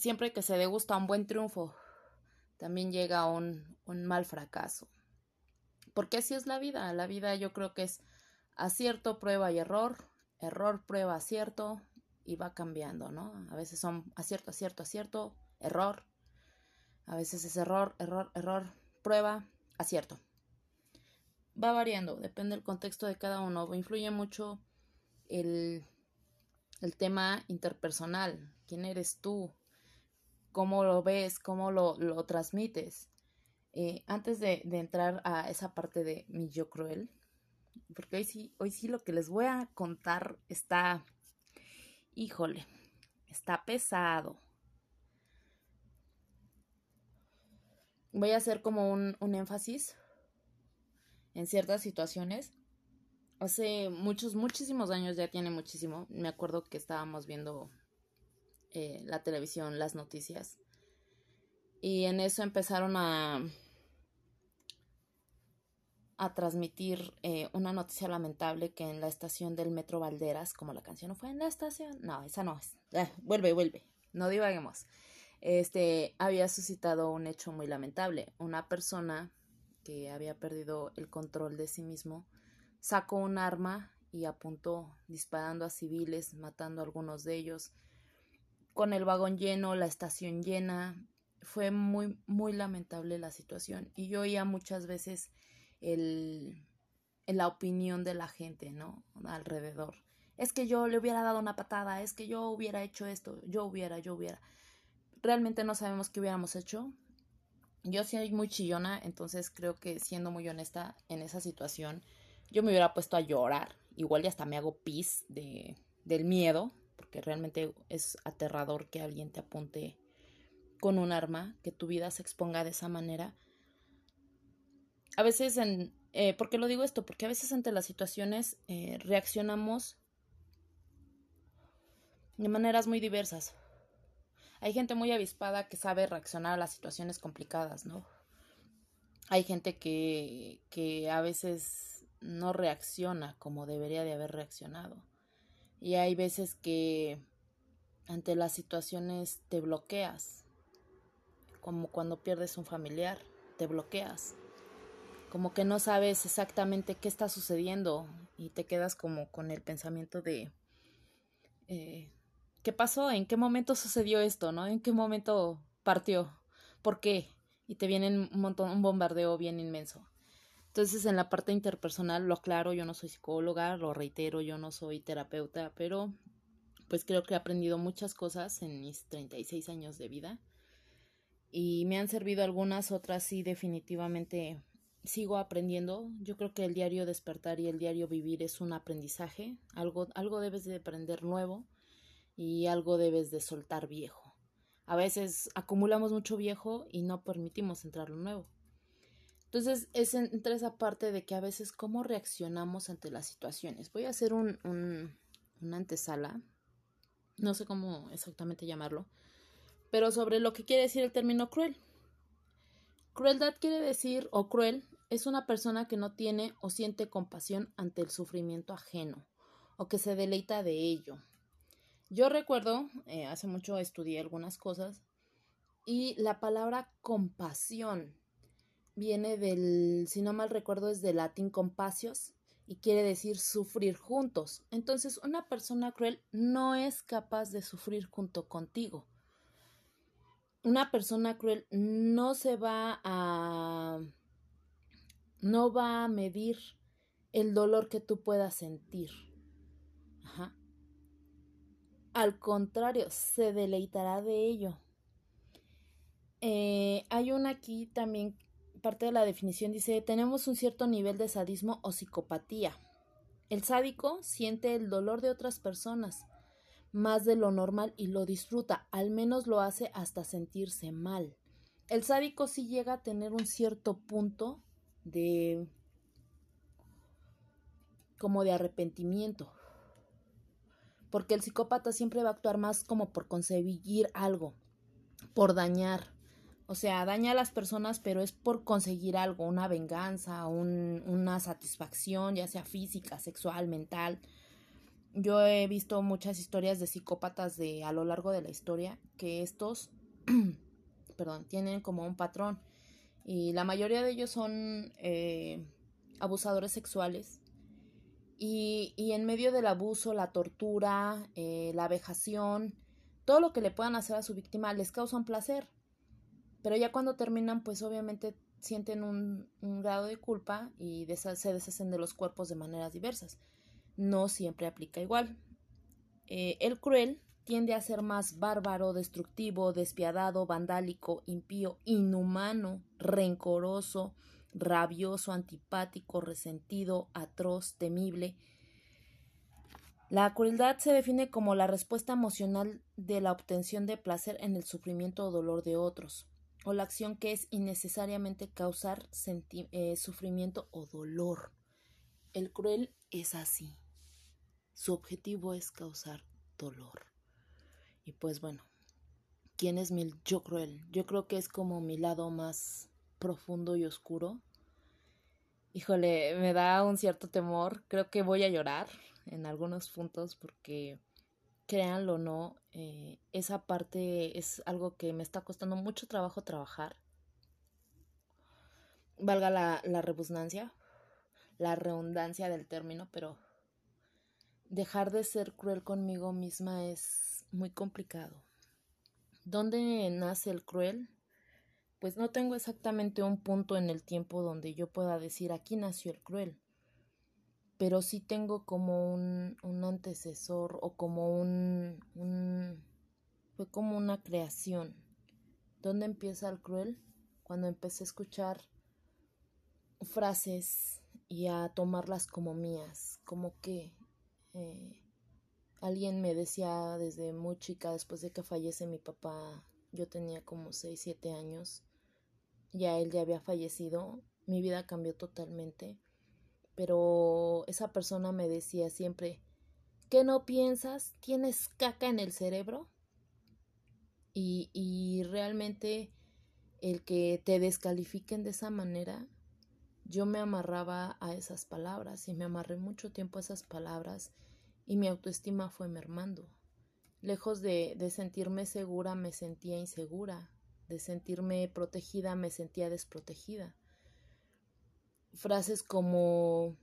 Siempre que se degusta un buen triunfo, también llega un, un mal fracaso porque así es la vida. La vida yo creo que es acierto, prueba y error, error, prueba, acierto y va cambiando, ¿no? A veces son acierto, acierto, acierto, error. A veces es error, error, error, prueba, acierto. Va variando, depende del contexto de cada uno. Influye mucho el, el tema interpersonal. ¿Quién eres tú? ¿Cómo lo ves? ¿Cómo lo, lo transmites? Eh, antes de, entrar a esa parte de mi yo cruel, porque hoy sí, hoy sí lo que les voy a contar está, híjole, está pesado. Voy a hacer como un, énfasis en ciertas situaciones. Hace muchos, muchísimos años, ya tiene muchísimo, me acuerdo que estábamos viendo eh, la televisión, las noticias, Y en eso empezaron a, a transmitir eh, una noticia lamentable que en la estación del Metro Valderas, como la canción no fue en la estación, no, esa no es. Ah, vuelve, vuelve, no divaguemos. Este había suscitado un hecho muy lamentable. Una persona que había perdido el control de sí mismo sacó un arma y apuntó disparando a civiles, matando a algunos de ellos. Con el vagón lleno, la estación llena, fue muy, muy lamentable la situación. Y yo oía muchas veces el, la opinión de la gente, ¿no? Alrededor. Es que yo le hubiera dado una patada, es que yo hubiera hecho esto, yo hubiera, yo hubiera. Realmente no sabemos qué hubiéramos hecho. Yo soy muy chillona, entonces creo que siendo muy honesta en esa situación, yo me hubiera puesto a llorar. Igual ya hasta me hago pis de, del miedo, porque realmente es aterrador que alguien te apunte con un arma, que tu vida se exponga de esa manera. A veces, en, eh, ¿por qué lo digo esto? Porque a veces ante las situaciones eh, reaccionamos de maneras muy diversas. Hay gente muy avispada que sabe reaccionar a las situaciones complicadas, ¿no? Hay gente que, que a veces no reacciona como debería de haber reaccionado. Y hay veces que ante las situaciones te bloqueas como cuando pierdes un familiar, te bloqueas, como que no sabes exactamente qué está sucediendo y te quedas como con el pensamiento de eh, ¿qué pasó? ¿En qué momento sucedió esto? ¿No? ¿En qué momento partió? ¿Por qué? Y te viene un montón, un bombardeo bien inmenso. Entonces, en la parte interpersonal, lo aclaro, yo no soy psicóloga, lo reitero, yo no soy terapeuta, pero pues creo que he aprendido muchas cosas en mis 36 años de vida y me han servido algunas, otras sí definitivamente sigo aprendiendo. Yo creo que el diario despertar y el diario vivir es un aprendizaje, algo, algo debes de aprender nuevo y algo debes de soltar viejo. A veces acumulamos mucho viejo y no permitimos entrar lo nuevo. Entonces es entre esa parte de que a veces cómo reaccionamos ante las situaciones. Voy a hacer un, un, una antesala, no sé cómo exactamente llamarlo, pero sobre lo que quiere decir el término cruel. Crueldad quiere decir, o cruel, es una persona que no tiene o siente compasión ante el sufrimiento ajeno, o que se deleita de ello. Yo recuerdo, eh, hace mucho estudié algunas cosas, y la palabra compasión viene del, si no mal recuerdo, es del latín compasios, y quiere decir sufrir juntos. Entonces, una persona cruel no es capaz de sufrir junto contigo una persona cruel no se va a no va a medir el dolor que tú puedas sentir. Ajá. Al contrario, se deleitará de ello. Eh, hay una aquí también, parte de la definición dice, tenemos un cierto nivel de sadismo o psicopatía. El sádico siente el dolor de otras personas, más de lo normal y lo disfruta, al menos lo hace hasta sentirse mal. El sádico sí llega a tener un cierto punto de como de arrepentimiento. Porque el psicópata siempre va a actuar más como por conseguir algo, por dañar. O sea, daña a las personas, pero es por conseguir algo, una venganza, una satisfacción, ya sea física, sexual, mental. Yo he visto muchas historias de psicópatas de a lo largo de la historia que estos perdón tienen como un patrón. Y la mayoría de ellos son eh, abusadores sexuales. Y, y, en medio del abuso la tortura eh, la vejación todo lo que le puedan hacer a su víctima les causa un placer pero ya cuando terminan pues obviamente sienten un, grado de culpa y se deshacen de los cuerpos de maneras diversas no siempre aplica igual. Eh, el cruel tiende a ser más bárbaro, destructivo, despiadado, vandálico, impío, inhumano, rencoroso, rabioso, antipático, resentido, atroz, temible. La crueldad se define como la respuesta emocional de la obtención de placer en el sufrimiento o dolor de otros, o la acción que es innecesariamente causar eh, sufrimiento o dolor. El cruel es así. Su objetivo es causar dolor. Y pues bueno, ¿quién es mi yo cruel? Yo creo que es como mi lado más profundo y oscuro. Híjole, me da un cierto temor. Creo que voy a llorar en algunos puntos porque, créanlo o no, eh, esa parte es algo que me está costando mucho trabajo trabajar. Valga la, la la redundancia del término, pero dejar de ser cruel conmigo misma es muy complicado. ¿Dónde nace el cruel? Pues no tengo exactamente un punto en el tiempo donde yo pueda decir aquí nació el cruel, pero sí tengo como un, un antecesor o como un, fue como una creación. ¿Dónde empieza el cruel? Cuando empecé a escuchar frases y a tomarlas como mías, como que eh, alguien me decía desde muy chica, después de que fallece mi papá, yo tenía como 6, 7 años, ya él ya había fallecido, mi vida cambió totalmente, pero esa persona me decía siempre, ¿qué no piensas? ¿Tienes caca en el cerebro? Y, y realmente el que te descalifiquen de esa manera, yo me amarraba a esas palabras y me amarré mucho tiempo a esas palabras y mi autoestima fue mermando. Lejos de, de sentirme segura, me sentía insegura. De sentirme protegida, me sentía desprotegida. Frases como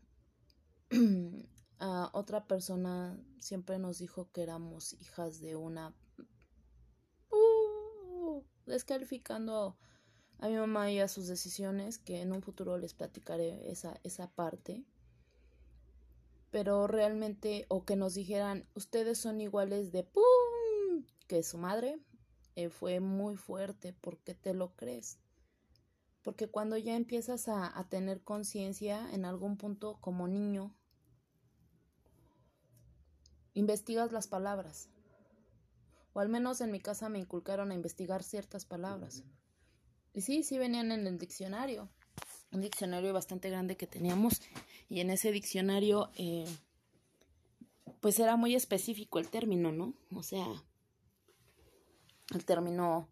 a otra persona siempre nos dijo que éramos hijas de una uh, descalificando a mi mamá y a sus decisiones, que en un futuro les platicaré esa, esa parte pero realmente, o que nos dijeran, ustedes son iguales de ¡pum! que su madre, eh, fue muy fuerte, porque te lo crees. Porque cuando ya empiezas a, a tener conciencia en algún punto como niño, investigas las palabras. O al menos en mi casa me inculcaron a investigar ciertas palabras. Y sí, sí venían en el diccionario. Un diccionario bastante grande que teníamos y en ese diccionario, eh, pues era muy específico el término, ¿no? O sea, el término,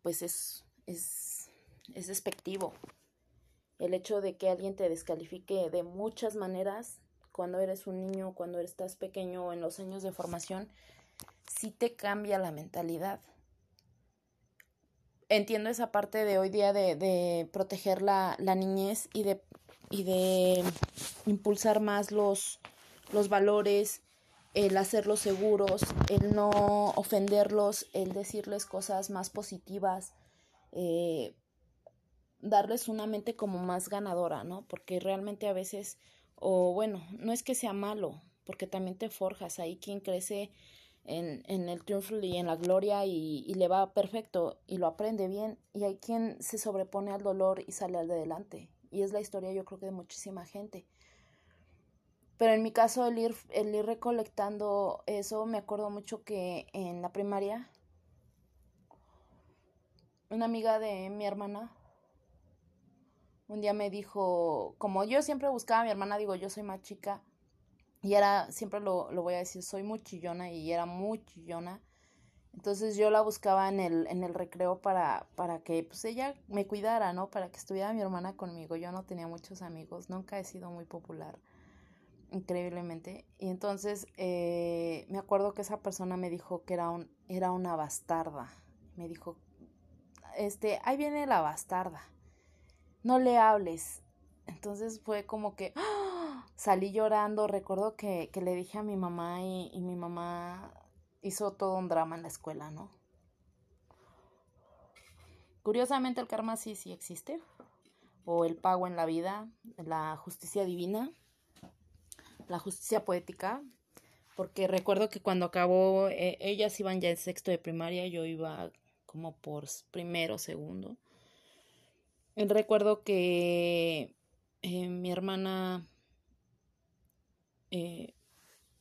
pues es, es, es despectivo. El hecho de que alguien te descalifique de muchas maneras cuando eres un niño, cuando estás pequeño, en los años de formación, sí te cambia la mentalidad. Entiendo esa parte de hoy día de, de proteger la, la niñez y de y de impulsar más los, los valores, el hacerlos seguros, el no ofenderlos, el decirles cosas más positivas, eh, darles una mente como más ganadora, ¿no? Porque realmente a veces, o bueno, no es que sea malo, porque también te forjas, ahí quien crece en, en el triunfo y en la gloria y, le va perfecto y lo aprende bien, y hay quien se sobrepone al dolor y sale al de adelante, y es la historia yo creo que de muchísima gente. Pero en mi caso el ir, el ir recolectando eso, me acuerdo mucho que en la primaria una amiga de mi hermana un día me dijo, como yo siempre buscaba a mi hermana, digo, yo soy más chica, y era, siempre lo, lo voy a decir, soy muy chillona y era muy chillona. Entonces yo la buscaba en el, en el recreo para, para que pues ella me cuidara, ¿no? Para que estuviera mi hermana conmigo. Yo no tenía muchos amigos, nunca he sido muy popular, increíblemente. Y entonces eh, me acuerdo que esa persona me dijo que era, un, era una bastarda. Me dijo, este, ahí viene la bastarda, no le hables. Entonces fue como que ¡ah! salí llorando. Recuerdo que, que le dije a mi mamá y, mi mamá hizo todo un drama en la escuela, ¿no? Curiosamente el karma sí, sí existe, o el pago en la vida, la justicia divina, la justicia poética, porque recuerdo que cuando acabó, eh, ellas iban ya en sexto de primaria, yo iba como por primero, segundo. Recuerdo que eh, mi hermana eh,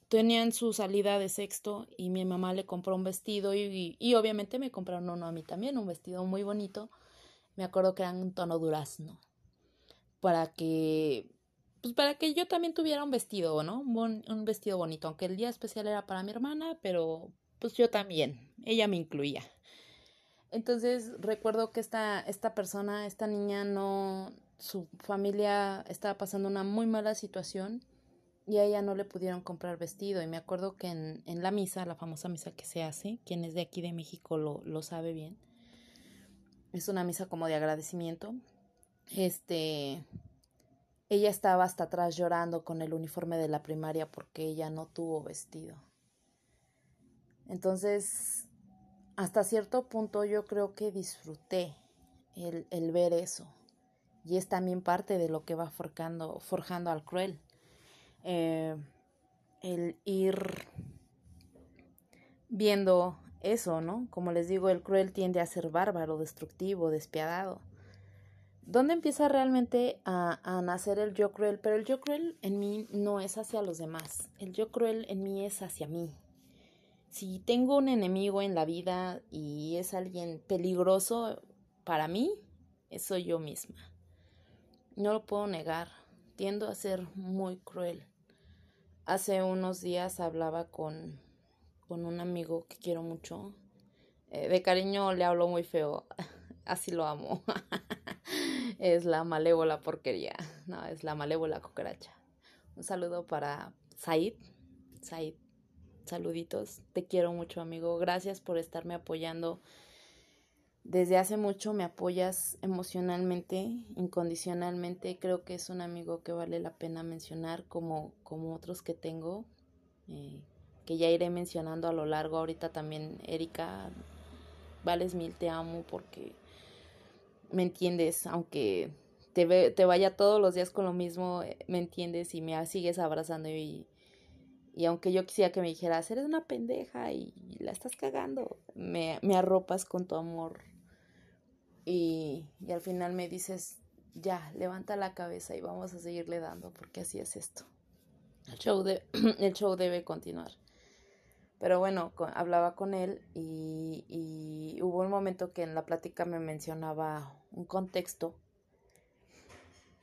tenían su salida de sexto y mi mamá le compró un vestido y, y, obviamente me compraron uno a mí también, un vestido muy bonito. Me acuerdo que era un tono durazno. Para que, pues para que yo también tuviera un vestido, ¿no? Un, un vestido bonito, aunque el día especial era para mi hermana, pero pues yo también, ella me incluía. Entonces recuerdo que esta, esta persona, esta niña no, su familia estaba pasando una muy mala situación y a ella no le pudieron comprar vestido. Y me acuerdo que en, en la misa, la famosa misa que se hace, quien es de aquí de México lo, lo sabe bien, es una misa como de agradecimiento. Este, ella estaba hasta atrás llorando con el uniforme de la primaria porque ella no tuvo vestido. Entonces, hasta cierto punto yo creo que disfruté el, el ver eso. Y es también parte de lo que va forjando, forjando al cruel. Eh, el ir viendo eso, ¿no? Como les digo, el cruel tiende a ser bárbaro, destructivo, despiadado. ¿Dónde empieza realmente a, a, nacer el yo cruel? Pero el yo cruel en mí no es hacia los demás. El yo cruel en mí es hacia mí. Si tengo un enemigo en la vida y es alguien peligroso para mí, soy yo misma. No lo puedo negar. Tiendo a ser muy cruel. Hace unos días hablaba con, con un amigo que quiero mucho. Eh, de cariño le hablo muy feo. Así lo amo. es la malévola porquería. No, es la malévola cucaracha. Un saludo para Said. Said, saluditos. Te quiero mucho, amigo. Gracias por estarme apoyando. Desde hace mucho me apoyas emocionalmente, incondicionalmente. Creo que es un amigo que vale la pena mencionar como, como otros que tengo. Eh, que ya iré mencionando a lo largo. Ahorita también, Erika, vales mil, te amo porque me entiendes, aunque te, ve, te vaya todos los días con lo mismo, eh, me entiendes y me sigues abrazando y, y aunque yo quisiera que me dijeras, eres una pendeja y la estás cagando, me, me arropas con tu amor y, y al final me dices, ya, levanta la cabeza y vamos a seguirle dando porque así es esto. El show, el show debe continuar. Pero bueno, hablaba con él y, y, hubo un momento que en la plática me mencionaba un contexto.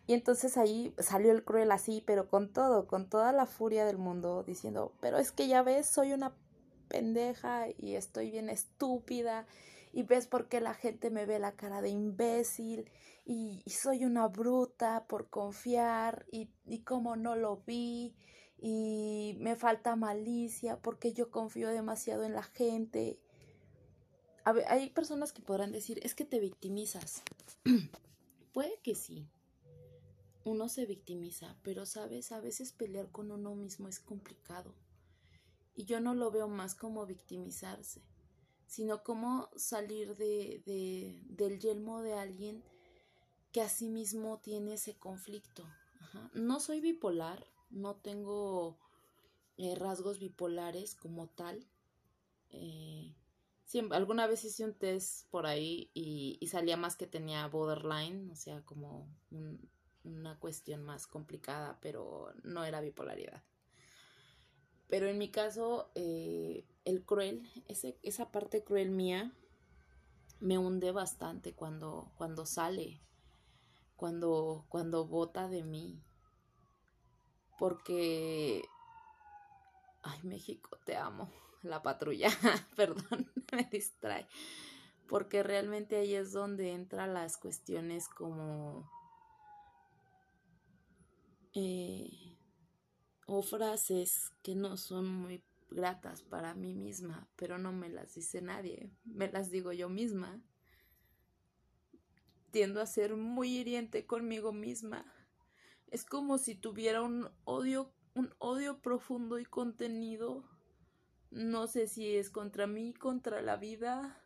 Y entonces ahí salió el cruel así, pero con todo, con toda la furia del mundo, diciendo, pero es que ya ves, soy una pendeja y estoy bien estúpida y ves por qué la gente me ve la cara de imbécil y, soy una bruta por confiar y, y cómo no lo vi y me falta malicia porque yo confío demasiado en la gente. A ver, hay personas que podrán decir, es que te victimizas. Puede que sí. Uno se victimiza, pero sabes, a veces pelear con uno mismo es complicado. Y yo no lo veo más como victimizarse, sino como salir de, de del yelmo de alguien que a sí mismo tiene ese conflicto. No soy bipolar, no tengo eh, rasgos bipolares como tal. Eh, siempre, alguna vez hice un test por ahí y, y, salía más que tenía borderline, o sea, como un, una cuestión más complicada, pero no era bipolaridad. Pero en mi caso, eh, el cruel, ese, esa parte cruel mía, me hunde bastante cuando, cuando sale, cuando, cuando bota de mí porque... Ay, México, te amo. La patrulla, perdón, me distrae. Porque realmente ahí es donde entran las cuestiones como... Eh, o frases que no son muy gratas para mí misma, pero no me las dice nadie, me las digo yo misma. Tiendo a ser muy hiriente conmigo misma es como si tuviera un odio, un odio profundo y contenido. No sé si es contra mí, contra la vida,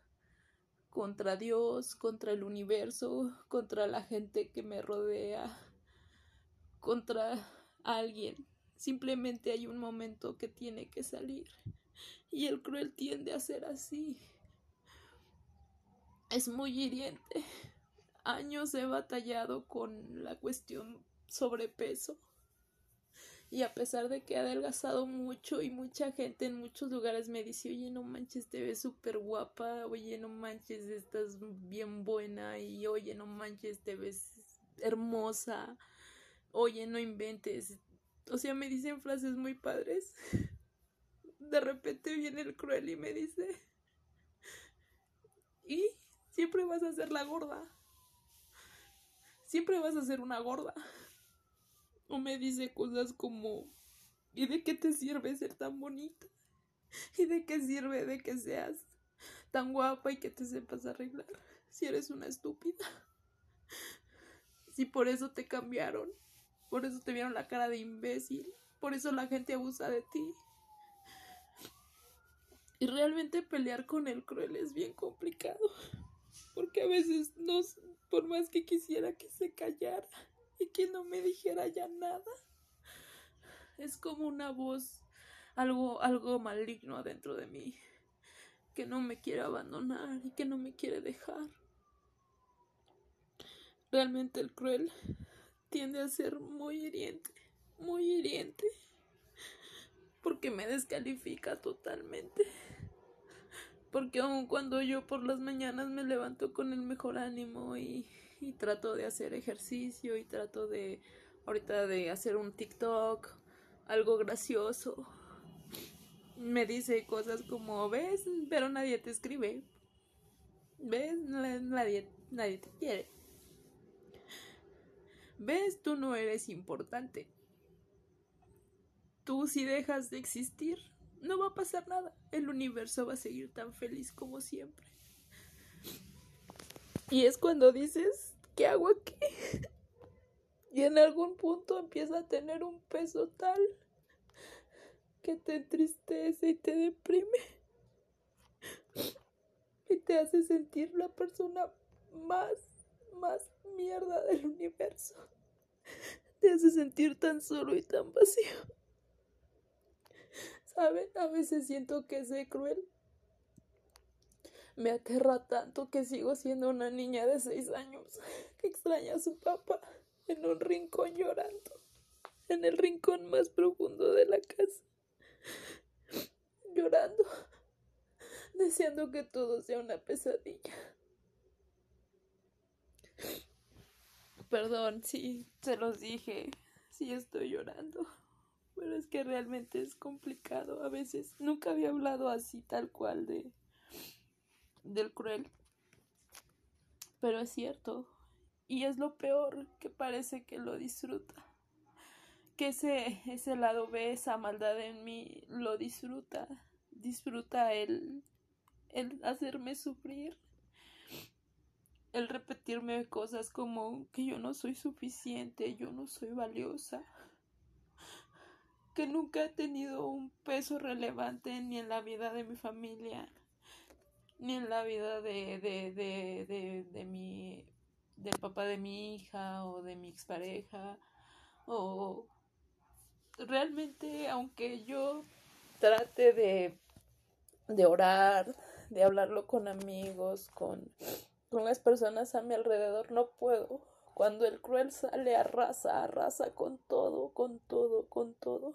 contra Dios, contra el universo, contra la gente que me rodea, contra alguien. Simplemente hay un momento que tiene que salir. Y el cruel tiende a ser así. Es muy hiriente. Años he batallado con la cuestión sobrepeso. Y a pesar de que he adelgazado mucho y mucha gente en muchos lugares me dice, oye, no manches, te ves súper guapa, oye, no manches, estás bien buena y oye, no manches, te ves hermosa, oye, no inventes. O sea, me dicen frases muy padres. De repente viene el cruel y me dice, ¿y Siempre vas a ser la gorda. Siempre vas a ser una gorda. O me dice cosas como, ¿y de qué te sirve ser tan bonita? ¿Y de qué sirve de que seas tan guapa y que te sepas arreglar? Si eres una estúpida. Si por eso te cambiaron. Por eso te vieron la cara de imbécil. Por eso la gente abusa de ti. Y realmente pelear con el cruel es bien complicado. Porque a veces no, por más que quisiera que se callara y que no me dijera ya nada, es como una voz, algo, algo maligno adentro de mí, que no me quiere abandonar y que no me quiere dejar. Realmente el cruel tiende a ser muy hiriente, muy hiriente, porque me descalifica totalmente. Porque aun cuando yo por las mañanas me levanto con el mejor ánimo y, y trato de hacer ejercicio y trato de ahorita de hacer un TikTok, algo gracioso, me dice cosas como, ves, pero nadie te escribe, ves, nadie, nadie te quiere. ¿Ves? Tú no eres importante. Tú si dejas de existir, no va a pasar nada. El universo va a seguir tan feliz como siempre. Y es cuando dices, ¿qué hago aquí? Y en algún punto empieza a tener un peso tal que te entristece y te deprime. Y te hace sentir la persona más más mierda del universo. Te hace sentir tan solo y tan vacío. ¿Saben? A veces siento que sé cruel. Me aterra tanto que sigo siendo una niña de seis años que extraña a su papá en un rincón llorando, en el rincón más profundo de la casa, llorando, deseando que todo sea una pesadilla. Perdón, sí, se los dije, sí estoy llorando, pero es que realmente es complicado a veces. Nunca había hablado así tal cual de del cruel. Pero es cierto, y es lo peor que parece que lo disfruta. Que ese, ese lado ve esa maldad en mí, lo disfruta. Disfruta el, el hacerme sufrir el repetirme cosas como que yo no soy suficiente, yo no soy valiosa, que nunca he tenido un peso relevante ni en la vida de mi familia, ni en la vida de, de, de, de, de mi, del papá de mi hija o de mi expareja, o realmente aunque yo trate de, de orar, de hablarlo con amigos, con con las personas a mi alrededor no puedo. Cuando el cruel sale, arrasa, arrasa con todo, con todo, con todo.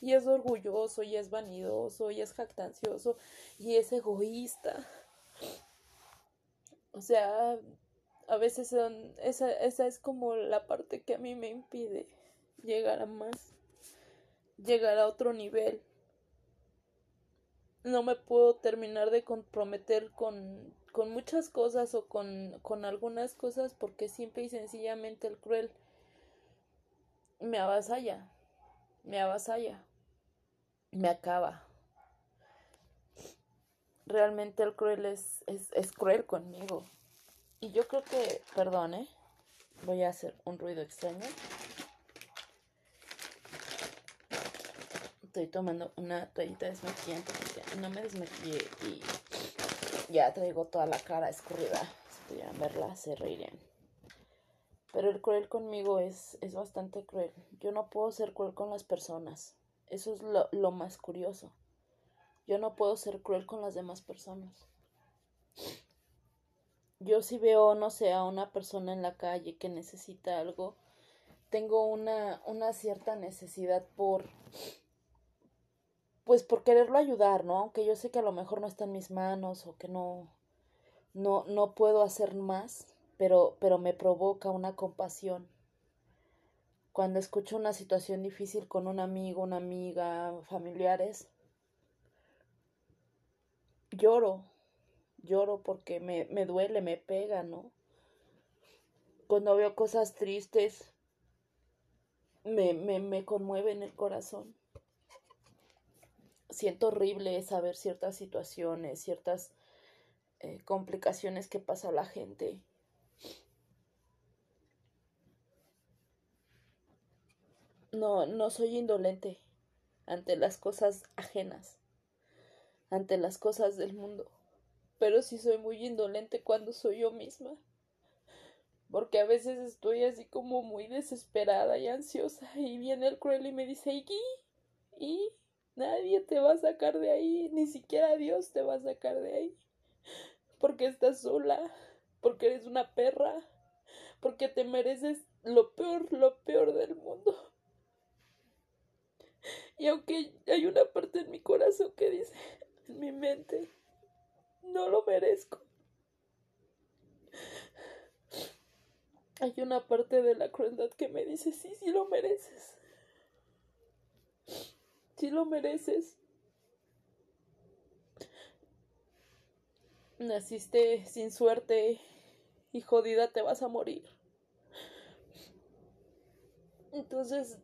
Y es orgulloso, y es vanidoso, y es jactancioso, y es egoísta. O sea, a veces son, esa, esa es como la parte que a mí me impide llegar a más, llegar a otro nivel. No me puedo terminar de comprometer con con muchas cosas o con, con algunas cosas porque simple y sencillamente el cruel me avasalla, me avasalla, me acaba. Realmente el cruel es, es, es cruel conmigo. Y yo creo que, perdón, ¿eh? voy a hacer un ruido extraño. Estoy tomando una toallita desmaquillante no me desmaquillé y ya traigo toda la cara escurrida. Si pudieran verla, se reirían. Pero el cruel conmigo es, es bastante cruel. Yo no puedo ser cruel con las personas. Eso es lo, lo más curioso. Yo no puedo ser cruel con las demás personas. Yo si veo, no sé, a una persona en la calle que necesita algo, tengo una, una cierta necesidad por pues por quererlo ayudar, ¿no? Aunque yo sé que a lo mejor no está en mis manos o que no, no, no puedo hacer más, pero, pero me provoca una compasión. Cuando escucho una situación difícil con un amigo, una amiga, familiares, lloro, lloro porque me, me duele, me pega, ¿no? Cuando veo cosas tristes, me, me, me conmueve en el corazón. Siento horrible saber ciertas situaciones, ciertas eh, complicaciones que pasa la gente. No, no soy indolente ante las cosas ajenas, ante las cosas del mundo, pero sí soy muy indolente cuando soy yo misma, porque a veces estoy así como muy desesperada y ansiosa y viene el cruel y me dice, ¿y? ¿y? Nadie te va a sacar de ahí, ni siquiera Dios te va a sacar de ahí, porque estás sola, porque eres una perra, porque te mereces lo peor, lo peor del mundo. Y aunque hay una parte en mi corazón que dice, en mi mente, no lo merezco. Hay una parte de la crueldad que me dice, sí, sí lo mereces. Sí lo mereces. Naciste sin suerte y jodida te vas a morir. Entonces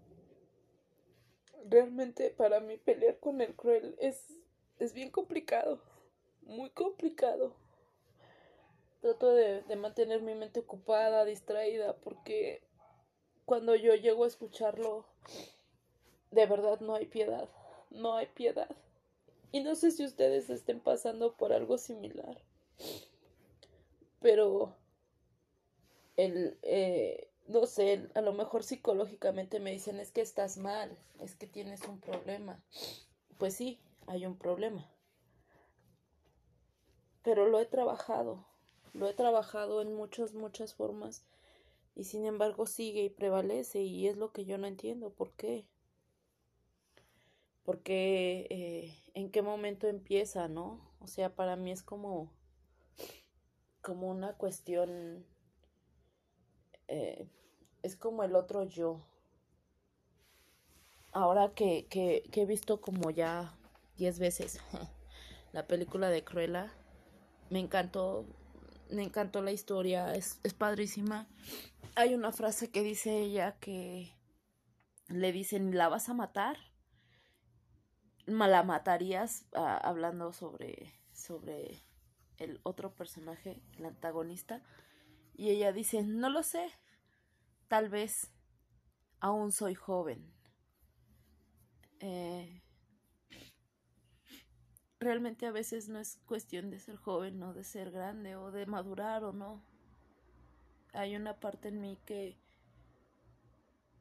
realmente para mí pelear con el cruel es, es bien complicado, muy complicado. Trato de, de mantener mi mente ocupada, distraída, porque cuando yo llego a escucharlo, de verdad no hay piedad, no hay piedad. Y no sé si ustedes estén pasando por algo similar, pero el, eh, no sé, a lo mejor psicológicamente me dicen es que estás mal, es que tienes un problema. Pues sí, hay un problema. Pero lo he trabajado, lo he trabajado en muchas, muchas formas y sin embargo sigue y prevalece y es lo que yo no entiendo. ¿Por qué? Porque eh, en qué momento empieza, ¿no? O sea, para mí es como, como una cuestión eh, es como el otro yo. Ahora que, que, que he visto como ya diez veces la película de Cruella, me encantó, me encantó la historia, es, es padrísima. Hay una frase que dice ella que le dicen, ¿la vas a matar? La matarías ah, hablando sobre, sobre el otro personaje, el antagonista. Y ella dice, no lo sé, Tal vez aún soy joven. Eh, realmente a veces no es cuestión de ser joven o de ser grande o de madurar o no. Hay una parte en mí que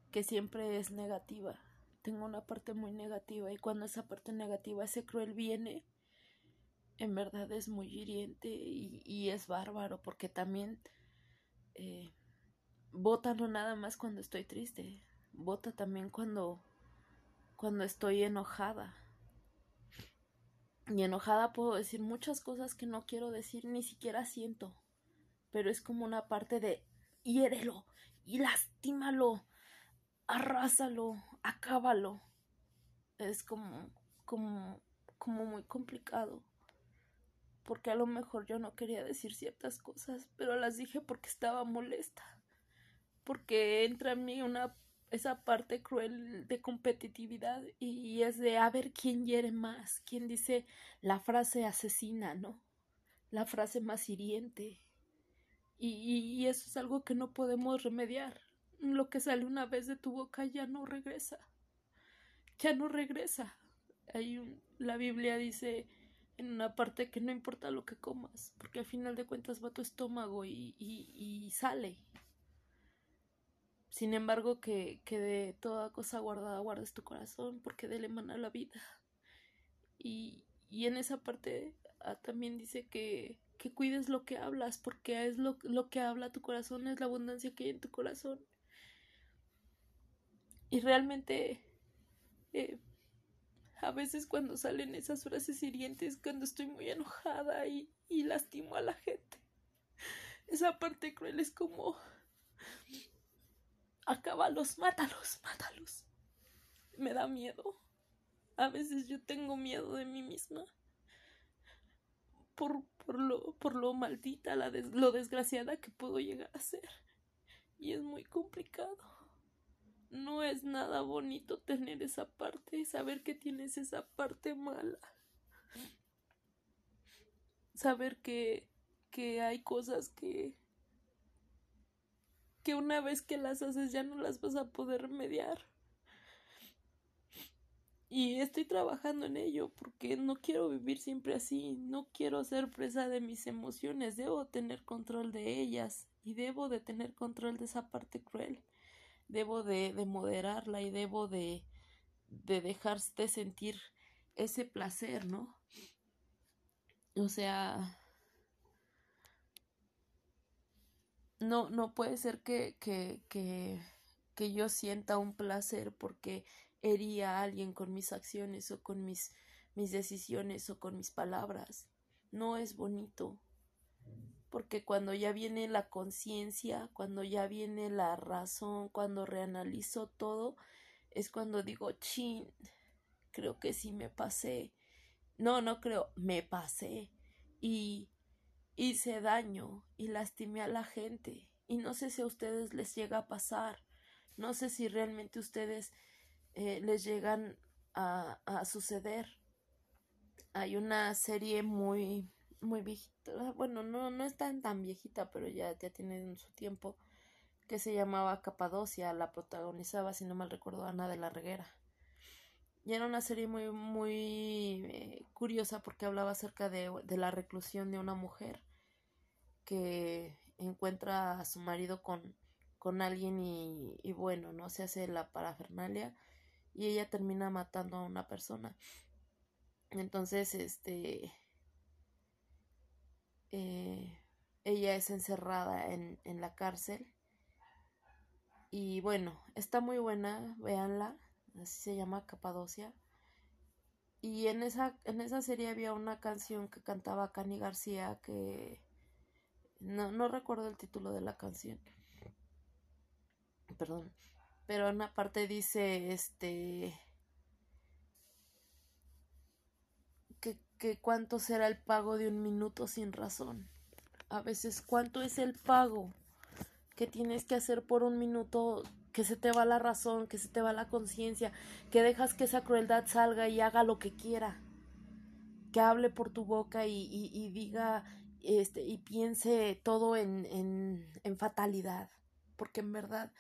que siempre es negativa. Tengo una parte muy negativa y cuando esa parte negativa, ese cruel viene, en verdad es muy hiriente y, es bárbaro porque también eh, no nada más cuando estoy triste, vota también cuando cuando estoy enojada. Y enojada puedo decir muchas cosas que no quiero decir, ni siquiera siento. Pero es como una parte de hiérelo y lastímalo, arrásalo, acábalo. Es como, como, como muy complicado. Porque a lo mejor yo no quería decir ciertas cosas, pero las dije porque estaba molesta porque entra en mí una esa parte cruel de competitividad y es de a ver quién hiere más, quién dice la frase asesina, ¿no? La frase más hiriente. Y, y, eso es algo que no podemos remediar. Lo que sale una vez de tu boca ya no regresa. Ya no regresa. Hay la Biblia dice en una parte que no importa lo que comas, porque al final de cuentas va tu estómago y, y, y sale sin embargo, que, que de toda cosa guardada guardes tu corazón, porque de él emana la vida. Y, y en esa parte ah, también dice que, que cuides lo que hablas, porque es lo, lo que habla tu corazón, es la abundancia que hay en tu corazón. Y realmente, eh, a veces cuando salen esas frases hirientes, cuando estoy muy enojada y, y lastimo a la gente, esa parte cruel es como acábalos, mátalos, mátalos. Me da miedo. A veces yo tengo miedo de mí misma. por, por, lo, por lo maldita, la lo desgraciada que puedo llegar a ser. Y es muy complicado. No es nada bonito tener esa parte, saber que tienes esa parte mala. Saber que, que hay cosas que, que una vez que las haces ya no las vas a poder remediar. Y estoy trabajando en ello porque no quiero vivir siempre así, no quiero ser presa de mis emociones, debo tener control de ellas y debo de tener control de esa parte cruel, debo de, de moderarla y debo de, de dejarte sentir ese placer, ¿no? O sea, no, no puede ser que, que, que, que yo sienta un placer porque hería a alguien con mis acciones o con mis, mis decisiones o con mis palabras. No es bonito. Porque cuando ya viene la conciencia, cuando ya viene la razón, cuando reanalizo todo, es cuando digo, chin, creo que sí me pasé. No, no creo, me pasé. Y hice daño y lastimé a la gente. Y no sé si a ustedes les llega a pasar. No sé si realmente ustedes eh, les llegan a, a, suceder. Hay una serie muy, muy viejita, bueno, no, no es tan, viejita, pero ya, ya tiene su tiempo, que se llamaba Capadocia, la protagonizaba, si no mal recuerdo, Ana de la Reguera. Y era una serie muy, muy eh, curiosa porque hablaba acerca de, de la reclusión de una mujer que encuentra a su marido con, con alguien y, y, bueno, no se hace la parafernalia y ella termina matando a una persona. Entonces, este, eh, ella es encerrada en, en la cárcel. Y bueno, está muy buena, véanla, así se llama Capadocia. Y en esa, en esa serie había una canción que cantaba Cani García que no, no recuerdo el título de la canción. Perdón pero en una parte dice este que, cuánto será el pago de un minuto sin razón. A veces cuánto es el pago que tienes que hacer por un minuto que se te va la razón, que se te va la conciencia, que dejas que esa crueldad salga y haga lo que quiera, que hable por tu boca y, diga este y piense todo en, en fatalidad, porque en verdad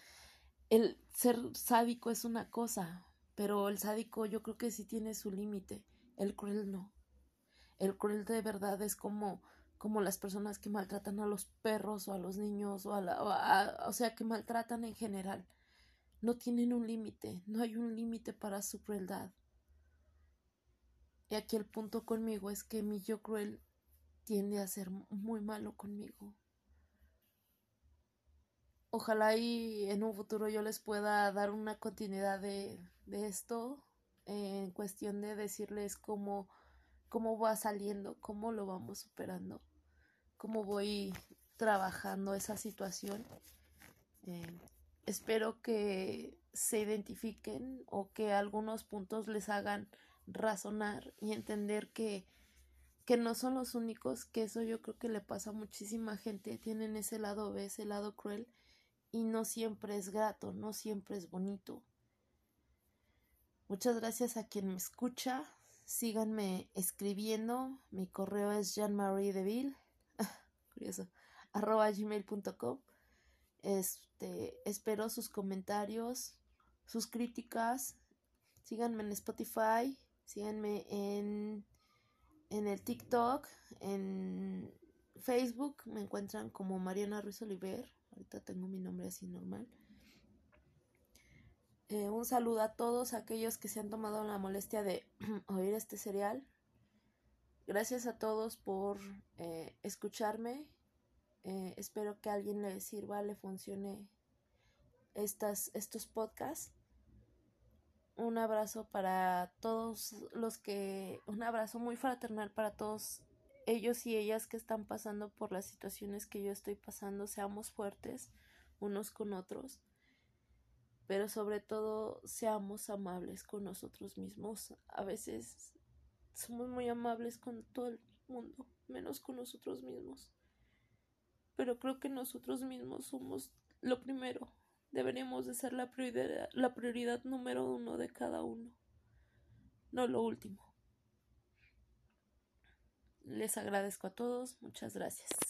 el ser sádico es una cosa, pero el sádico yo creo que sí tiene su límite, el cruel no. El cruel de verdad es como como las personas que maltratan a los perros o a los niños o a la o, o sea que maltratan en general. No tienen un límite, no hay un límite para su crueldad. Y aquí el punto conmigo es que mi yo cruel tiende a ser muy malo conmigo ojalá y en un futuro yo les pueda dar una continuidad de, de esto en cuestión de decirles cómo, cómo va saliendo, cómo lo vamos superando, cómo voy trabajando esa situación. Eh, espero que se identifiquen o que algunos puntos les hagan razonar y entender que que no son los únicos, que eso yo creo que le pasa a muchísima gente, tienen ese lado B, ese lado cruel y no siempre es grato, no siempre es bonito. Muchas gracias a quien me escucha. Síganme escribiendo. Mi correo es Jean-Marie Deville. curioso. arroba gmail.com. Este, espero sus comentarios, sus críticas. Síganme en Spotify. Síganme en, en el TikTok. En Facebook me encuentran como Mariana Ruiz Oliver. Ahorita tengo mi nombre así normal. Eh, un saludo a todos aquellos que se han tomado la molestia de oír este serial. Gracias a todos por eh, escucharme. Eh, espero que alguien le sirva, le funcione estas, estos podcasts. Un abrazo para todos los que, un abrazo muy fraternal para todos ellos y ellas que están pasando por las situaciones que yo estoy pasando, seamos fuertes unos con otros, pero sobre todo seamos amables con nosotros mismos. A veces somos muy amables con todo mundo, menos con nosotros mismos. Pero creo que nosotros mismos somos lo primero. Deberíamos de ser la prioridad, la prioridad número uno de cada uno, no lo último. Les agradezco a todos, muchas gracias.